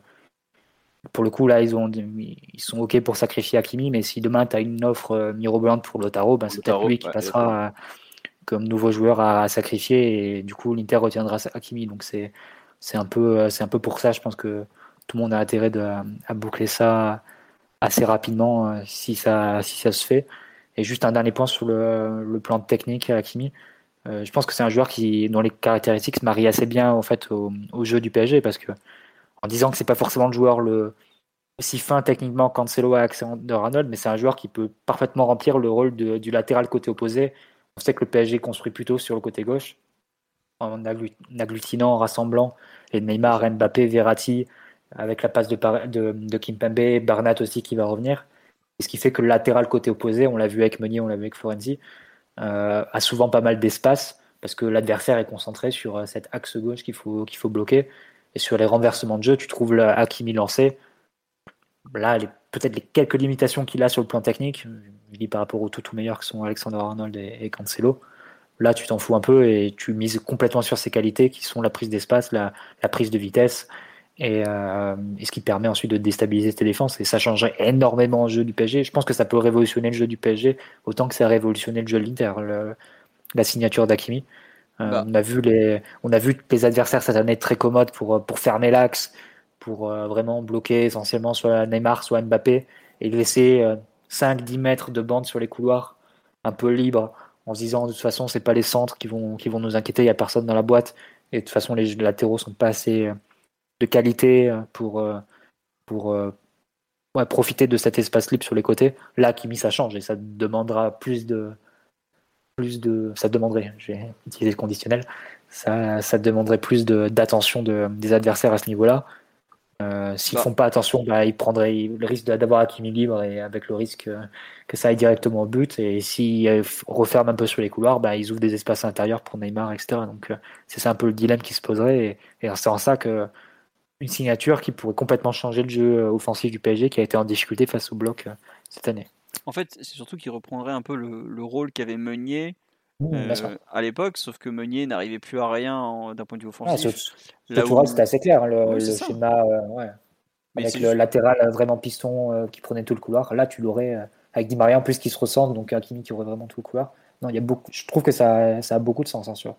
pour le coup, là, ils, ont, ils sont OK pour sacrifier Hakimi, mais si demain tu as une offre euh, mirobolante pour Lotaro, ben, c'est peut-être lui qui passera euh, comme nouveau joueur à, sacrifier et du coup, l'Inter retiendra Hakimi. Donc, c'est un, peu, un peu pour ça, je pense que tout le monde a intérêt de, à boucler ça assez rapidement si, ça, si ça se fait. Et juste un dernier point sur le, plan technique Hakimi. je pense que c'est un joueur qui, dont les caractéristiques se marient assez bien en fait, au, jeu du PSG parce que en disant que c'est pas forcément le joueur le aussi fin techniquement Cancelo à Alexander Arnold, mais c'est un joueur qui peut parfaitement remplir le rôle du latéral côté opposé. On sait que le PSG construit plutôt sur le côté gauche, en agglutinant, en rassemblant les Neymar, Mbappé, Verratti, avec la passe de, de, de Kimpembe, Barnat aussi qui va revenir. Ce qui fait que le latéral côté opposé, on l'a vu avec Meunier, on l'a vu avec Florenzi, euh, a souvent pas mal d'espace parce que l'adversaire est concentré sur euh, cet axe gauche qu'il faut, bloquer. Et sur les renversements de jeu, tu trouves Hakimi lancé. Là, peut-être les quelques limitations qu'il a sur le plan technique, je dis par rapport aux tout, tout meilleurs qui sont Alexander Arnold et, Cancelo. Là, tu t'en fous un peu et tu mises complètement sur ses qualités qui sont la prise d'espace, la, prise de vitesse euh, et, ce qui permet ensuite de déstabiliser tes défenses. Et ça changerait énormément le jeu du PSG. Je pense que ça peut révolutionner le jeu du PSG autant que ça a révolutionné le jeu de l'Inter, la signature d'Akimi. Euh, bah. on, a vu les, on a vu les adversaires cette année très commodes pour, pour fermer l'axe, pour euh, vraiment bloquer essentiellement soit Neymar, soit Mbappé, et laisser 5-10 euh, mètres de bande sur les couloirs un peu libres, en se disant de toute façon, c'est pas les centres qui vont, qui vont nous inquiéter, il n'y a personne dans la boîte, et de toute façon, les latéraux sont pas assez de qualité pour, pour profiter de cet espace libre sur les côtés. Là, Kimi, ça change et ça demandera plus de, plus de, ça demanderait, j'ai utilisé le conditionnel, ça, ça demanderait plus d'attention de, des adversaires à ce niveau-là. Euh, S'ils ne bah. font pas attention, bah, ils prendraient le risque d'avoir Hakimi libre et avec le risque que ça aille directement au but. Et s'ils referment un peu sur les couloirs, bah, ils ouvrent des espaces intérieurs pour Neymar, etc. Donc euh, c'est ça un peu le dilemme qui se poserait. Et, c'est en ça que une signature qui pourrait complètement changer le jeu offensif du PSG qui a été en difficulté face au bloc euh, cette année. En fait, c'est surtout qu'il reprendrait un peu le, rôle qu'avait Meunier euh, à l'époque, sauf que Meunier n'arrivait plus à rien d'un point de vue offensif. Ah, où... c'était assez clair, le, schéma, euh, avec le latéral euh, vraiment piston qui prenait tout le couloir. Là, tu l'aurais avec Di Maria en plus qui se ressemble, donc Hakimi qui aurait vraiment tout le couloir. Non, il y a beaucoup, je trouve que ça, ça a beaucoup de sens hein, sur,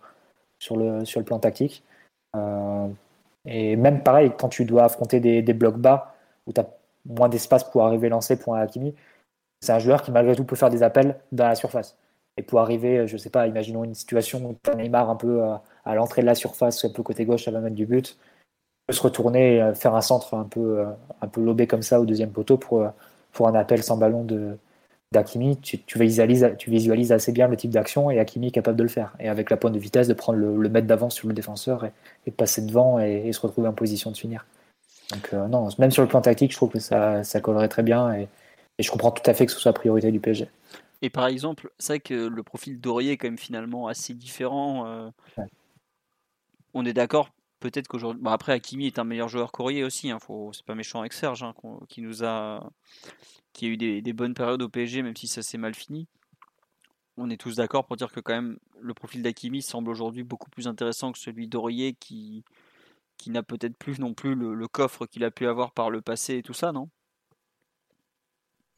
sur, le, sur le plan tactique. Et même pareil, quand tu dois affronter des, blocs bas où tu as moins d'espace pour arriver lancer pour un Hakimi, c'est un joueur qui malgré tout peut faire des appels dans la surface. Et pour arriver, je sais pas, imaginons une situation où Neymar un peu euh, à, l'entrée de la surface, un peu côté gauche, à la main du but, peut se retourner et euh, faire un centre un peu, euh, un peu lobé comme ça au deuxième poteau pour un appel sans ballon de d'Akimi, tu, tu, visualises, tu visualises assez bien le type d'action et Akimi est capable de le faire. Et avec la pointe de vitesse, de prendre le, mètre d'avance sur le défenseur et, et passer devant et, se retrouver en position de finir. Donc non, même sur le plan tactique, je trouve que ça, ça collerait très bien et, et je comprends tout à fait que ce soit la priorité du PSG. Et par exemple, c'est vrai que le profil d'Aurier est quand même finalement assez différent. Euh. On est d'accord, peut-être qu'aujourd'hui. Bon, après, Hakimi est un meilleur joueur qu'Aurier aussi. Hein, faut... C'est pas méchant avec Serge, hein, qui nous a. qui a eu des, bonnes périodes au PSG, même si ça s'est mal fini. On est tous d'accord pour dire que quand même le profil d'Hakimi semble aujourd'hui beaucoup plus intéressant que celui d'Aurier qui, qui n'a peut-être plus non plus le coffre qu'il a pu avoir par le passé et tout ça, non?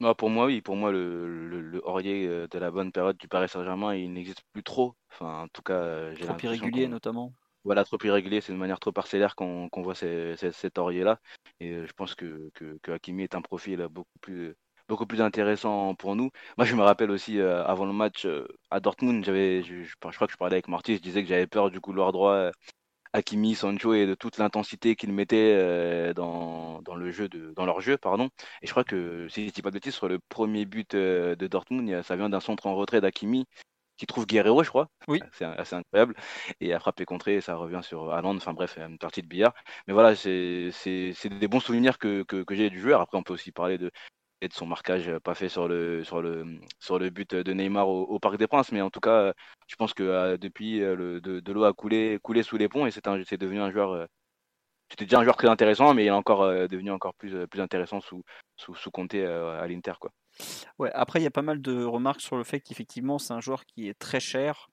Bah, pour moi, oui. Pour moi, le, le, Aurier euh, de la bonne période du Paris Saint-Germain, il n'existe plus trop. Enfin, en tout cas, euh, j'ai Trop irrégulier, notamment. Voilà, trop irrégulier. C'est de manière trop parcellaire qu'on voit cet Aurier-là. Et euh, je pense que, que, Hakimi est un profil beaucoup plus, beaucoup plus intéressant pour nous. Moi, je me rappelle aussi, avant le match à Dortmund, j'avais, je, je, crois que je parlais avec Marty, je disais que j'avais peur du couloir droit Hakimi, Sancho et de toute l'intensité qu'ils mettaient euh, dans, dans, le jeu de, dans leur jeu. Pardon. Et je crois que, si je ne dis pas de bêtises, sur le premier but euh, de Dortmund, ça vient d'un centre en retrait d'Hakimi qui trouve Guerrero, je crois. Oui. C'est assez incroyable. Et a frappé contré, ça revient sur Haaland. Enfin bref, une partie de billard. Mais voilà, c'est des bons souvenirs que, que, que j'ai du joueur. Après, on peut aussi parler de, de son marquage euh, pas fait sur le, sur le, sur le but de Neymar au, Parc des Princes. Mais en tout cas, euh, je pense que euh, depuis, le, de, l'eau a coulé, coulé sous les ponts et c'est devenu un joueur. c'était déjà un joueur très intéressant, mais il est encore devenu encore plus, plus intéressant sous, sous, sous Comté à l'Inter. Quoi. Ouais, après, il y a pas mal de remarques sur le fait qu'effectivement, c'est un joueur qui est très cher.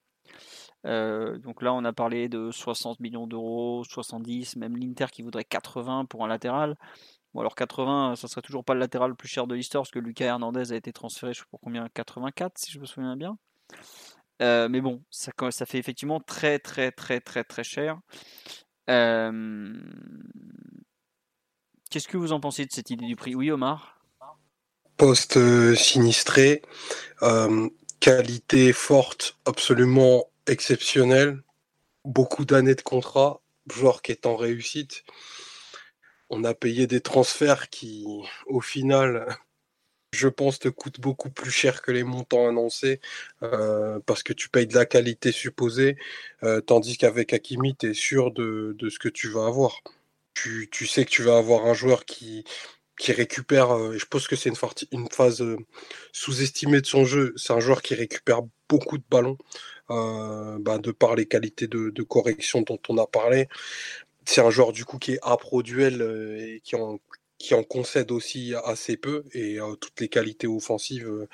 donc là, on a parlé de 60 millions d'euros, 70, même l'Inter qui voudrait 80 pour un latéral. Bon, alors 80, ça serait toujours pas le latéral le plus cher de l'histoire, parce que Lucas Hernandez a été transféré, je sais pas pour combien, 84, si je me souviens bien. Euh, mais bon, ça, fait effectivement très, très, très, très, très cher. Euh, qu'est-ce que vous en pensez de cette idée du prix? Oui, Omar? Poste euh, sinistré, qualité forte, absolument exceptionnelle, beaucoup d'années de contrat, joueur qui est en réussite. On a payé des transferts qui, au final, je pense, te coûtent beaucoup plus cher que les montants annoncés euh, parce que tu payes de la qualité supposée, euh, tandis qu'avec Hakimi, tu es sûr de, ce que tu vas avoir. Tu, sais que tu vas avoir un joueur qui, récupère, euh, et je pense que c'est une, phase sous-estimée de son jeu, c'est un joueur qui récupère beaucoup de ballons, bah, de par les qualités de, correction dont on a parlé. C'est un joueur du coup qui est à duel et qui en, qui en concède aussi assez peu et toutes les qualités offensives,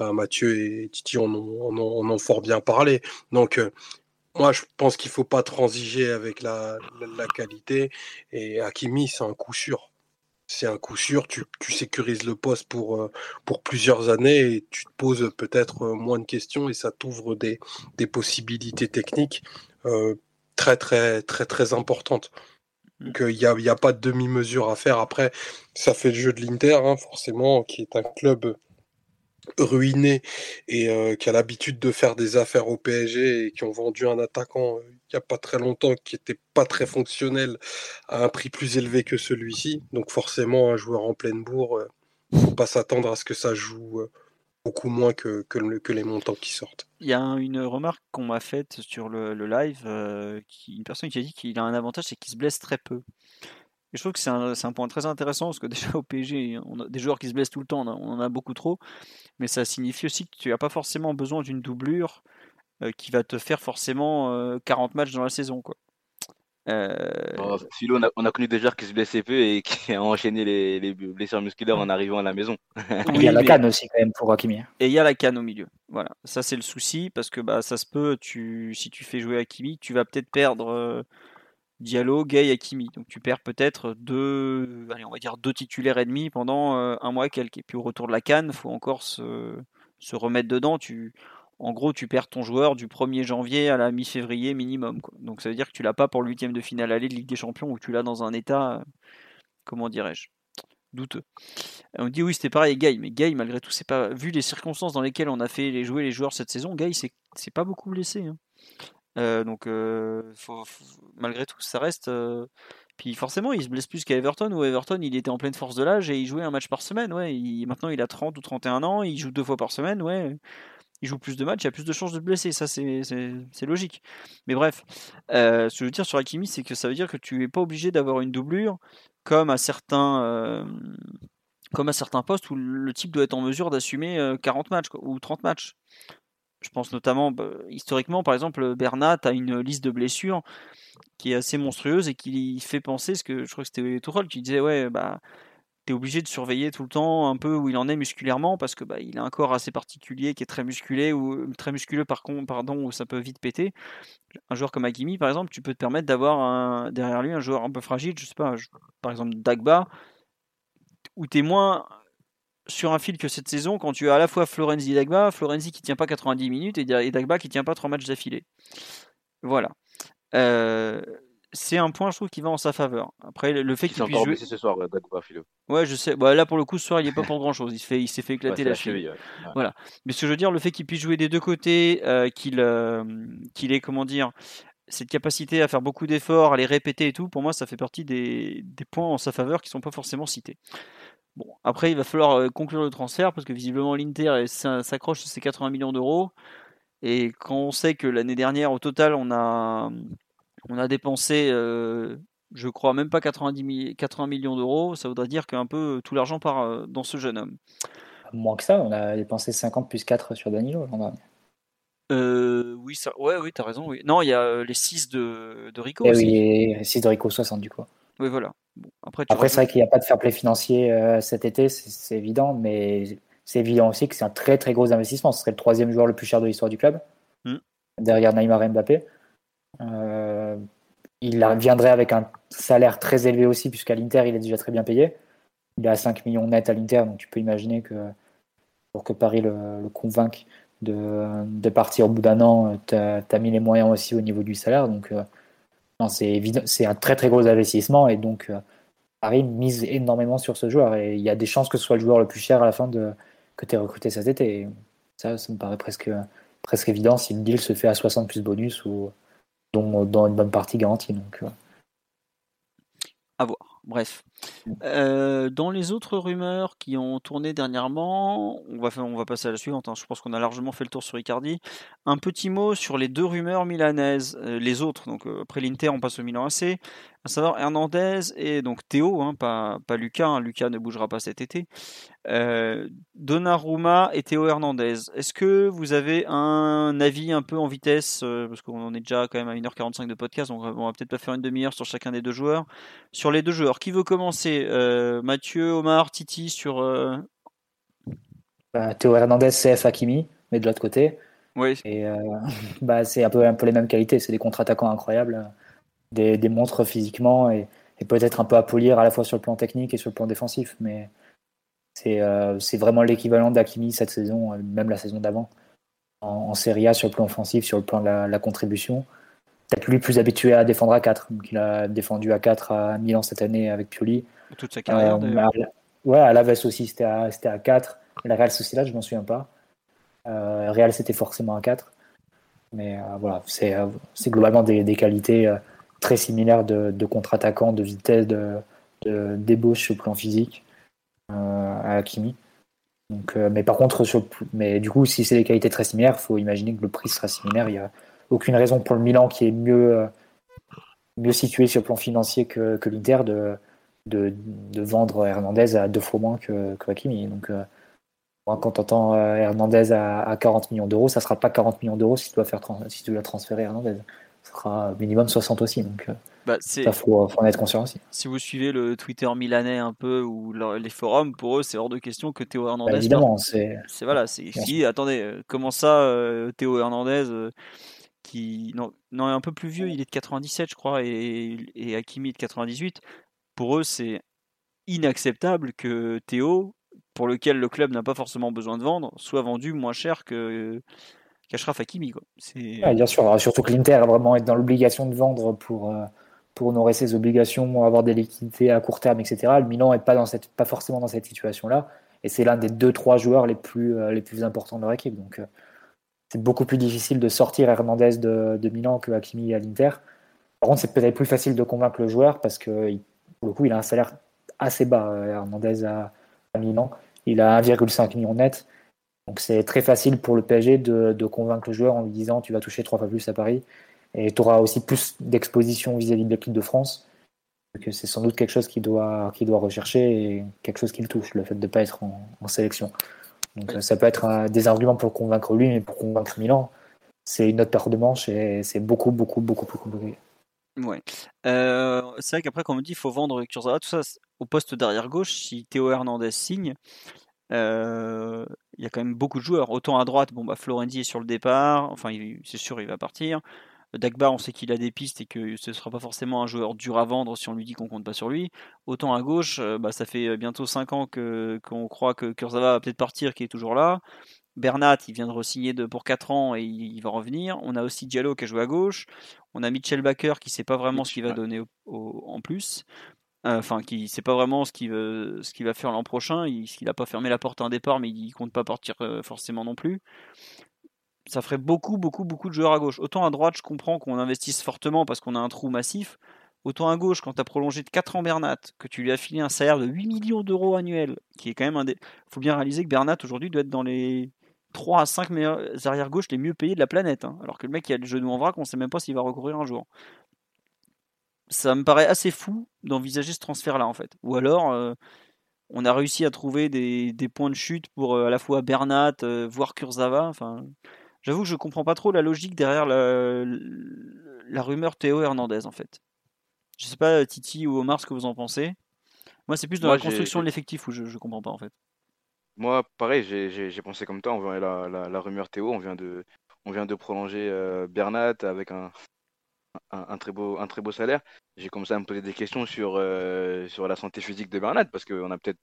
Mathieu et Titi en ont, fort bien parlé. Donc moi je pense qu'il faut pas transiger avec la, qualité et Hakimi c'est un coup sûr. C'est un coup sûr, tu, sécurises le poste pour, pour plusieurs années et tu te poses peut-être moins de questions et ça t'ouvre des, des possibilités techniques très très très très importantes. Donc il n'y a, y a, pas de demi-mesure à faire. Après, ça fait le jeu de l'Inter, hein, forcément, qui est un club ruiné et euh, qui a l'habitude de faire des affaires au PSG et qui ont vendu un attaquant euh, il n'y a pas très longtemps qui n'était pas très fonctionnel à un prix plus élevé que celui-ci. Donc forcément, un joueur en pleine bourre, ne faut pas s'attendre à ce que ça joue euh, beaucoup moins que, les montants qui sortent. Il y a une remarque qu'on m'a faite sur le, live, euh, une personne qui a dit qu'il a un avantage, c'est qu'il se blesse très peu. Et je trouve que c'est un, point très intéressant parce que déjà au PSG, on a des joueurs qui se blessent tout le temps, on en a beaucoup trop, mais ça signifie aussi que tu n'as pas forcément besoin d'une doublure euh, qui va te faire forcément 40 euh, matchs dans la saison. Quoi. Euh... Philo, on a, connu des joueurs qui se blessaient peu et qui ont enchaîné les, blessures musculaires en arrivant à la maison. il y a la canne aussi quand même pour Hakimi. Et il y a la canne au milieu. Voilà, ça c'est le souci parce que bah, ça se peut, tu, si tu fais jouer Hakimi, tu vas peut-être perdre euh, Diallo, Gay, Hakimi. Donc tu perds peut-être deux, allez, on va dire deux titulaires et demi pendant euh, un mois quelques. Et puis au retour de la canne, faut encore se, se remettre dedans. Tu, en gros, tu perds ton joueur du 1er janvier à la mi-février minimum. Donc ça veut dire que tu l'as pas pour le huitième de finale aller de Ligue des Champions où tu l'as dans un état, euh, comment dirais-je, douteux. On dit oui, c'était pareil Gay, mais Gay, malgré tout, c'est pas vu les circonstances dans lesquelles on a fait jouer les joueurs cette saison, Gay, c'est pas beaucoup blessé. Hein. Euh, donc euh, malgré tout, ça reste. Puis forcément, il se blesse plus qu'à Everton, où Everton, il était en pleine force de l'âge et il jouait un match par semaine. Ouais, maintenant, il a 30 ou 31 ans, il joue deux fois par semaine. Ouais, il joue plus de matchs, il y a plus de chances de blesser. Ça, c'est logique. Mais bref, euh, ce que je veux dire sur Hakimi, c'est que ça veut dire que tu n'es pas obligé d'avoir une doublure comme à certains. Euh, comme à certains postes où le type doit être en mesure d'assumer 40 euh, matchs ou 30 matchs. Je pense notamment, bah, historiquement, par exemple, Bernat a une liste de blessures qui est assez monstrueuse et qui fait penser, ce que je crois que c'était Tourelle qui disait, ouais, bah, obligé de surveiller tout le temps un peu où il en est musculairement parce que bah, il a un corps assez particulier qui est très musculé ou très musculeux par contre, pardon, où ça peut vite péter. Un joueur comme Hakimi, par exemple, tu peux te permettre d'avoir derrière lui un joueur un peu fragile, je sais pas, par exemple Dagba, où tu moins sur un fil que cette saison quand tu as à la fois Florenzi et Dagba, Florenzi qui tient pas 90 minutes et Dagba qui tient pas trois matchs d'affilée. Voilà. Euh, c'est un point, je trouve, qui va en sa faveur. Après, le fait qu'il puisse jouer. ce soir, Philo. Ouais, je sais. Bah, là, pour le coup, ce soir, il n'est pas pour grand chose. Il, fait... il s'est fait éclater la, cheville. Voilà. Mais ce que je veux dire, le fait qu'il puisse jouer des deux côtés, euh, qu'il euh, qu'il ait, comment dire, cette capacité à faire beaucoup d'efforts, à les répéter et tout, pour moi, ça fait partie des, des points en sa faveur qui ne sont pas forcément cités. Bon, après, il va falloir euh, conclure le transfert parce que visiblement, l'Inter s'accroche sur ses 80 millions d'euros. Et quand on sait que l'année dernière, au total, on a on a dépensé, euh, je crois, même pas 90 80 millions d'euros. Ça voudrait dire qu'un peu euh, tout l'argent part euh, dans ce jeune homme. Moins que ça, on a dépensé 50 plus 4 sur Danilo l'an dernier. oui, ça, ouais, oui, t'as raison. Oui. Non, il y a les 6 de, de Rico. Et aussi. Oui, 6 de Rico, 60 du coup. Oui, voilà. après, après c'est vrai qu'il n'y a pas de fair play financier cet été, c'est évident, mais c'est évident aussi que c'est un très très gros investissement. Ce serait le troisième joueur le plus cher de l'histoire du club, hmm. derrière Neymar et Mbappé. Euh, il viendrait avec un salaire très élevé aussi, puisqu'à l'Inter, il est déjà très bien payé. il est à 5 millions net à l'Inter, donc tu peux imaginer que pour que Paris le, le convainque de, partir au bout d'un an, tu as, mis les moyens aussi au niveau du salaire. Donc, euh, c'est un très très gros investissement et donc euh, Paris mise énormément sur ce joueur et il y a des chances que ce soit le joueur le plus cher à la fin que tu aies recruté cet été. Et ça, ça me paraît presque, presque évident si le deal se fait à 60 plus bonus ou dont, dans une bonne partie garantie. Donc, euh. À voir. Bref. Euh, dans les autres rumeurs qui ont tourné dernièrement, on va, on va passer à la suivante. Hein. Je pense qu'on a largement fait le tour sur Icardi. Un petit mot sur les deux rumeurs milanaises, euh, les autres. Donc euh, après l'Inter, on passe au Milan AC. À savoir Hernandez et donc Théo, hein, pas, pas Lucas. Hein. Lucas ne bougera pas cet été. Donnarumma et Théo Hernandez. Est-ce que vous avez un avis un peu en vitesse Parce qu'on en est déjà quand même à 1h45 de podcast, donc on va peut-être pas faire une demi-heure sur chacun des deux joueurs. Sur les deux joueurs, qui veut commencer? Euh, Mathieu, Omar, Titi sur. Euh... Bah, Théo Hernandez, CF Hakimi, mais de l'autre côté. Oui. Et euh, bah, c'est un peu, un peu les mêmes qualités. C'est des contre-attaquants incroyables, des, des montres physiquement et, et peut-être un peu à polir à la fois sur le plan technique et sur le plan défensif. Mais c'est euh, vraiment l'équivalent d'Hakimi cette saison, même la saison d'avant, en, en, Serie A sur le plan offensif, sur le plan de la, la contribution peut-être lui plus habitué à défendre à 4. Donc il a défendu à 4 à Milan cette année avec Pioli. Toute sa carrière euh, Ouais, à Laves aussi c'était à, à 4. La Real Sociedad, je m'en souviens pas. Euh, Real c'était forcément à 4. Mais euh, voilà, c'est euh, globalement des, des qualités euh, très similaires de, de contre-attaquant, de vitesse, de, de débauche au plan physique à Hakimi. Donc, mais par contre, sur, mais du coup, si c'est des qualités très similaires, il faut imaginer que le prix sera similaire. Il y a, aucune raison pour le Milan qui est mieux, euh, mieux situé sur le plan financier que, que l'Inter de, de, de, vendre Hernandez à deux fois moins que, que Hakimi. Donc, euh, quand tu entends euh, Hernandez à, à 40 millions d'euros, ça ne sera pas 40 millions d'euros si tu dois faire si tu dois transférer Hernandez. Ça sera minimum 60 aussi. Donc, bah, ça faut, faut en être conscient aussi. Si vous suivez le Twitter milanais un peu ou les forums, pour eux, c'est hors de question que Théo Hernandez. Bah, évidemment, c'est. voilà, c'est si. Attendez, comment ça, Théo Hernandez qui non, non, un peu plus vieux, il est de 97 je crois et, et Hakimi est de 98. Pour eux, c'est inacceptable que Théo, pour lequel le club n'a pas forcément besoin de vendre, soit vendu moins cher que qu'Ashraf Hakimi. Quoi. Ouais, bien sûr, surtout que l'Inter a vraiment être dans l'obligation de vendre pour, euh, pour honorer ses obligations, avoir des liquidités à court terme, etc. Le Milan n'est pas, dans cette, pas forcément dans cette situation-là. Et c'est l'un des deux, trois joueurs les plus, euh, les plus importants de leur équipe. Donc, euh, c'est beaucoup plus difficile de sortir Hernandez de, Milan que Hakimi à l'Inter. Par contre, c'est peut-être plus facile de convaincre le joueur parce que pour le coup, il a un salaire assez bas, Hernandez à, Milan. Il a 1,5 million net. Donc c'est très facile pour le PSG de, convaincre le joueur en lui disant tu vas toucher trois fois plus à Paris et tu auras aussi plus d'exposition vis-à-vis de l'équipe de France. Que c'est sans doute quelque chose qu'il doit, qu'il rechercher et quelque chose qui le touche, le fait de ne pas être en sélection. Donc ça peut être un, des arguments pour convaincre lui, mais pour convaincre Milan, c'est une autre paire de manches et c'est beaucoup, beaucoup, beaucoup plus compliqué. Ouais. Euh, c'est vrai qu'après, quand on me dit qu'il faut vendre Kurzawa, tout ça au poste derrière gauche, si Théo Hernandez signe, euh, il y a quand même beaucoup de joueurs. Autant à droite, bon bah Florendi est sur le départ, enfin c'est sûr il va partir. Dagba, on sait qu'il a des pistes et que ce ne sera pas forcément un joueur dur à vendre si on lui dit qu'on compte pas sur lui. Autant à gauche, euh, bah, ça fait bientôt 5 ans que, qu'on croit que Kurzawa va peut-être partir, qui est toujours là. Bernat, il vient de re-signer pour 4 ans et il, va revenir. On a aussi Diallo qui a joué à gauche. On a Mitchell Baker qui sait pas vraiment ce qu'il va donner au, au, en plus. Euh, enfin, qui sait pas vraiment ce qu'il, veut, ce qu'il va faire l'an prochain. Il, il a pas fermé la porte à un départ, mais il compte pas partir euh, forcément non plus ça ferait beaucoup, beaucoup, beaucoup de joueurs à gauche. Autant à droite, je comprends qu'on investisse fortement parce qu'on a un trou massif. Autant à gauche, quand tu as prolongé de 4 ans Bernat, que tu lui as filé un salaire de 8 millions d'euros annuels, qui est quand même un des. faut bien réaliser que Bernat aujourd'hui doit être dans les 3 à 5 meilleurs arrière gauche les mieux payés de la planète. Hein. Alors que le mec qui a le genou en vrac, on sait même pas s'il va recourir un jour. Ça me paraît assez fou d'envisager ce transfert-là, en fait. Ou alors. Euh, on a réussi à trouver des, des, points de chute pour euh, à la fois Bernat, euh, voire Kurzawa. Enfin, J'avoue que je comprends pas trop la logique derrière la, la rumeur Théo Hernandez en fait. Je sais pas Titi ou Omar ce que vous en pensez. Moi c'est plus dans Moi, la construction de l'effectif où je, je comprends pas en fait. Moi pareil j'ai pensé comme toi, on vient la, la, la, rumeur Théo, on vient de, on vient de prolonger euh, Bernat avec un, un, très beau, un très beau salaire, j'ai commencé à me poser des questions sur, euh, sur la santé physique de Bernat, parce qu'on n'a peut-être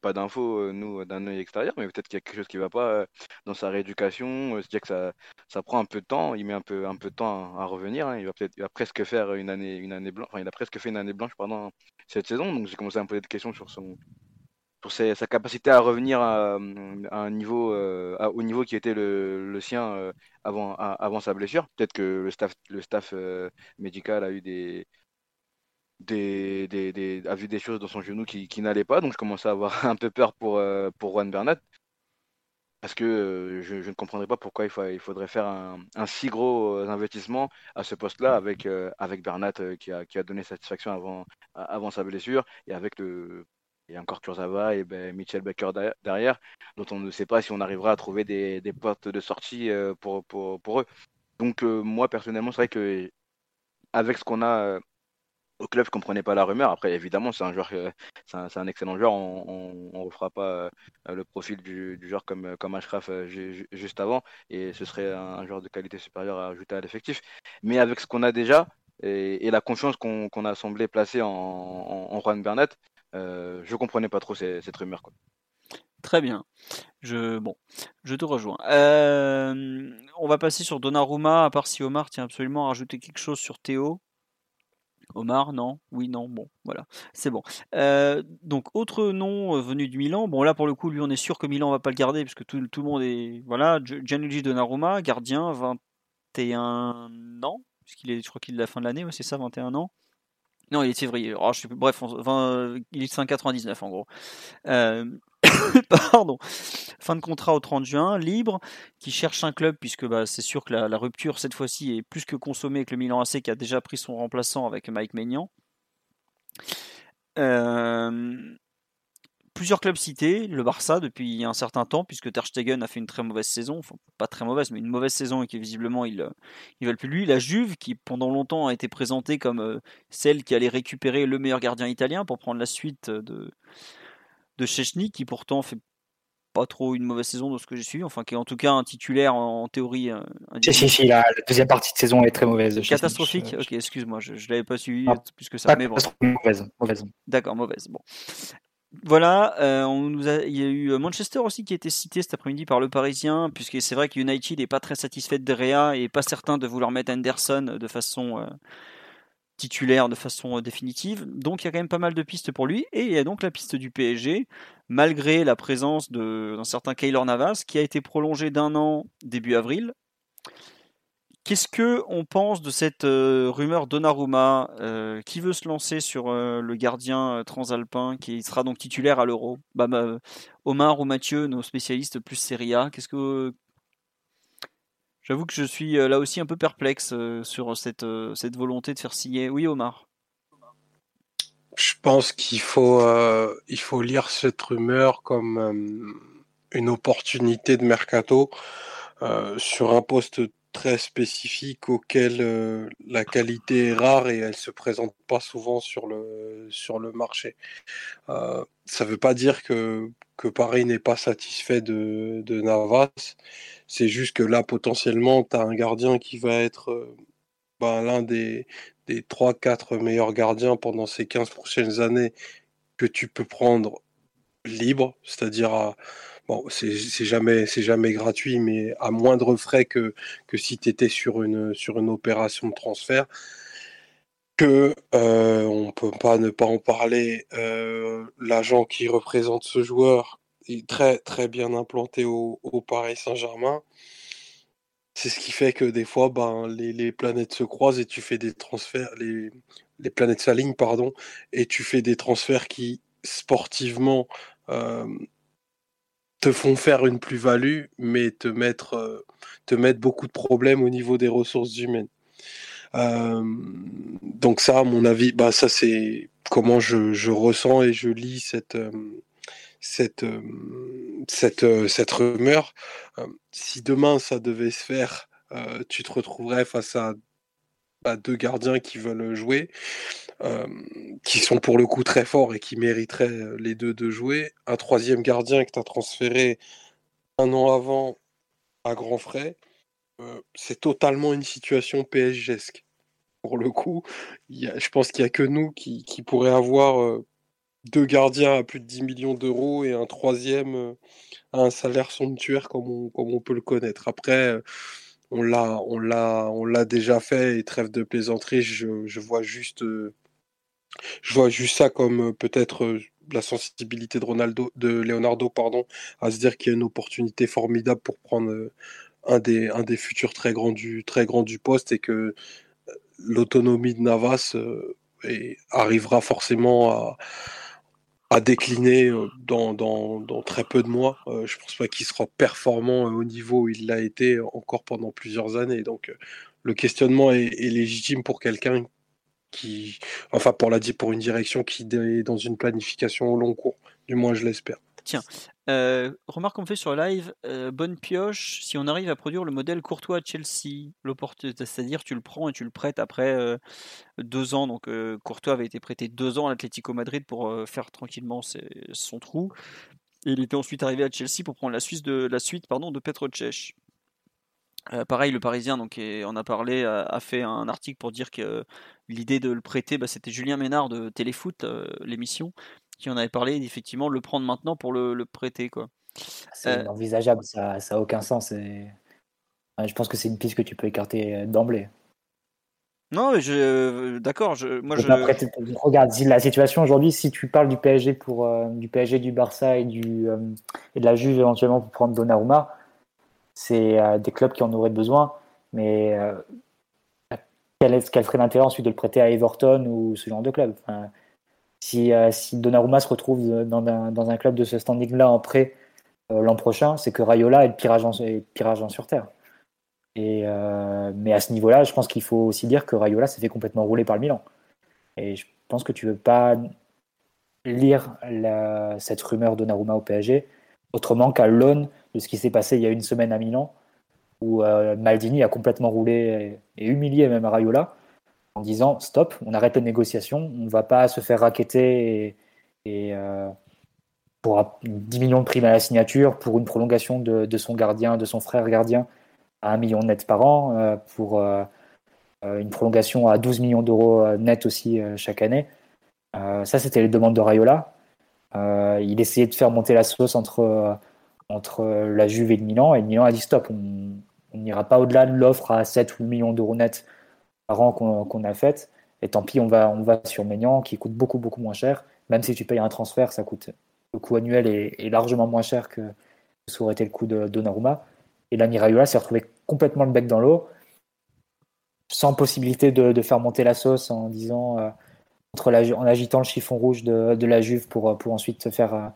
pas d'infos, euh, nous, d'un œil extérieur, mais peut-être qu'il y a quelque chose qui ne va pas euh, dans sa rééducation. C'est-à-dire que ça, ça prend un peu de temps, il met un peu, un peu de temps à, revenir. Hein. Il va peut-être va presque faire une année, une année blanche, enfin, il a presque fait une année blanche pendant cette saison, donc j'ai commencé à me poser des questions sur son, pour sa, capacité à revenir à, un niveau, euh, au niveau qui était le, sien euh, avant, avant sa blessure. Peut-être que le staff, le staff euh, médical a eu des, des, des, a vu des choses dans son genou qui, qui n'allaient pas, donc je commençais à avoir un peu peur pour, pour Juan Bernat. Parce que je, ne comprendrais pas pourquoi il, il faudrait faire un, un, si gros investissement à ce poste-là avec, avec Bernat qui, a, qui a donné satisfaction avant, avant sa blessure et avec le, et encore Kurzawa et ben, Mitchell Baker derrière, dont on ne sait pas si on arrivera à trouver des, portes de sortie euh, pour, pour, eux. Donc euh, moi personnellement, c'est vrai que avec ce qu'on a euh, au club, je comprenais pas la rumeur. Après, évidemment, c'est un joueur, c'est un, excellent joueur. On ne refera pas le profil du, du, joueur comme, comme Ashraf juste avant, et ce serait un, joueur de qualité supérieure à ajouter à l'effectif. Mais avec ce qu'on a déjà et, et la confiance qu'on a semblé placer en, en, en Juan Bernat, euh, je comprenais pas trop cette rumeur. Quoi. Très bien. Je, bon, je te rejoins. Euh, on va passer sur Donnarumma, à part si Omar tient absolument à rajouter quelque chose sur Théo. Omar, non? Oui, non, bon, voilà, c'est bon. Euh, donc, autre nom venu du Milan. Bon, là, pour le coup, lui, on est sûr que Milan va pas le garder, puisque tout, tout le monde est. Voilà, Gianluigi Donnarumma, gardien, 21 ans, puisqu'il est, je crois qu'il est la fin de l'année, c'est ça, 21 ans. Non, il est février. Oh, bref, il est 5,99 en gros. Euh, pardon. Fin de contrat au 30 juin, libre, qui cherche un club, puisque bah, c'est sûr que la, rupture cette fois-ci est plus que consommée avec le Milan AC qui a déjà pris son remplaçant avec Mike Maignan. Euh, plusieurs clubs cités, le Barça depuis un certain temps, puisque Ter Stegen a fait une très mauvaise saison, enfin pas très mauvaise, mais une mauvaise saison et qui visiblement ils ne veulent plus lui. La Juve, qui pendant longtemps a été présentée comme euh, celle qui allait récupérer le meilleur gardien italien pour prendre la suite de, de Chechny, qui pourtant fait pas trop une mauvaise saison de ce que j'ai suivi, enfin qui est en tout cas un titulaire en, théorie. Un, la, deuxième partie de saison est très mauvaise. Catastrophique. Ok, excuse-moi, je, ne l'avais pas suivi plus que ça. Mais bon. Mauvaise, mauvaise. D'accord, mauvaise. Bon. Voilà, euh, il y a eu euh, Manchester aussi qui a été cité cet après-midi par le Parisien, puisque c'est vrai que United n'est pas très satisfait de Rea et pas certain de vouloir mettre Anderson de façon euh, titulaire, de façon définitive. Donc il y a quand même pas mal de pistes pour lui. Et il y a donc la piste du PSG, malgré la présence d'un certain Kaylor Navas, qui a été prolongé d'un an début avril, Qu'est-ce que on pense de cette euh, rumeur Donnarumma euh, qui veut se lancer sur euh, le gardien transalpin qui sera donc titulaire à l'Euro? Bah, bah, Omar ou Mathieu, nos spécialistes plus Serie A, qu'est-ce que J'avoue que je suis là aussi un peu perplexe sur cette, cette volonté de faire signer. Oui, Omar. Je pense qu'il faut, faut lire cette rumeur comme une opportunité de mercato sur un poste très spécifique auquel euh, la qualité est rare et elle se présente pas souvent sur le, sur le marché. Euh, ça ne veut pas dire que, que Paris n'est pas satisfait de, de Navas. C'est juste que là, potentiellement, tu as un gardien qui va être euh, ben, l'un des, des 3-4 meilleurs gardiens pendant ces 15 prochaines années que tu peux prendre libre, c'est-à-dire à Bon, c'est jamais, jamais gratuit, mais à moindre frais que, que si tu étais sur une, sur une opération de transfert. Que euh, on peut pas ne pas en parler. Euh, l'agent qui représente ce joueur est très très bien implanté au, Paris Saint-Germain. C'est ce qui fait que des fois, ben, les, les, planètes se croisent et tu fais des transferts, les, les planètes s'alignent, pardon, et tu fais des transferts qui sportivement euh, te font faire une plus-value, mais te mettre, euh, te mettre beaucoup de problèmes au niveau des ressources humaines. Euh, donc ça, à mon avis, bah ça c'est comment je, je, ressens et je lis cette euh, cette cette, cette rumeur. si demain ça devait se faire, tu te retrouverais face à deux gardiens qui veulent jouer, euh, qui sont pour le coup très forts et qui mériteraient euh, les deux de jouer. Un troisième gardien que tu as transféré un an avant à grands frais, euh, c'est totalement une situation PSGesque. pour le coup. Y a, je pense qu'il n'y a que nous qui, qui avoir deux gardiens à plus de 10 millions d'euros et un troisième à un salaire somptuaire comme on, peut le connaître. Après, on l'a, on l'a, on l'a déjà fait et trêve de plaisanterie. Je, vois juste, je vois juste ça comme euh, peut-être euh, la sensibilité de Ronaldo, de Leonardo, pardon, à se dire qu'il y a une opportunité formidable pour prendre euh, un des, un des futurs très grands du, très du poste et que l'autonomie de Navas arrivera forcément à, à décliner dans, dans, dans très peu de mois. Euh, je pense pas qu'il sera performant au niveau où il l'a été encore pendant plusieurs années. Donc le questionnement est, est légitime pour quelqu'un enfin pour la pour une direction qui est dans une planification au long cours. Du moins, je l'espère. Euh, remarque qu'on fait sur live, euh, bonne pioche, si on arrive à produire le modèle Courtois à Chelsea, c'est-à-dire tu le prends et tu le prêtes après euh, deux ans. Donc Courtois avait été prêté deux ans à l'Atlético Madrid pour faire tranquillement son trou. Il était ensuite arrivé à Chelsea pour prendre la, Suisse de, la suite pardon, de Petr Cech. Pareil, le Parisien donc, en a parlé, a, fait un article pour dire que l'idée de le prêter, bah, c'était Julien Ménard de Téléfoot, euh, l'émission, qui en avait parlé, effectivement, le prendre maintenant pour le, le prêter. Quoi. C'est Euh, inenvisageable, ça n'a aucun sens. Et... Je pense que c'est une piste que tu peux écarter euh, d'emblée. Non, mais je, d'accord, je, moi je, Regarde, la situation aujourd'hui, si tu parles du PSG pour euh, du PSG, du Barça et du euh, et de la Juve éventuellement pour prendre Donnarumma, c'est euh, des clubs qui en auraient besoin, mais quel, est, quel serait l'intérêt ensuite de le prêter à Everton ou ce genre de club? Si, euh, si Donnarumma se retrouve dans un, dans un club de ce standing-là en prêt euh, l'an prochain, c'est que Rayola est le pire agent sur Terre. Et, euh, mais à ce niveau-là, je pense qu'il faut aussi dire que Rayola s'est fait complètement rouler par le Milan. Et je pense que tu ne veux pas lire cette rumeur de Naruma au PSG autrement qu'à l'aune de ce qui s'est passé il y a une semaine à Milan, où euh, Maldini a complètement roulé et, humilié même Rayola en disant stop, on arrête les négociations, on ne va pas se faire raqueter et, et, euh, pour 10 millions de primes à la signature, pour une prolongation de, son gardien, de son frère gardien à 1 million net par an, euh, pour une prolongation à 12 millions d'euros net aussi chaque année. Ça, c'était les demandes de Rayola. Il essayait de faire monter la sauce entre, entre la Juve et le Milan, et le Milan a dit stop, on n'ira pas au-delà de l'offre à 7 ou 8 millions d'euros net par an qu'on a faite. Et tant pis, on va, sur Maignan qui coûte beaucoup, beaucoup moins cher. Même si tu payes un transfert, ça coûte le coût annuel est, largement moins cher que ce aurait été le coût de Donnarumma. Et l'ami Rayola s'est retrouvé complètement le bec dans l'eau, sans possibilité de, faire monter la sauce en disant, euh, en agitant le chiffon rouge de, la Juve pour, ensuite faire,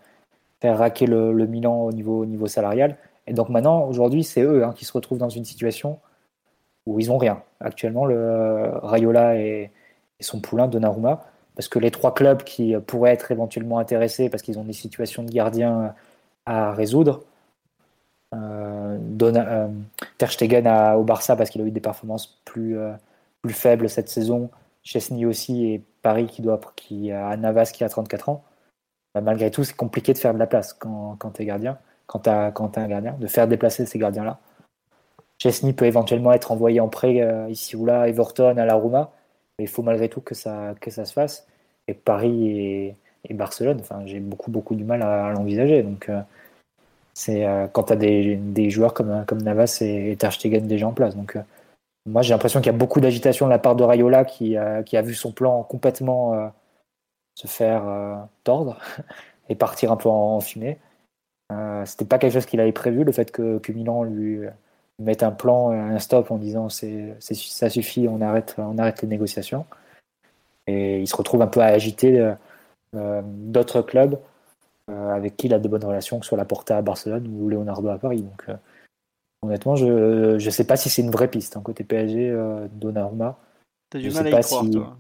faire raquer le, Milan au niveau salarial. Et donc maintenant, aujourd'hui, c'est eux hein, qui se retrouvent dans une situation où ils ont rien. Actuellement, le Rayola et, son poulain Donnarumma, parce que les trois clubs qui pourraient être éventuellement intéressés parce qu'ils ont des situations de gardien à résoudre, euh, euh, Ter Stegen au Barça parce qu'il a eu des performances plus, euh, plus faibles cette saison, Chesney aussi et Paris qui doit qui a Navas qui a 34 ans. Bah, malgré tout, c'est compliqué de faire de la place quand, quand tu es gardien, quand tu as, un gardien, de faire déplacer ces gardiens-là. Chesney peut éventuellement être envoyé en prêt euh, ici ou là, Everton, à la Roma, mais il faut malgré tout que ça, que ça se fasse. Et Paris et, Barcelone, enfin, j'ai beaucoup, beaucoup du mal à, l'envisager. Donc, euh, c'est euh, quand tu as des, des joueurs comme, comme Navas et, et déjà en place. Donc, moi, j'ai l'impression qu'il y a beaucoup d'agitation de la part de Rayola qui, qui a vu son plan complètement se faire tordre et partir un peu en, en fumée. Euh, C'était pas quelque chose qu'il avait prévu, le fait que, que Milan lui, mette un plan, un stop en disant c'est ça suffit, on arrête, on arrête les négociations. Et il se retrouve un peu à agiter euh, euh, d'autres clubs euh, avec qui il a de bonnes relations, que ce soit la Porta à Barcelone ou Leonardo à Paris. Donc, honnêtement, je ne sais pas si c'est une vraie piste. hein, côté PSG, Donnarumma. T'as du Je mal sais à y pas croire, si- toi.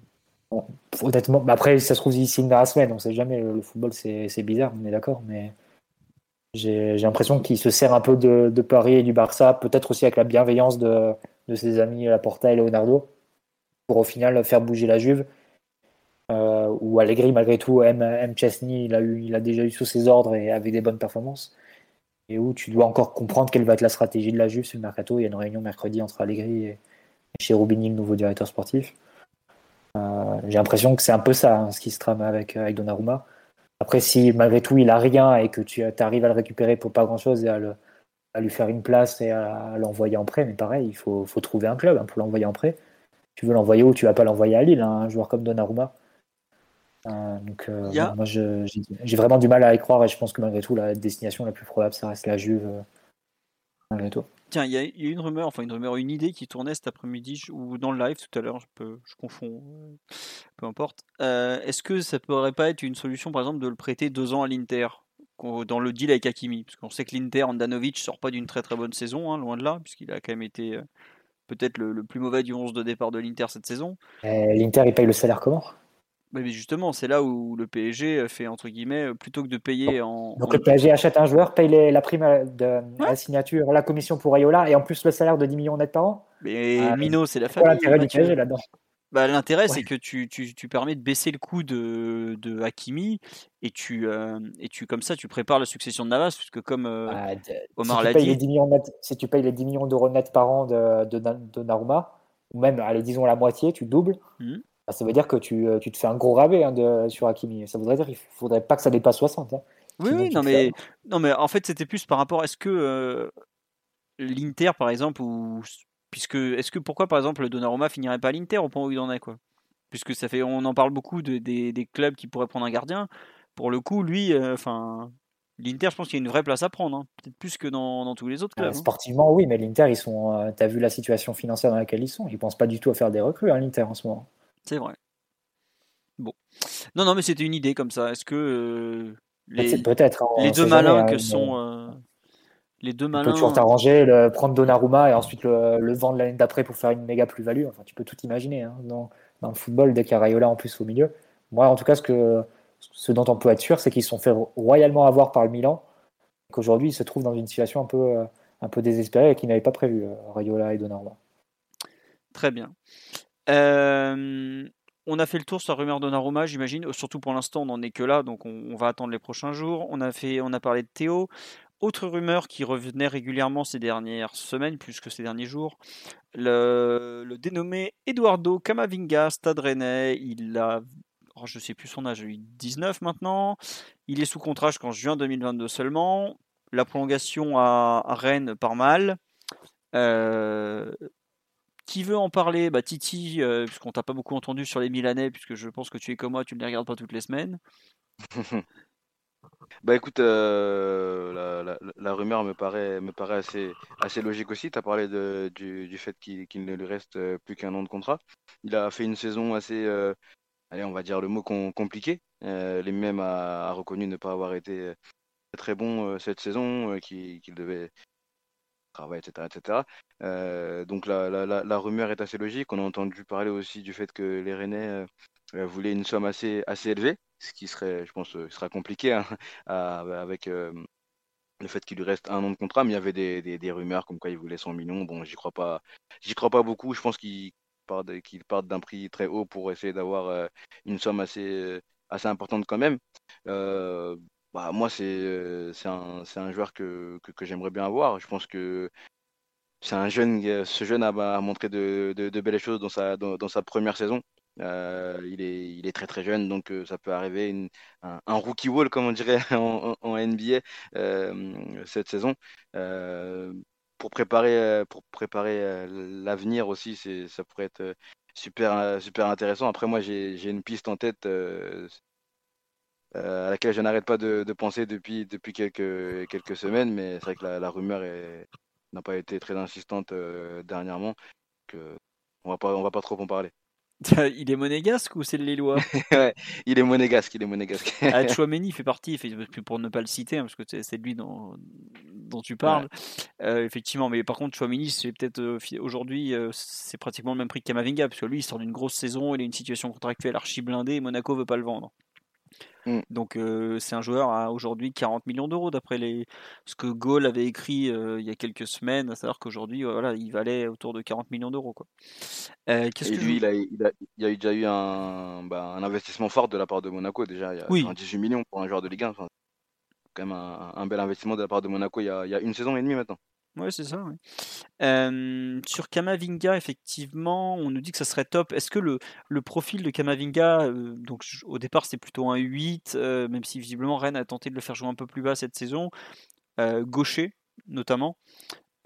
Bon, honnêtement, après, ça se trouve, signe dans la semaine, on sait jamais. Le, le football, c'est c'est bizarre, on est d'accord, mais j'ai l'impression qu'il se sert un peu de, de Paris et du Barça, peut-être aussi avec la bienveillance de, de ses amis Laporta et Leonardo, pour au final faire bouger la Juve. Euh, où Allegri, malgré tout, aime, aime Chesney, il a, eu, il a déjà eu sous ses ordres et avec des bonnes performances. Et où tu dois encore comprendre quelle va être la stratégie de la Juve sur le mercato. Il y a une réunion mercredi entre Allegri et, et Cherubini, le nouveau directeur sportif. Euh, j'ai l'impression que c'est un peu ça, hein, ce qui se trame avec, avec Donnarumma. Après, si malgré tout il a rien et que tu arrives à le récupérer pour pas grand chose et à, le, à lui faire une place et à, l'envoyer en prêt, mais pareil, il faut, faut trouver un club hein, pour l'envoyer en prêt. Tu veux l'envoyer où Tu vas pas l'envoyer à Lille, hein, un joueur comme Donnarumma. Euh, donc, euh, moi, j'ai vraiment du mal à y croire et je pense que malgré tout, la destination la plus probable, ça reste la Juve. Euh, malgré tout. Tiens, il y, a une rumeur, enfin une rumeur, une idée qui tournait cet après-midi ou dans le live tout à l'heure, je, peux, je confonds, peu importe. Est-ce que ça pourrait pas être une solution, par exemple, de le prêter deux ans à l'Inter dans le deal avec Hakimi? Parce qu'on sait que l'Inter, Andanovic, sort pas d'une très très bonne saison, hein, loin de là, puisqu'il a quand même été peut-être le, plus mauvais du 11 de départ de l'Inter cette saison. L'Inter, il paye le salaire comment? Mais justement, c'est là où le PSG fait entre guillemets plutôt que de payer en. Donc le PSG achète un joueur, paye la prime de la signature, la commission pour Ayola et en plus le salaire de 10 millions net par an. Mais Mino, c'est la famille. l'intérêt du PSG là-dedans? Bah, L'intérêt, c'est que tu, tu, tu, permets de baisser le coût de, de Hakimi et tu, euh, et tu, comme ça, tu prépares la succession de Navas, puisque comme euh, bah, Omar l'a dit. si tu payes les 10 millions d'euros net par an de, de, de Naruma, ou même, allez, disons la moitié, tu doubles. Mmh. Bah, ça veut dire que tu, euh, tu, te fais un gros rabais hein, de, sur Hakimi. Ça voudrait dire qu'il ne faudrait pas que ça dépasse 60. Hein. Oui, oui non, mais, non, mais en fait, c'était plus par rapport à ce que euh, l'Inter, par exemple, ou puisque est-ce que pourquoi par exemple le Donnarumma finirait pas à l'Inter au point où il en est quoi? Puisque ça fait, on en parle beaucoup de, des, des, clubs qui pourraient prendre un gardien. Pour le coup, lui, euh, enfin. L'Inter, je pense qu'il y a une vraie place à prendre, hein. peut-être plus que dans, dans, tous les autres clubs. Sportivement, oui, mais l'Inter, ils sont. tu as vu la situation financière dans laquelle ils sont. Ils pensent pas du tout à faire des recrues, à hein, l'Inter en ce moment. C'est vrai. Bon. Non, non, mais c'était une idée comme ça. Est-ce que euh, les, peut-être les deux malins que sont euh, les deux malins. Tu peux toujours t'arranger, le, prendre Donnarumma et ensuite le, vendre l'année d'après pour faire une méga plus-value. Enfin, tu peux tout imaginer hein, dans, dans, le football dès qu'il y a Rayola en plus au milieu. Moi, en tout cas, ce que ce dont on peut être sûr, c'est qu'ils se sont fait royalement avoir par le Milan, qu'aujourd'hui ils se trouvent dans une situation un peu euh, un peu désespérée et qu'ils n'avaient pas prévu Rayola et Donnarumma. Très bien. On a fait le tour sur la rumeur Donnarumma, j'imagine. Surtout pour l'instant, on n'en est que là, donc on, va attendre les prochains jours. On a, fait, on a parlé de Théo. Autre rumeur qui revenait régulièrement ces dernières semaines, plus que ces derniers jours, le, dénommé Eduardo Camavinga, Stade Rennais. Il a, oh, je ne sais plus son âge, il 19 maintenant. Il est sous contrat jusqu'en juin 2022 seulement. La prolongation à, Rennes par mal. Euh, qui veut en parler? Bah, Titi, euh, puisqu'on t'a pas beaucoup entendu sur les Milanais, puisque je pense que tu es comme moi, tu ne les regardes pas toutes les semaines. bah écoute, euh, la, rumeur me paraît, me paraît assez, assez logique aussi. Tu as parlé de, du, fait qu'il ne lui reste euh, plus qu'un an de contrat. Il a fait une saison assez, allez, on va dire le mot compliqué. les mêmes a, reconnu ne pas avoir été très bon cette saison, qu'il devait travail, etc. etc. Euh, donc la, la, la, rumeur est assez logique. On a entendu parler aussi du fait que les Rennais euh, euh, voulaient une somme assez, assez élevée, ce qui serait, je pense, sera compliqué hein, avec le fait qu'il lui reste un an de contrat, mais il y avait des, des, rumeurs comme quoi il voulait 100 millions. Bon, j'y crois pas, j'y crois pas beaucoup. Je pense qu'il part partent d'un prix très haut pour essayer d'avoir une somme assez, assez importante quand même. Bah, moi, c'est euh, un, un, joueur que, j'aimerais bien avoir. Je pense que c'est euh, ce jeune a, a montré de, belles choses dans sa, première saison. Euh, il, est, très très jeune, donc ça peut arriver un, rookie wall, comme on dirait en, NBA cette saison. pour préparer, l'avenir aussi, ça pourrait être super, super intéressant. Après, moi, j'ai une piste en tête à laquelle je n'arrête pas de, penser depuis, depuis quelques, quelques semaines, mais c'est vrai que la, rumeur n'a pas été très insistante euh, dernièrement. Que on va pas, on va pas trop en parler. il est monégasque ou c'est le Lillois? Ouais, Il est monégasque, il est monégasque. ah, Chouameni fait partie, pour ne pas le citer, hein, parce que c'est lui dont, dont tu parles. Euh, effectivement, mais par contre, Chouameni, c'est peut-être aujourd'hui, c'est pratiquement le même prix que Kamavinga, parce que lui, il sort d'une grosse saison, il a une situation contractuelle archi blindée, et Monaco veut pas le vendre. Mmh. Donc c'est un joueur à aujourd'hui 40 millions d'euros d'après les... ce que Gaulle avait écrit il y a quelques semaines, à savoir qu'aujourd'hui voilà, il valait autour de 40 millions d'euros. Quoi. Et lui, il, a, il, a, il, a, déjà eu un, bah, un, investissement fort de la part de Monaco déjà, il y a oui. 18 millions pour un joueur de Ligue 1. Enfin, quand même un, bel investissement de la part de Monaco il y a, il y a une saison et demie maintenant. Ouais, c'est ça. ouais. Euh, sur Kamavinga, effectivement, on nous dit que ça serait top. Est-ce que le, le profil de Kamavinga, euh, donc au départ c'était plutôt un 8, euh, même si visiblement Rennes a tenté de le faire jouer un peu plus bas cette saison, euh, gaucher notamment.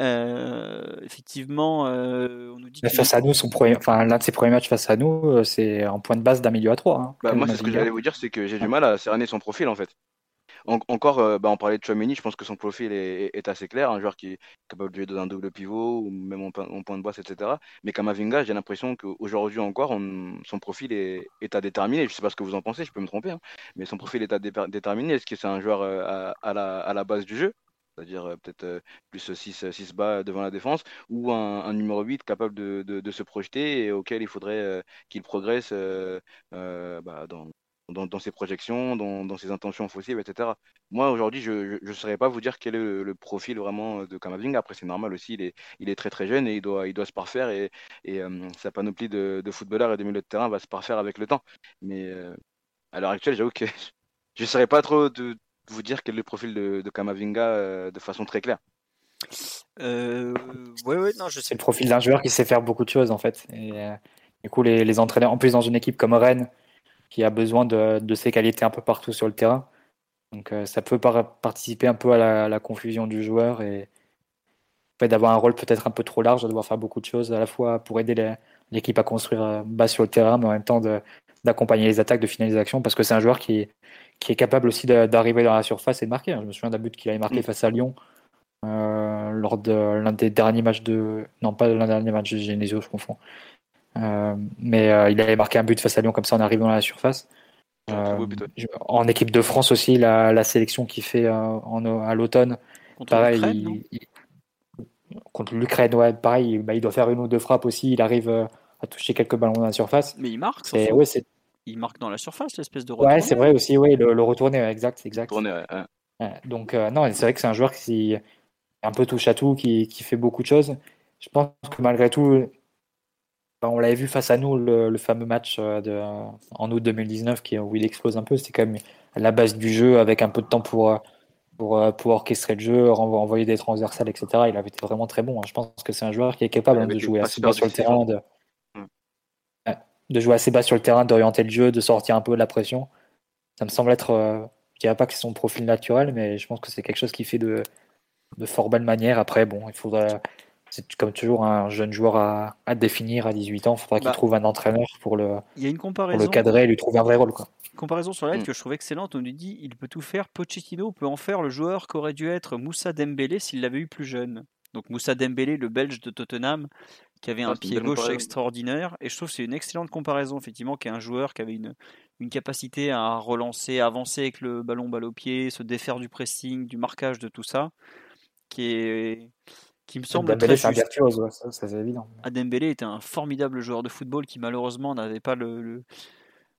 Euh, effectivement, euh, on nous dit face à nous, son premier, enfin, l'un de ses premiers matchs face à nous, c'est en point de base d'un milieu à 3. Bah, moi, c'est ce que j'allais vous dire, c'est que j'ai du mal à cerner son profil en fait. En- encore, euh, bah, on parlait de Chouameni, je pense que son profil est, assez clair, un joueur qui est capable de jouer dans un double pivot ou même en, point- de basse, etc. Mais Kamavinga, j'ai l'impression qu'aujourd'hui encore, on- son profil est, à déterminer. Je sais pas ce que vous en pensez, je peux me tromper, hein, mais son profil est à dé- déterminer. Est-ce que c'est un joueur euh, à, la, base du jeu? C'est-à-dire euh, peut-être plus 6, 6 bas devant la défense, ou un, numéro 8 capable de, se projeter et auquel il faudrait qu'il progresse bah, dans, dans, dans ses projections, dans, dans ses intentions offensives, etc. Moi, aujourd'hui, je ne saurais pas vous dire quel est le, le profil vraiment de Kamavinga. Après, c'est normal aussi, il est, il est très très jeune et il doit, il doit se parfaire et, et euh, sa panoplie de, de footballeurs et de milieu de terrain va se parfaire avec le temps. Mais euh, à l'heure actuelle, j'avoue que je ne saurais pas trop de vous dire quel est le profil de, de Kamavinga euh, de façon très claire. Euh, ouais, non, je sais le profil d'un joueur qui sait faire beaucoup de choses en fait. Et euh, du coup, les, les entraîneurs, en plus dans une équipe comme Rennes, qui a besoin de, de ses qualités un peu partout sur le terrain, donc euh, ça peut par- participer un peu à la, la confusion du joueur et d'avoir un rôle peut-être un peu trop large, de devoir faire beaucoup de choses à la fois pour aider les- l'équipe à construire euh, bas sur le terrain, mais en même temps d'accompagner les attaques, de finaliser l'action, parce que c'est un joueur qui, qui est capable aussi d'arriver dans la surface et de marquer. hein. Je me souviens d'un but qu'il avait marqué Mm. face à Lyon euh, lors de l'un des derniers matchs de. Non, pas l'un des derniers matchs de Genesio, je confonds. Euh, mais euh, il avait marqué un but face à Lyon comme ça en arrivant dans la surface. Euh, ouais. je- en équipe de France aussi, la, la sélection qu'il fait euh, en, à l'automne, contre pareil, il- il- contre l'Ukraine, ouais, pareil, bah, il doit faire une ou deux frappes aussi. Il arrive euh, à toucher quelques ballons dans la surface. Mais il marque, Et ouais, c'est il marque dans la surface, l'espèce de ouais, retourné. c'est vrai aussi, ouais, le, le retourner, ouais, exact, exact. Ouais, ouais. Ouais, donc euh, non, c'est vrai que c'est un joueur qui est un peu touche à tout, qui, qui fait beaucoup de choses. Je pense que malgré tout, bah, on l'avait vu face à nous le, le fameux match euh, de, en août 2019 qui, où il explose un peu. C'était quand même la base du jeu avec un peu de temps pour, euh, pour, euh, pour orchestrer le jeu, envoyer des transversales, etc. Il avait été vraiment très bon. hein. Je pense que c'est un joueur qui est capable hein, de jouer assez bas sur le terrain, hein. de, Mm. De jouer assez bas sur le terrain, d'orienter le jeu, de sortir un peu de la pression. Ça me semble être, euh, je dirais pas que c'est son profil naturel, mais je pense que c'est quelque chose qu'il fait de, de fort belle manière. Après, bon, il faudra, c'est comme toujours un jeune joueur à, à définir à 18 ans. Il faudra qu'il Bah, trouve un entraîneur pour le, Il y a une pour le cadrer et lui trouver un vrai rôle. Quoi. comparaison sur la lettre Mm. que je trouve excellente. On nous dit il peut tout faire. Pochettino peut en faire le joueur qu'aurait dû être Moussa Dembélé s'il l'avait eu plus jeune. Donc Moussa Dembélé, le Belge de Tottenham, qui avait Ah, un une pied gauche extraordinaire. Et je trouve que c'est une excellente comparaison, effectivement, qui est un joueur qui avait une, une capacité à relancer, à avancer avec le ballon balle au pied, se défaire du pressing, du marquage, de tout ça, qui est qui me semble Dembélé, très c'est un juste. virtuose, ouais, ça, ça, c'est évident. Ah, était un formidable joueur de football qui malheureusement n'avait pas le, le- le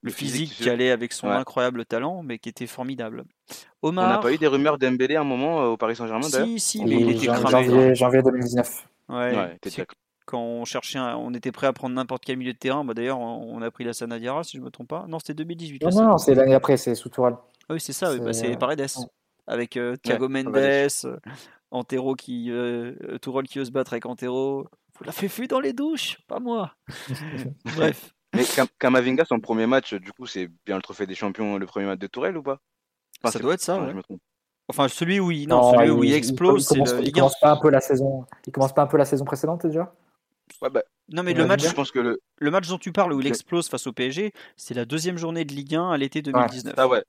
Le physique, physique, qui allait avec son Ouais. incroyable talent, mais qui était formidable. On n'a pas eu des rumeurs d'Embélé à un moment euh, au Paris Saint-Germain d'ailleurs si, si, mais il était cramé. janvier, janvier 2019. Ouais, Ouais, c'est quand on cherchait, un- on était prêt à prendre n'importe quel milieu de terrain. Bah, D'ailleurs, on a pris la Sanadiara, si je me trompe pas. Non, c'était 2018. Non, non, non, c'est l'année après, c'est sous Tourelle. Ah oui, c'est ça, oui, bah, C'est, euh, Paredes. Avec euh, Thiago Mendes, euh, Antero qui. Euh, euh, Tourelle qui veut se battre avec Antero. Vous la fait fuir dans les douches, pas moi. Bref. Mais Kam- Kamavinga, son premier match, du coup, c'est bien le trophée des champions, le premier match de Tourelle ou pas? Enfin, Ça doit être ça, ouais. je me trompe. Enfin, celui où il, non, celui où il explose, c'est commence, le il Ligue 1. commence pas un peu la saison. Il commence pas un peu la saison précédente déjà? Ouais, bah, Non, mais le match, je pense que le. le match dont tu parles où il explose face au PSG, c'est la deuxième journée de Ligue 1 à l'été 2019. Ah ouais,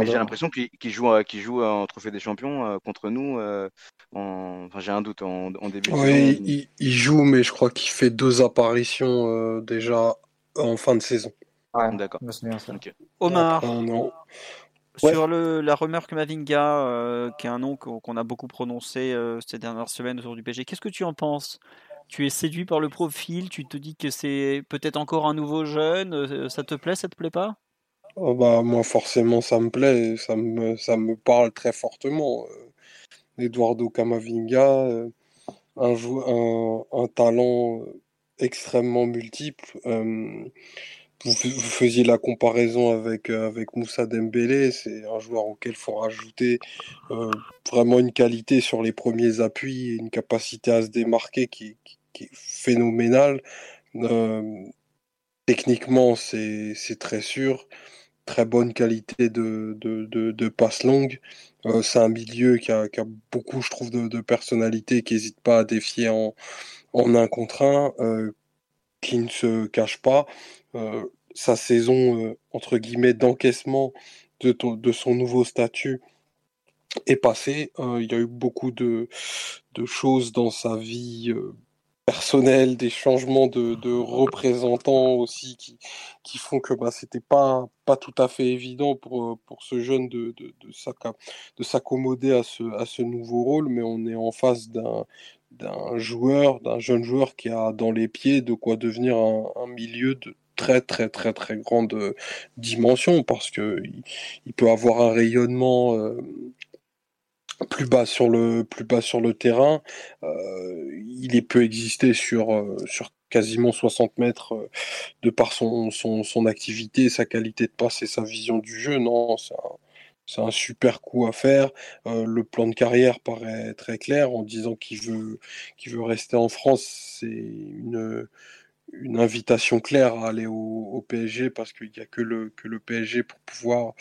J'ai l'impression qu'il joue, euh, qu'il joue en trophée des champions euh, contre nous. euh, en... Enfin, j'ai un doute en, en début de Oui, saison. il, il joue, mais je crois qu'il fait deux apparitions euh, déjà en fin de saison. Ouais, D'accord. Omar, Après, on est en- Ouais. sur le, la rumeur Kamavinga, euh, qui est un nom qu'on a beaucoup prononcé euh, ces dernières semaines autour du PSG, qu'est-ce que tu en penses? Tu es séduit par le profil? Tu te dis que c'est peut-être encore un nouveau jeune? Euh, Ça te plaît? Ça te plaît pas? Oh, bah, moi, forcément, ça me plaît, ça me, ça me parle très fortement. Euh, Eduardo Camavinga, euh, un, un, un talent euh, extrêmement multiple. Vous, faisiez la comparaison avec, avec Moussa Dembélé, c'est un joueur auquel il faut rajouter vraiment une qualité sur les premiers appuis une capacité à se démarquer qui, qui- est phénoménale. Techniquement, c'est très sûr. Très bonne qualité de, de, de, de passe longue. Euh, c'est un milieu qui a, qui a beaucoup, je trouve, de, de personnalité, qui n'hésite pas à défier en, en un contre un, euh, qui ne se cache pas. Euh, sa saison, euh, entre guillemets, d'encaissement de, de son nouveau statut est passée. Euh, il y a eu beaucoup de, de choses dans sa vie personnelle, des changements de, représentants aussi qui, qui font que bah, c'était pas, pas tout à fait évident pour, euh, pour ce jeune de, de, de s'accommoder à ce, à ce nouveau rôle, mais on est en face d'un d'un joueur, d'un jeune joueur qui a dans les pieds de quoi devenir un, milieu de très très très très grande euh, dimension. Parce que il peut avoir un rayonnement euh, plus bas sur le plus bas sur le terrain. Euh, il est peut exister sur euh, sur quasiment 60 mètres euh, de par son, son, son activité, sa qualité de passe et sa vision du jeu. Non, c'est un, un super coup à faire. Le plan de carrière paraît très clair en disant qu'il veut, qu'il veut rester en France. C'est une, une invitation claire à aller au, PSG parce qu'il n'y a que le, que le PSG pour pouvoir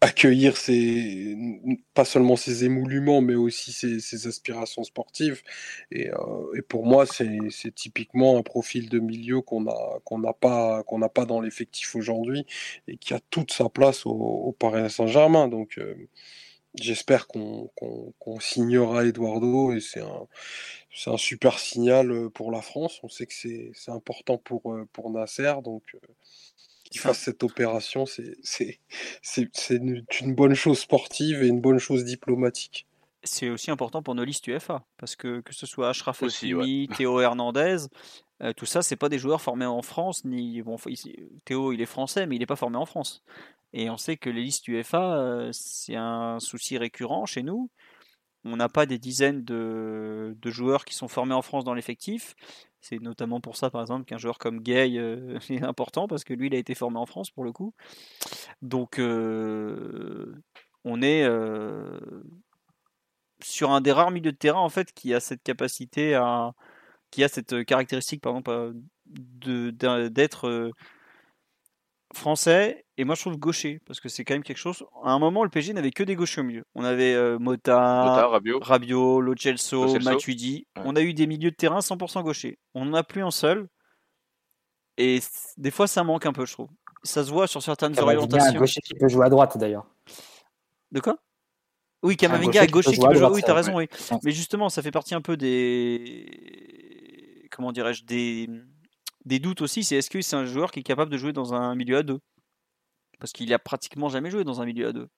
accueillir ses, pas seulement ses émoluments, mais aussi ses, aspirations sportives. Et, euh, pour moi, c'est typiquement un profil de milieu qu'on a qu'on n'a pas qu'on n'a pas dans l'effectif aujourd'hui et qui a toute sa place au, Paris Saint-Germain. Donc euh, j'espère qu'on qu'on qu'on signera Eduardo et c'est un un super signal pour la France. On sait que c'est important pour euh, pour Nasser, donc qu'il fasse cette opération, c'est c'est c'est c'est une, une bonne chose sportive et une bonne chose diplomatique. C'est aussi important pour nos listes UEFA, parce que que ce soit Aussi, Hakimi, Théo Hernandez, euh, tout ça, c'est pas des joueurs formés en France, ni bon, Théo, il est français, mais il n'est pas formé en France. Et on sait que les listes UEFA, euh, c'est un souci récurrent chez nous. On n'a pas des dizaines de, de joueurs qui sont formés en France dans l'effectif. C'est notamment pour ça, par exemple, qu'un joueur comme Gay euh, est important, parce que lui, il a été formé en France pour le coup. Donc, euh, on est euh, sur un des rares milieux de terrain, en fait, qui a cette capacité à. qui a cette caractéristique, par exemple, de- d'un- d'être français et moi je trouve gaucher parce que c'est quand même quelque chose. À un moment, le PSG n'avait que des gauchers au milieu. On avait euh, Mota, Mota, Rabiot. Rabiot, Lo Celso, Lo Celso. Matuidi. Ouais. On a eu des milieux de terrain 100% gauchers. On n'en a plus un seul. Et des fois, ça manque un peu, je trouve. Ça se voit sur certaines Camavinga, un orientations. gaucher qui peut jouer à droite d'ailleurs. De quoi? Oui, Kamavinga gaucher à qui gaucher peut qui jouer à peut jouer. droite, Oui, t'as ouais. raison, oui. Mais justement, ça fait partie un peu des. Comment dirais-je Des, des doutes aussi. C'est est-ce que c'est un joueur qui est capable de jouer dans un milieu à deux? Parce qu'il a pratiquement jamais joué dans un milieu à deux.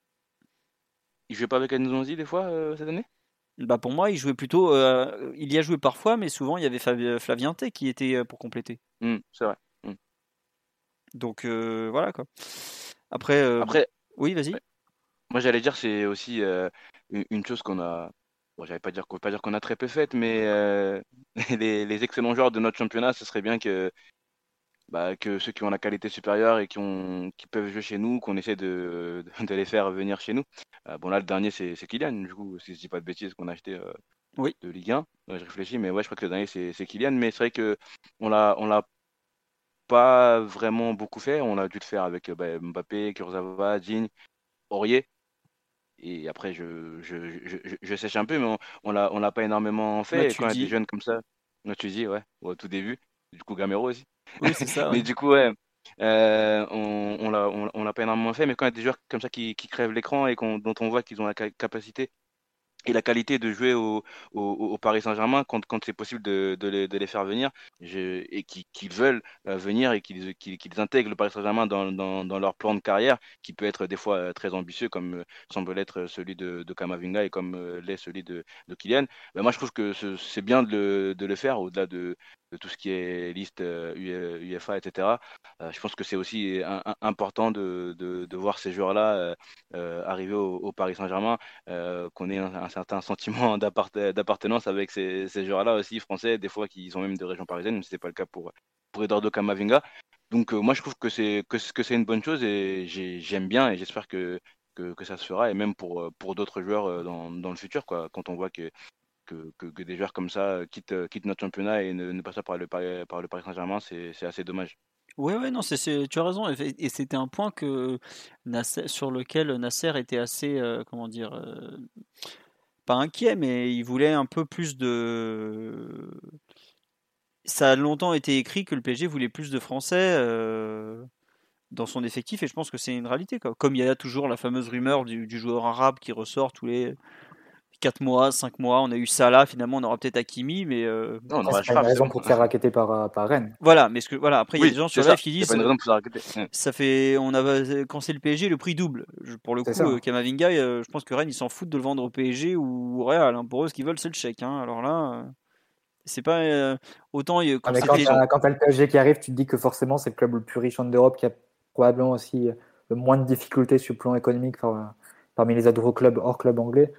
Il jouait pas avec Nzonzi des fois euh, cette année? Bah pour moi, il jouait plutôt. euh, il y a joué parfois, mais souvent il y avait Flavien Tay qui était euh, pour compléter. Hmm, C'est vrai. Donc euh, voilà quoi. Après, Après, oui, vas-y. moi j'allais dire c'est aussi une chose qu'on a. Bon, j'allais pas dire qu'on pas dire qu'on a très peu faite, mais euh, les, les excellents joueurs de notre championnat, ce serait bien que bah, que ceux qui ont la qualité supérieure et qui ont qui peuvent jouer chez nous, qu'on essaie de, de les faire venir chez nous. Euh, bon là le dernier c'est Kylian, du coup si je dis pas de bêtises qu'on a acheté euh, Oui. de Ligue 1. Ouais, je réfléchis, mais ouais je crois que le dernier c'est Kylian, mais c'est vrai que on l'a on l'a pas vraiment beaucoup fait. On a dû le faire avec bah, Mbappé, Kurzawa, Digne, Aurier. Et après, je, je, je, sèche un peu, mais on, on l'a, on l'a pas énormément fait. Et quand il y a Matuidi. des jeunes comme ça, Matuidi, ouais, au tout début. Du coup, Gamero aussi. Oui, c'est ça. Mais ouais. du coup, ouais, euh, on, on l'a, on, on l'a pas énormément fait. Mais quand il y a des joueurs comme ça qui, qui crèvent l'écran et dont on voit qu'ils ont la ca- capacité et la qualité de jouer au, Paris Saint-Germain quand, quand c'est possible de, les, faire venir et qui- qu'ils veulent euh, venir et qu'ils qu'ils qu'ils intègrent le Paris Saint-Germain dans, dans, leur plan de carrière qui peut être des fois euh, très ambitieux comme euh, semble l'être celui de, Kamavinga et comme l'est celui de, de Kylian. Ben, moi je trouve que ce- c'est bien de le faire au-delà de, de tout ce qui est liste euh, UE- UEFA, etc. Euh, je pense que c'est aussi important de, de, voir ces joueurs-là euh, euh, arriver au, Paris Saint-Germain euh, qu'on ait un, certain sentiment d'appart- d'appartenance avec ces, joueurs-là aussi français, des fois qui sont même de région parisienne, mais ce n'est pas le cas pour, pour Eduardo Camavinga. Donc moi je trouve que c'est que, une bonne chose et j'aime bien et j'espère que, que, que ça se fera et même pour pour d'autres joueurs dans, dans le futur quoi quand on voit que que, des joueurs comme ça quittent, quittent notre championnat et ne, passent pas par le, par le Paris Saint-Germain, c'est assez dommage. Ouais, ouais, non, tu as raison. Et, c'était un point sur lequel Nasser était assez, euh, comment dire, euh, pas inquiet, mais il voulait un peu plus de. Ça a longtemps été écrit que le PSG voulait plus de Français euh, dans son effectif, et je pense que c'est une réalité. Comme il y a toujours la fameuse rumeur du joueur arabe qui ressort tous les 4 mois, 5 mois. On a eu ça là, finalement, on aura peut-être Hakimi, mais. Euh... Non, on aura pas une raison pour te faire raqueter par, euh, par Rennes. Voilà, mais ce que, voilà, après, il y a des gens sur live qui disent. Pas une raison pour se raqueter. Ça fait. On a, quand c'est le PSG, le prix double. Pour le coup, euh, Kamavinga, euh, je pense que Rennes, ils s'en foutent de le vendre au PSG ou au Real. Hein. Pour eux, ce qu'ils veulent, c'est le chèque. Hein. Alors là. C'est pas autant quand, ah, quand t'as le PSG qui arrive, tu te dis que forcément c'est le club le plus riche en Europe qui a probablement aussi le moins de difficultés sur le plan économique parmi les autres clubs hors club anglais.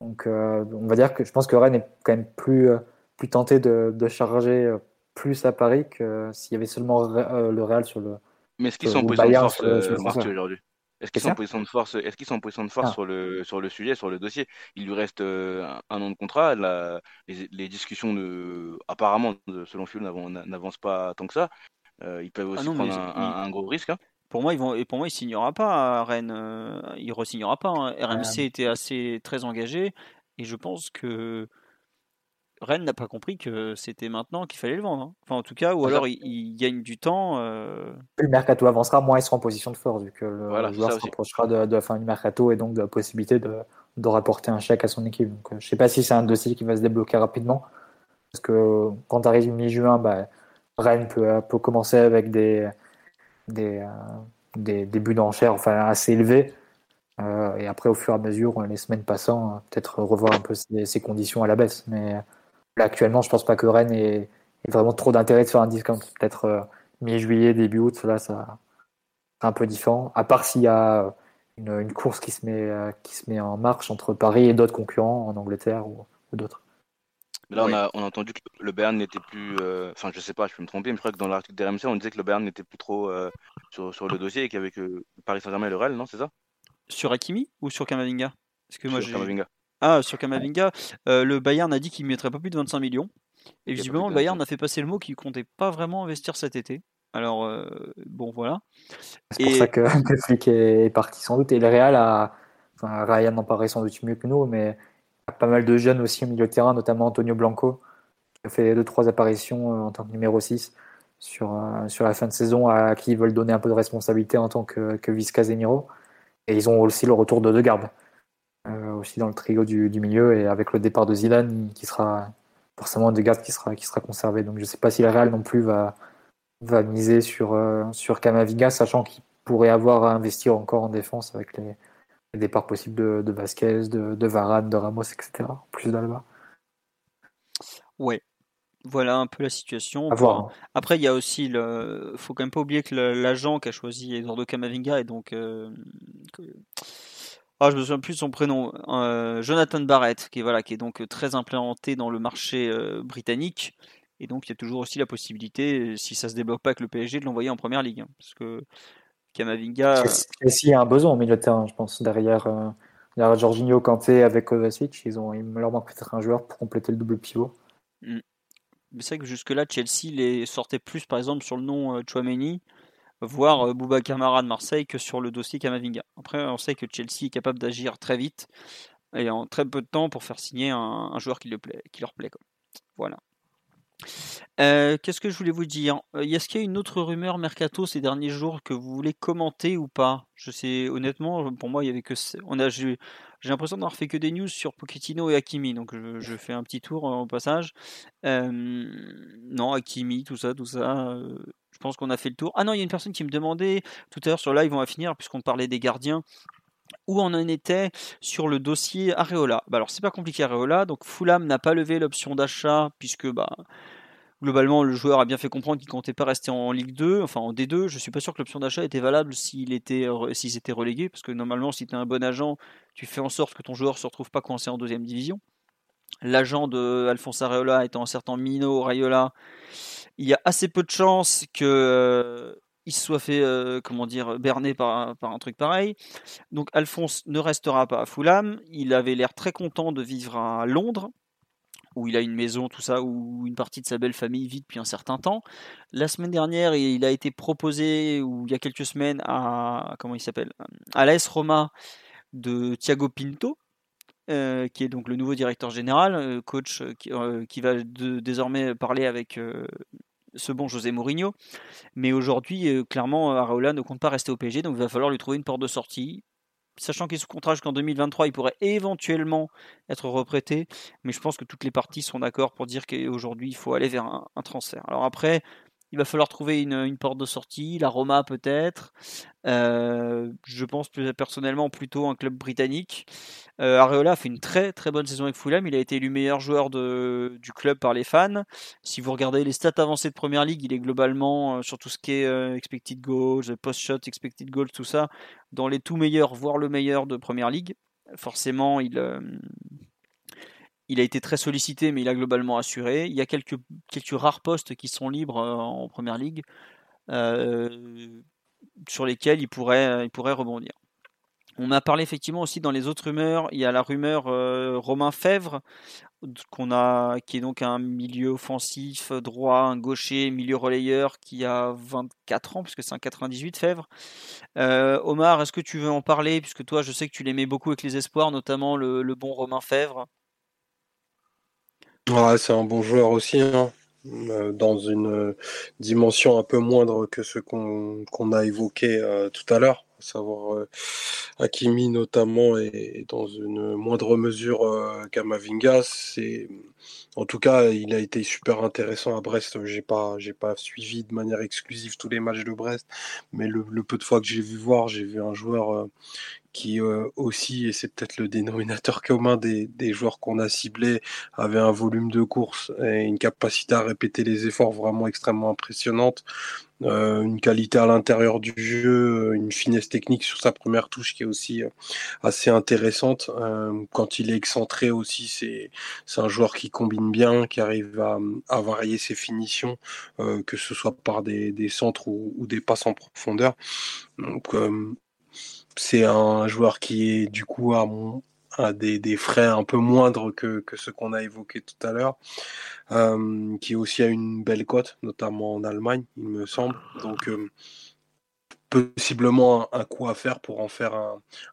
Donc, euh, on va dire que je pense que Rennes est quand même plus, euh, plus tenté de, de, charger euh, plus à Paris que s'il y avait seulement le Real sur le. Mais est-ce qu'ils sont en position de force aujourd'hui? Est-ce qu'ils sont en position de force Est-ce qu'ils sont en position de force ah. sur le sur le sujet, sur le dossier? Il lui reste un, an de contrat. La, les, discussions de, apparemment, selon Phil, n'avancent pas tant que ça. ils peuvent ah aussi prendre un, gros risque. Hein. Pour moi, ils vont, et pour moi, il signera pas à Rennes. Euh, il re-signera pas. Hein. RMC était assez très engagé et je pense que Rennes n'a pas compris que c'était maintenant qu'il fallait le vendre. Hein. Enfin, en tout cas, ou alors il, gagne du temps. Euh... Plus le mercato avancera, moins il sera en position de force, vu que le joueur se rapprochera de, la fin du mercato et donc de la possibilité de, de rapporter un chèque à son équipe. Donc, euh, je ne sais pas si c'est un dossier qui va se débloquer rapidement, parce que quand tu arrives mi-juin, bah, Rennes peut, peut commencer avec des des, euh, des, des buts d'enchères enfin, assez élevés. Euh, et après, au fur et à mesure, les semaines passant, peut-être revoir un peu ces, conditions à la baisse. Mais là, actuellement, je pense pas que Rennes ait, vraiment trop d'intérêt de faire un discount. Peut-être euh, mi-juillet, début août, là, ça un peu différent. À part s'il y a une, une, course qui se, met, qui se met en marche entre Paris et d'autres concurrents en Angleterre ou d'autres. Là, on, a, on a entendu que le Bayern n'était plus. Euh, enfin, je sais pas, je peux me tromper, mais je crois que dans l'article d'RMC, on disait que le Bayern n'était plus trop euh, sur, sur, le dossier et qu'il y avait que Paris Saint-Germain et le Real, non C'est ça? Sur Hakimi ou sur Kamavinga? Que moi, sur Kamavinga. Ah, sur Kamavinga, euh, le Bayern a dit qu'il ne mettrait pas plus de 25 millions. Et visiblement, le Bayern a fait passer le mot qu'il comptait pas vraiment investir cet été. Alors, bon, voilà. C'est pour ça que, le flic est parti sans doute. Et le Real a. Enfin, Ryan en paraît sans doute mieux que nous, mais pas mal de jeunes aussi au milieu de terrain, notamment Antonio Blanco, qui a fait deux trois apparitions euh, en tant que numéro 6 sur, euh, sur la fin de saison, à qui ils veulent donner un peu de responsabilité en tant que, que vice Casemiro. Et ils ont aussi le retour de deux gardes, euh, aussi dans le trio du, du, milieu, et avec le départ de Zidane, qui sera forcément de garde qui sera, qui sera conservé. Donc je ne sais pas si le Real non plus va, va miser sur, sur Camavinga, sachant qu'il pourrait avoir à investir encore en défense avec les, les départs possibles de, de Vasquez, de, de, Varane, de Ramos, etc. Plus d'Alba. Ouais. Voilà un peu la situation. Hein. Après, il y a aussi le. Faut quand même pas oublier que l'agent qui a choisi Eduardo Camavinga est donc. Euh... Ah, je me souviens plus de son prénom. Euh, Jonathan Barrett, qui est voilà, qui est donc très implémenté dans le marché euh, britannique. Et donc, il y a toujours aussi la possibilité, si ça se débloque pas avec le PSG, de l'envoyer en première ligue. Hein, parce que Kamavinga. S'il y a un besoin au milieu de terrain, je pense, derrière, euh, derrière Jorginho, Kanté avec Kovacic, ils ont, il leur manque peut-être un joueur pour compléter le double pivot. Mm. C'est vrai que jusque-là, Chelsea les sortait plus, par exemple, sur le nom euh, Chouameni, voire euh, Bouba Camara de Marseille, que sur le dossier Kamavinga. Après, on sait que Chelsea est capable d'agir très vite et en très peu de temps pour faire signer un, joueur qui, le plaît, qui leur plaît. Voilà. Qu'est-ce que je voulais vous dire? Est-ce qu'il y a une autre rumeur mercato ces derniers jours que vous voulez commenter ou pas? Je sais honnêtement, pour moi, il y avait que on a j'ai l'impression d'avoir fait que des news sur Pochettino et Hakimi, donc je, fais un petit tour au passage. non, Hakimi, tout ça, tout ça. je pense qu'on a fait le tour. Ah non, il y a une personne qui me demandait tout à l'heure sur live, on va finir puisqu'on parlait des gardiens où on en était sur le dossier Areola. Bah alors c'est pas compliqué Areola, donc Fulham n'a pas levé l'option d'achat puisque bah globalement le joueur a bien fait comprendre qu'il comptait pas rester en Ligue 2, enfin en D2. Je suis pas sûr que l'option d'achat était valable s'il était s'ils étaient relégués parce que normalement si tu es un bon agent, tu fais en sorte que ton joueur se retrouve pas coincé en deuxième division. L'agent de Alphonse Areola étant un certain Mino Raiola Il y a assez peu de chances que il se soit fait, comment dire, berner par, par, un truc pareil. Donc Alphonse ne restera pas à Fulham. Il avait l'air très content de vivre à Londres où il a une maison, tout ça, où une partie de sa belle famille vit depuis un certain temps. La semaine dernière, il a été proposé, ou il y a quelques semaines, à comment il s'appelle, à l'AS Roma de Thiago Pinto, euh, qui est donc le nouveau directeur général, euh, coach euh, qui, va désormais parler avec ce bon José Mourinho. Mais aujourd'hui, clairement, Areola ne compte pas rester au PSG, donc il va falloir lui trouver une porte de sortie sachant qu'il est sous contrat jusqu'en 2023, il pourrait éventuellement être reprêté, mais je pense que toutes les parties sont d'accord pour dire qu'aujourd'hui il faut aller vers un, transfert. Alors après, il va falloir trouver une, porte de sortie, la Roma peut-être. Euh, je pense plus personnellement plutôt un club britannique. Euh, Areola a fait une très très bonne saison avec Fulham. Il a été élu meilleur joueur du club par les fans. Si vous regardez les stats avancées de Première Ligue, il est globalement euh, sur tout ce qui est expected goals, post-shot, expected goals, tout ça, dans les tout meilleurs, voire le meilleur de Première Ligue. Forcément, il il a été très sollicité, mais il a globalement assuré. Il y a quelques, rares postes qui sont libres euh, en première ligue euh, sur lesquels il pourrait, il pourrait rebondir. On a parlé effectivement aussi dans les autres rumeurs. Il y a la rumeur euh, Romain Fèvre, qui est donc un milieu offensif droit, un gaucher, milieu relayeur qui a 24 ans, puisque c'est un 98 Fèvre. Omar, est-ce que tu veux en parler, puisque toi, je sais que tu l'aimais beaucoup avec les espoirs, notamment le bon Romain Fèvre. C'est un bon joueur aussi, hein. euh, dans une euh, dimension un peu moindre que ce qu'on a évoqué euh, tout à l'heure, à savoir Hakimi notamment et, dans une moindre mesure Kamavinga. En tout cas, il a été super intéressant à Brest. J'ai pas, pas suivi de manière exclusive tous les matchs de Brest, mais le, le peu de fois que j'ai vu voir, j'ai vu un joueur qui euh, aussi, et c'est peut-être le dénominateur commun des, des joueurs qu'on a ciblés, avait un volume de course et une capacité à répéter les efforts vraiment extrêmement impressionnante. Euh, une qualité à l'intérieur du jeu, une finesse technique sur sa première touche qui est aussi euh, assez intéressante. quand il est excentré aussi, c'est c'est un joueur qui combine bien, qui arrive à, à varier ses finitions, que ce soit par des, des centres ou, ou, des passes en profondeur. Donc c'est un joueur qui est du coup à, des, frais un peu moindres que, ceux qu'on a évoqués tout à l'heure, euh, qui aussi a une belle cote, notamment en Allemagne, il me semble. Donc euh, possiblement un, coup à faire pour en faire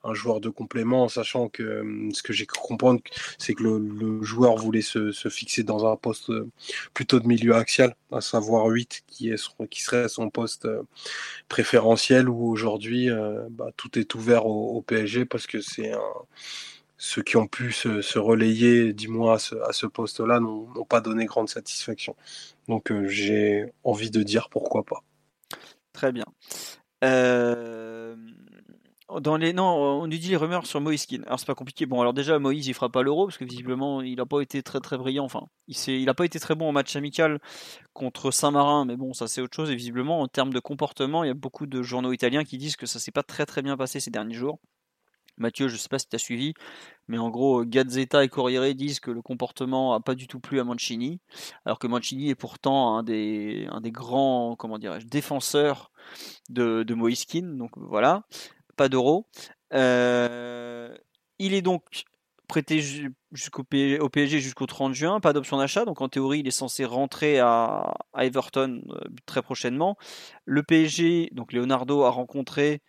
un, joueur de complément, en sachant que euh, ce que j'ai cru comprendre, c'est que le, joueur voulait se, fixer dans un poste euh, plutôt de milieu axial, à savoir 8, qui, est, qui serait son poste euh, préférentiel, où aujourd'hui bah, tout est ouvert au, PSG parce que c'est ceux qui ont pu se, relayer, dis-moi, à ce poste-là, n'ont pas donné grande satisfaction. Donc j'ai envie de dire pourquoi pas. Très bien. Euh, non, on nous dit les rumeurs sur Moïse Alors c'est pas compliqué. Bon, alors déjà Moïse il fera pas l'euro parce que visiblement il a pas été très très brillant. Enfin, il il a pas été très bon en match amical contre Saint-Marin, mais bon ça c'est autre chose. Et visiblement en termes de comportement, il y a beaucoup de journaux italiens qui disent que ça s'est pas très très bien passé ces derniers jours. Mathieu, je sais pas si tu as suivi, mais en gros, Gazzetta et Corriere disent que le comportement a pas du tout plu à Mancini, alors que Mancini est pourtant un des, grands, comment dirais-je, défenseurs de, de Moiskin. Donc voilà, pas d'euro. Euh, il est donc prêté au PSG jusqu'au 30 juin, pas d'option d'achat, donc en théorie il est censé rentrer à, à Everton euh, très prochainement. Le PSG, donc Leonardo a rencontré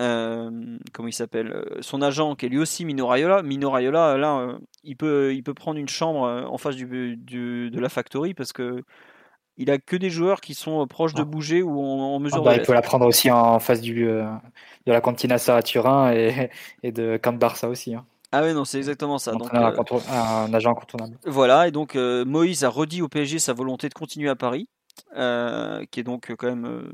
euh, comment il s'appelle euh, son agent qui est lui aussi Mino Raiola Mino Raiola là euh, il peut il peut prendre une chambre en face du, de la factory parce que il a que des joueurs qui sont proches de ah. bouger ou en, mesure ah bah, de il peut la prendre aussi en face du de la cantina à Turin et, et de Camp Barça aussi hein. Ah oui, non, c'est exactement ça. Donc, un agent incontournable. Voilà, et donc Moïse a redit au PSG sa volonté de continuer à Paris, qui est donc quand même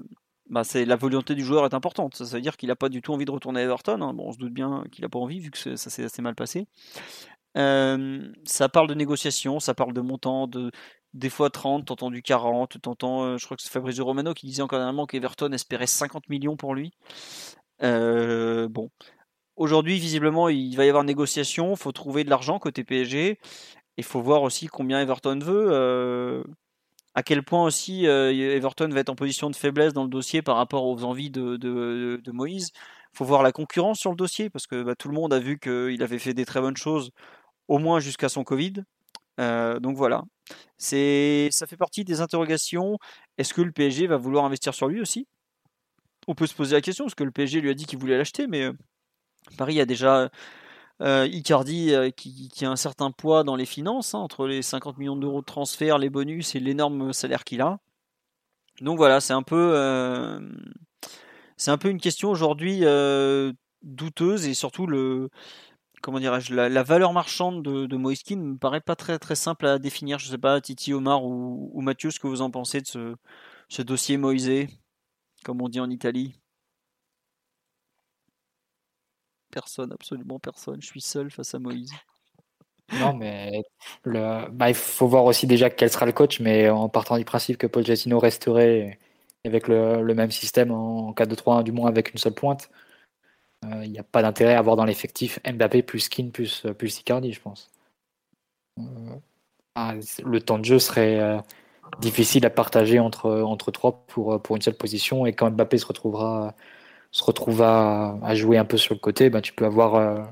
bah, c'est la volonté du joueur est importante. Ça, veut dire qu'il n'a pas du tout envie de retourner à Everton. Hein. Bon, on se doute bien qu'il n'a pas envie vu que ça s'est assez mal passé. Euh, ça parle de négociation, ça parle de montant, de des fois 30, t'entends du 40, t'entends, euh, je crois que c'est Fabrizio Romano qui disait encore dernièrement qu'Everton espérait 50 millions pour lui. Euh, bon, aujourd'hui visiblement il va y avoir négociation, faut trouver de l'argent côté PSG, il faut voir aussi combien Everton veut. À quel point aussi euh, Everton va être en position de faiblesse dans le dossier par rapport aux envies de, de, de Moïse. Il faut voir la concurrence sur le dossier parce que bah, tout le monde a vu qu'il avait fait des très bonnes choses, au moins jusqu'à son Covid. Euh, donc voilà, c'est ça fait partie des interrogations. Est-ce que le PSG va vouloir investir sur lui aussi? On peut se poser la question parce que le PSG lui a dit qu'il voulait l'acheter, mais euh, Paris a déjà euh, Icardi euh, qui, a un certain poids dans les finances, hein, entre les 50 millions d'euros de transfert, les bonus et l'énorme salaire qu'il a. Donc voilà, c'est un peu, euh, c'est un peu une question aujourd'hui douteuse et surtout le, comment dirais-je, la, valeur marchande de, de Moiskin me paraît pas très très simple à définir. Je sais pas, Titi, Omar ou, Mathieu, ce que vous en pensez de ce, dossier Moisé, comme on dit en Italie? Personne, absolument personne. Je suis seul face à Moïse. Non, mais bah, il faut voir aussi déjà quel sera le coach, mais en partant du principe que Paul Pochettino resterait avec le, même système en 4-2-3-1, du moins avec une seule pointe, euh, il n'y a pas d'intérêt à avoir dans l'effectif Mbappé plus Kin plus, plus Icardi, je pense. Euh, ah, le temps de jeu serait euh, difficile à partager entre, entre trois pour, pour une seule position, et quand Mbappé se retrouvera se retrouve à, jouer un peu sur le côté, ben, tu peux avoir euh,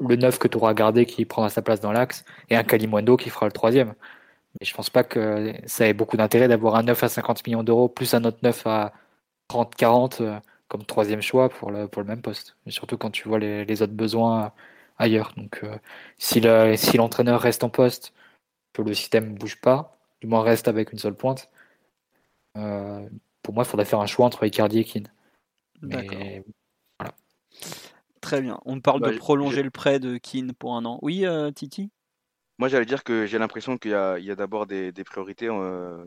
le 9 que tu auras gardé qui prendra sa place dans l'axe et un Kalimundo qui fera le troisième. Mais je pense pas que ça ait beaucoup d'intérêt d'avoir un 9 à 50 millions d'euros plus un autre 9 à 30-40 euh, comme troisième choix pour le, pour le même poste. Surtout quand tu vois les, autres besoins ailleurs. Donc euh, si l'entraîneur reste en poste, que le système ne bouge pas, du moins reste avec une seule pointe, pour moi il faudrait faire un choix entre Icardi et Keane. Très bien. On parle de bah, prolonger le prêt de Keane pour un an. Oui, euh, Titi? Moi, j'allais dire que j'ai l'impression qu'il y a, d'abord des, priorités euh,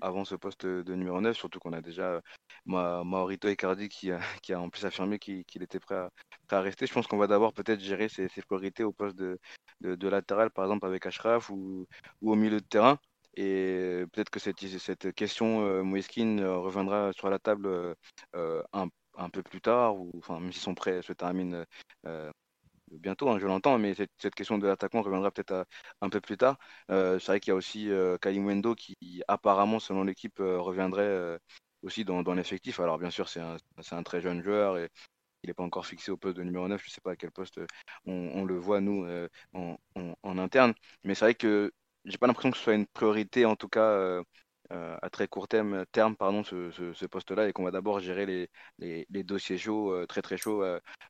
avant ce poste de numéro 9, surtout qu'on a déjà Maurito Icardi qui a, qui a en plus affirmé qu'il était prêt à, rester. Je pense qu'on va d'abord peut-être gérer ses, priorités au poste de, de, latéral, par exemple avec Ashraf ou, ou au milieu de terrain. Et peut-être que cette, question, euh, euh, reviendra sur la table euh, un, un, peu plus tard, ou enfin, même si son prêt se termine bientôt, hein, je l'entends, mais cette, question de l'attaquant reviendra peut-être un peu plus tard. c'est vrai qu'il y a aussi Kalimwendo qui, apparemment, selon l'équipe, reviendrait aussi dans, l'effectif. Alors, bien sûr, c'est un, très jeune joueur et il n'est pas encore fixé au poste de numéro 9. Je ne sais pas à quel poste on, le voit, nous, en, interne. Mais c'est vrai que j'ai pas l'impression que ce soit une priorité, en tout cas euh, euh, à très court terme, terme pardon, ce, poste-là, et qu'on va d'abord gérer les, les, dossiers chauds, euh, très très chauds,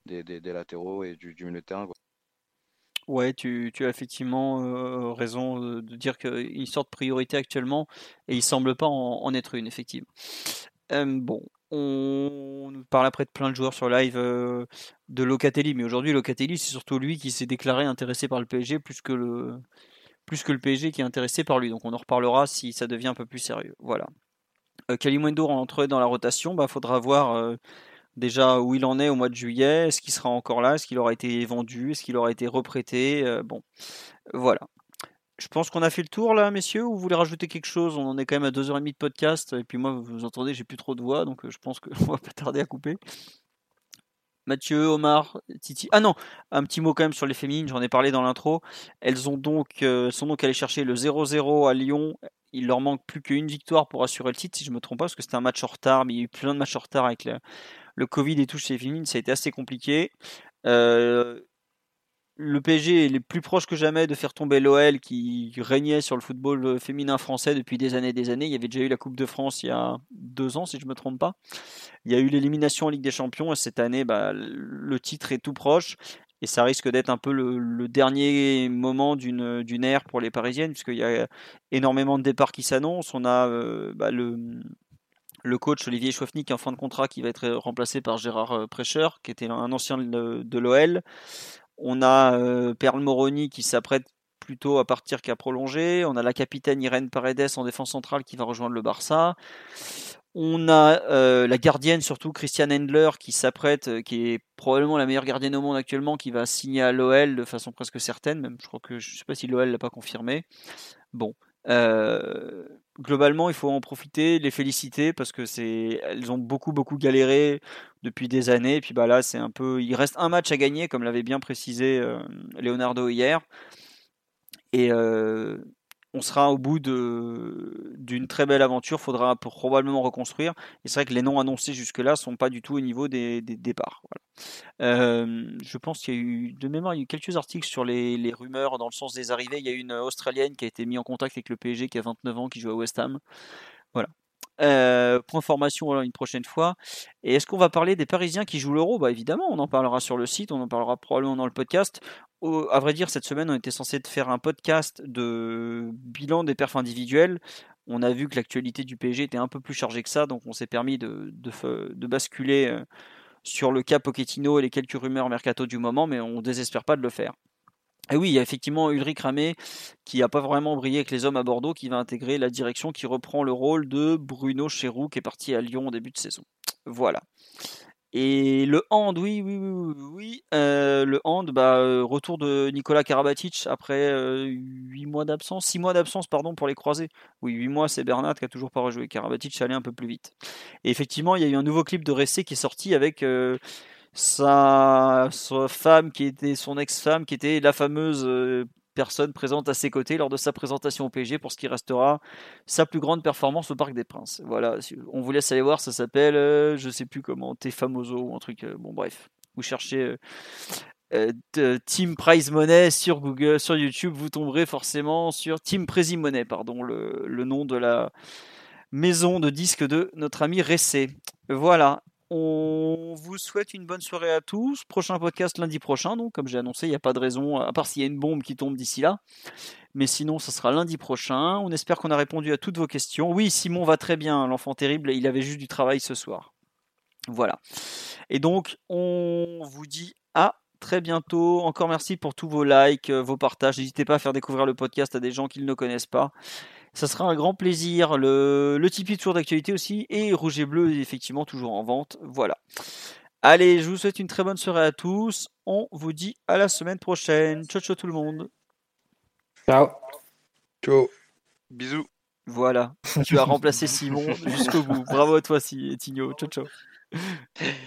des, des, latéraux et du, milieu de terrain. Ouais, tu, tu, as effectivement raison de dire qu'il sort de priorité actuellement, et il semble pas en, être une, effectivement. bon, on parle après de plein de joueurs sur live de Locatelli, mais aujourd'hui Locatelli, c'est surtout lui qui s'est déclaré intéressé par le PSG plus que le, plus que le PSG qui est intéressé par lui. Donc on en reparlera si ça devient un peu plus sérieux. Voilà. Euh, Kalimwendo rentre dans la rotation, bah faudra voir euh, déjà où il en est au mois de juillet. Est-ce qu'il sera encore là? Est-ce qu'il aura été vendu? Est-ce qu'il aura été reprêté? Euh, Bon, voilà. Je pense qu'on a fait le tour là, messieurs. Ou vous voulez rajouter quelque chose? On en est quand même à 2h30 de podcast. Et puis moi, vous entendez, j'ai plus trop de voix, donc je pense qu'on va pas tarder à couper. Mathieu, Omar, Titi. Ah non, un petit mot quand même sur les féminines, j'en ai parlé dans l'intro. Elles ont donc, euh, sont donc allées chercher le 0-0 à Lyon. Il leur manque plus qu'une victoire pour assurer le titre, si je ne me trompe pas, parce que c'était un match en retard, mais il y a eu plein de matchs en retard avec le, Covid et tout chez les féminines, ça a été assez compliqué. Euh, le PSG est plus proche que jamais de faire tomber l'OL qui régnait sur le football féminin français depuis des années et des années. Il y avait déjà eu la Coupe de France il y a deux ans, si je ne me trompe pas. Il y a eu l'élimination en Ligue des Champions et cette année, bah, le titre est tout proche. Et ça risque d'être un peu le, dernier moment d'une ère pour les Parisiennes, puisqu'il y a énormément de départs qui s'annoncent. On a euh, bah, le, le coach Olivier Chouafny en fin de contrat, qui va être remplacé par Gérard euh, Prêcheur, qui était un ancien de l'OL. On a euh, Perle Moroni qui s'apprête plutôt à partir qu'à prolonger. On a la capitaine Irène Paredes en défense centrale qui va rejoindre le Barça. On a euh, la gardienne, surtout Christiane Endler, qui s'apprête, euh, qui est probablement la meilleure gardienne au monde actuellement, qui va signer à l'OL de façon presque certaine. Même, je crois que je ne sais pas si l'OL l'a pas confirmé. Bon, globalement, il faut en profiter, les féliciter parce que c'est, elles ont beaucoup beaucoup galéré depuis des années. Et puis bah là, c'est un peu, il reste un match à gagner, comme l'avait bien précisé euh, Leonardo hier. Et euh, on sera au bout d'une très belle aventure. Faudra probablement reconstruire. Et c'est vrai que les noms annoncés jusque-là sont pas du tout au niveau des, des départs. Euh, je pense qu'il y a eu, de mémoire, il y a eu quelques articles sur les, les, rumeurs dans le sens des arrivées. Il y a une Australienne qui a été mise en contact avec le PSG qui a 29 ans, qui joue à West Ham. Voilà. Euh, point formation une prochaine fois. Et est-ce qu'on va parler des Parisiens qui jouent l'Euro? Bah évidemment, on en parlera sur le site, on en parlera probablement dans le podcast. Au, à vrai dire, cette semaine, on était censé faire un podcast de bilan des perfs individuels. On a vu que l'actualité du PSG était un peu plus chargée que ça, donc on s'est permis de, basculer euh, sur le cas Pochettino et les quelques rumeurs mercato du moment, mais on désespère pas de le faire. Et oui, il y a effectivement Ulrich Ramé qui n'a pas vraiment brillé avec les hommes à Bordeaux, qui va intégrer la direction, qui reprend le rôle de Bruno Chéroux, qui est parti à Lyon au début de saison. Voilà. Et le hand, oui, oui, oui, oui, euh, le hand, bah, euh, retour de Nicolas Karabatic après euh, 8 mois d'absence, 6 mois d'absence, pardon, pour les croisés. Oui, 8 mois, c'est Bernat qui a toujours pas rejoué. Karabatic allait un peu plus vite. Et effectivement, il y a eu un nouveau clip de Ressé qui est sorti avec sa, sa, femme qui était son ex-femme, qui était la fameuse euh, personne présente à ses côtés lors de sa présentation au PSG pour ce qui restera sa plus grande performance au Parc des Princes. Voilà, on vous laisse aller voir, ça s'appelle, euh, je sais plus comment, T Famoso ou un truc. Euh, bon, bref, vous cherchez euh, Team Prize Money sur Google, sur YouTube, vous tomberez forcément sur Team Prezi Money, pardon, le, le, nom de la maison de disques de notre ami Ressé. Voilà. On vous souhaite une bonne soirée à tous. Prochain podcast lundi prochain, donc comme j'ai annoncé, il n'y a pas de raison, à part s'il y a une bombe qui tombe d'ici là. Mais sinon, ça sera lundi prochain. On espère qu'on a répondu à toutes vos questions. Oui, Simon va très bien, l'enfant terrible, il avait juste du travail ce soir. Voilà. Et donc, on vous dit à très bientôt. Encore merci pour tous vos likes, vos partages. N'hésitez pas à faire découvrir le podcast à des gens qui ne connaissent pas. Ça sera un grand plaisir. Le, le Tipeee toujours d'actualité aussi. Et Rouge et Bleu, effectivement, toujours en vente. Voilà. Allez, je vous souhaite une très bonne soirée à tous. On vous dit à la semaine prochaine. Ciao, ciao tout le monde. Ciao. Ciao. Bisous. Voilà. Tu as remplacé Simon jusqu'au bout. Bravo à toi, Tigno. Ciao, ciao.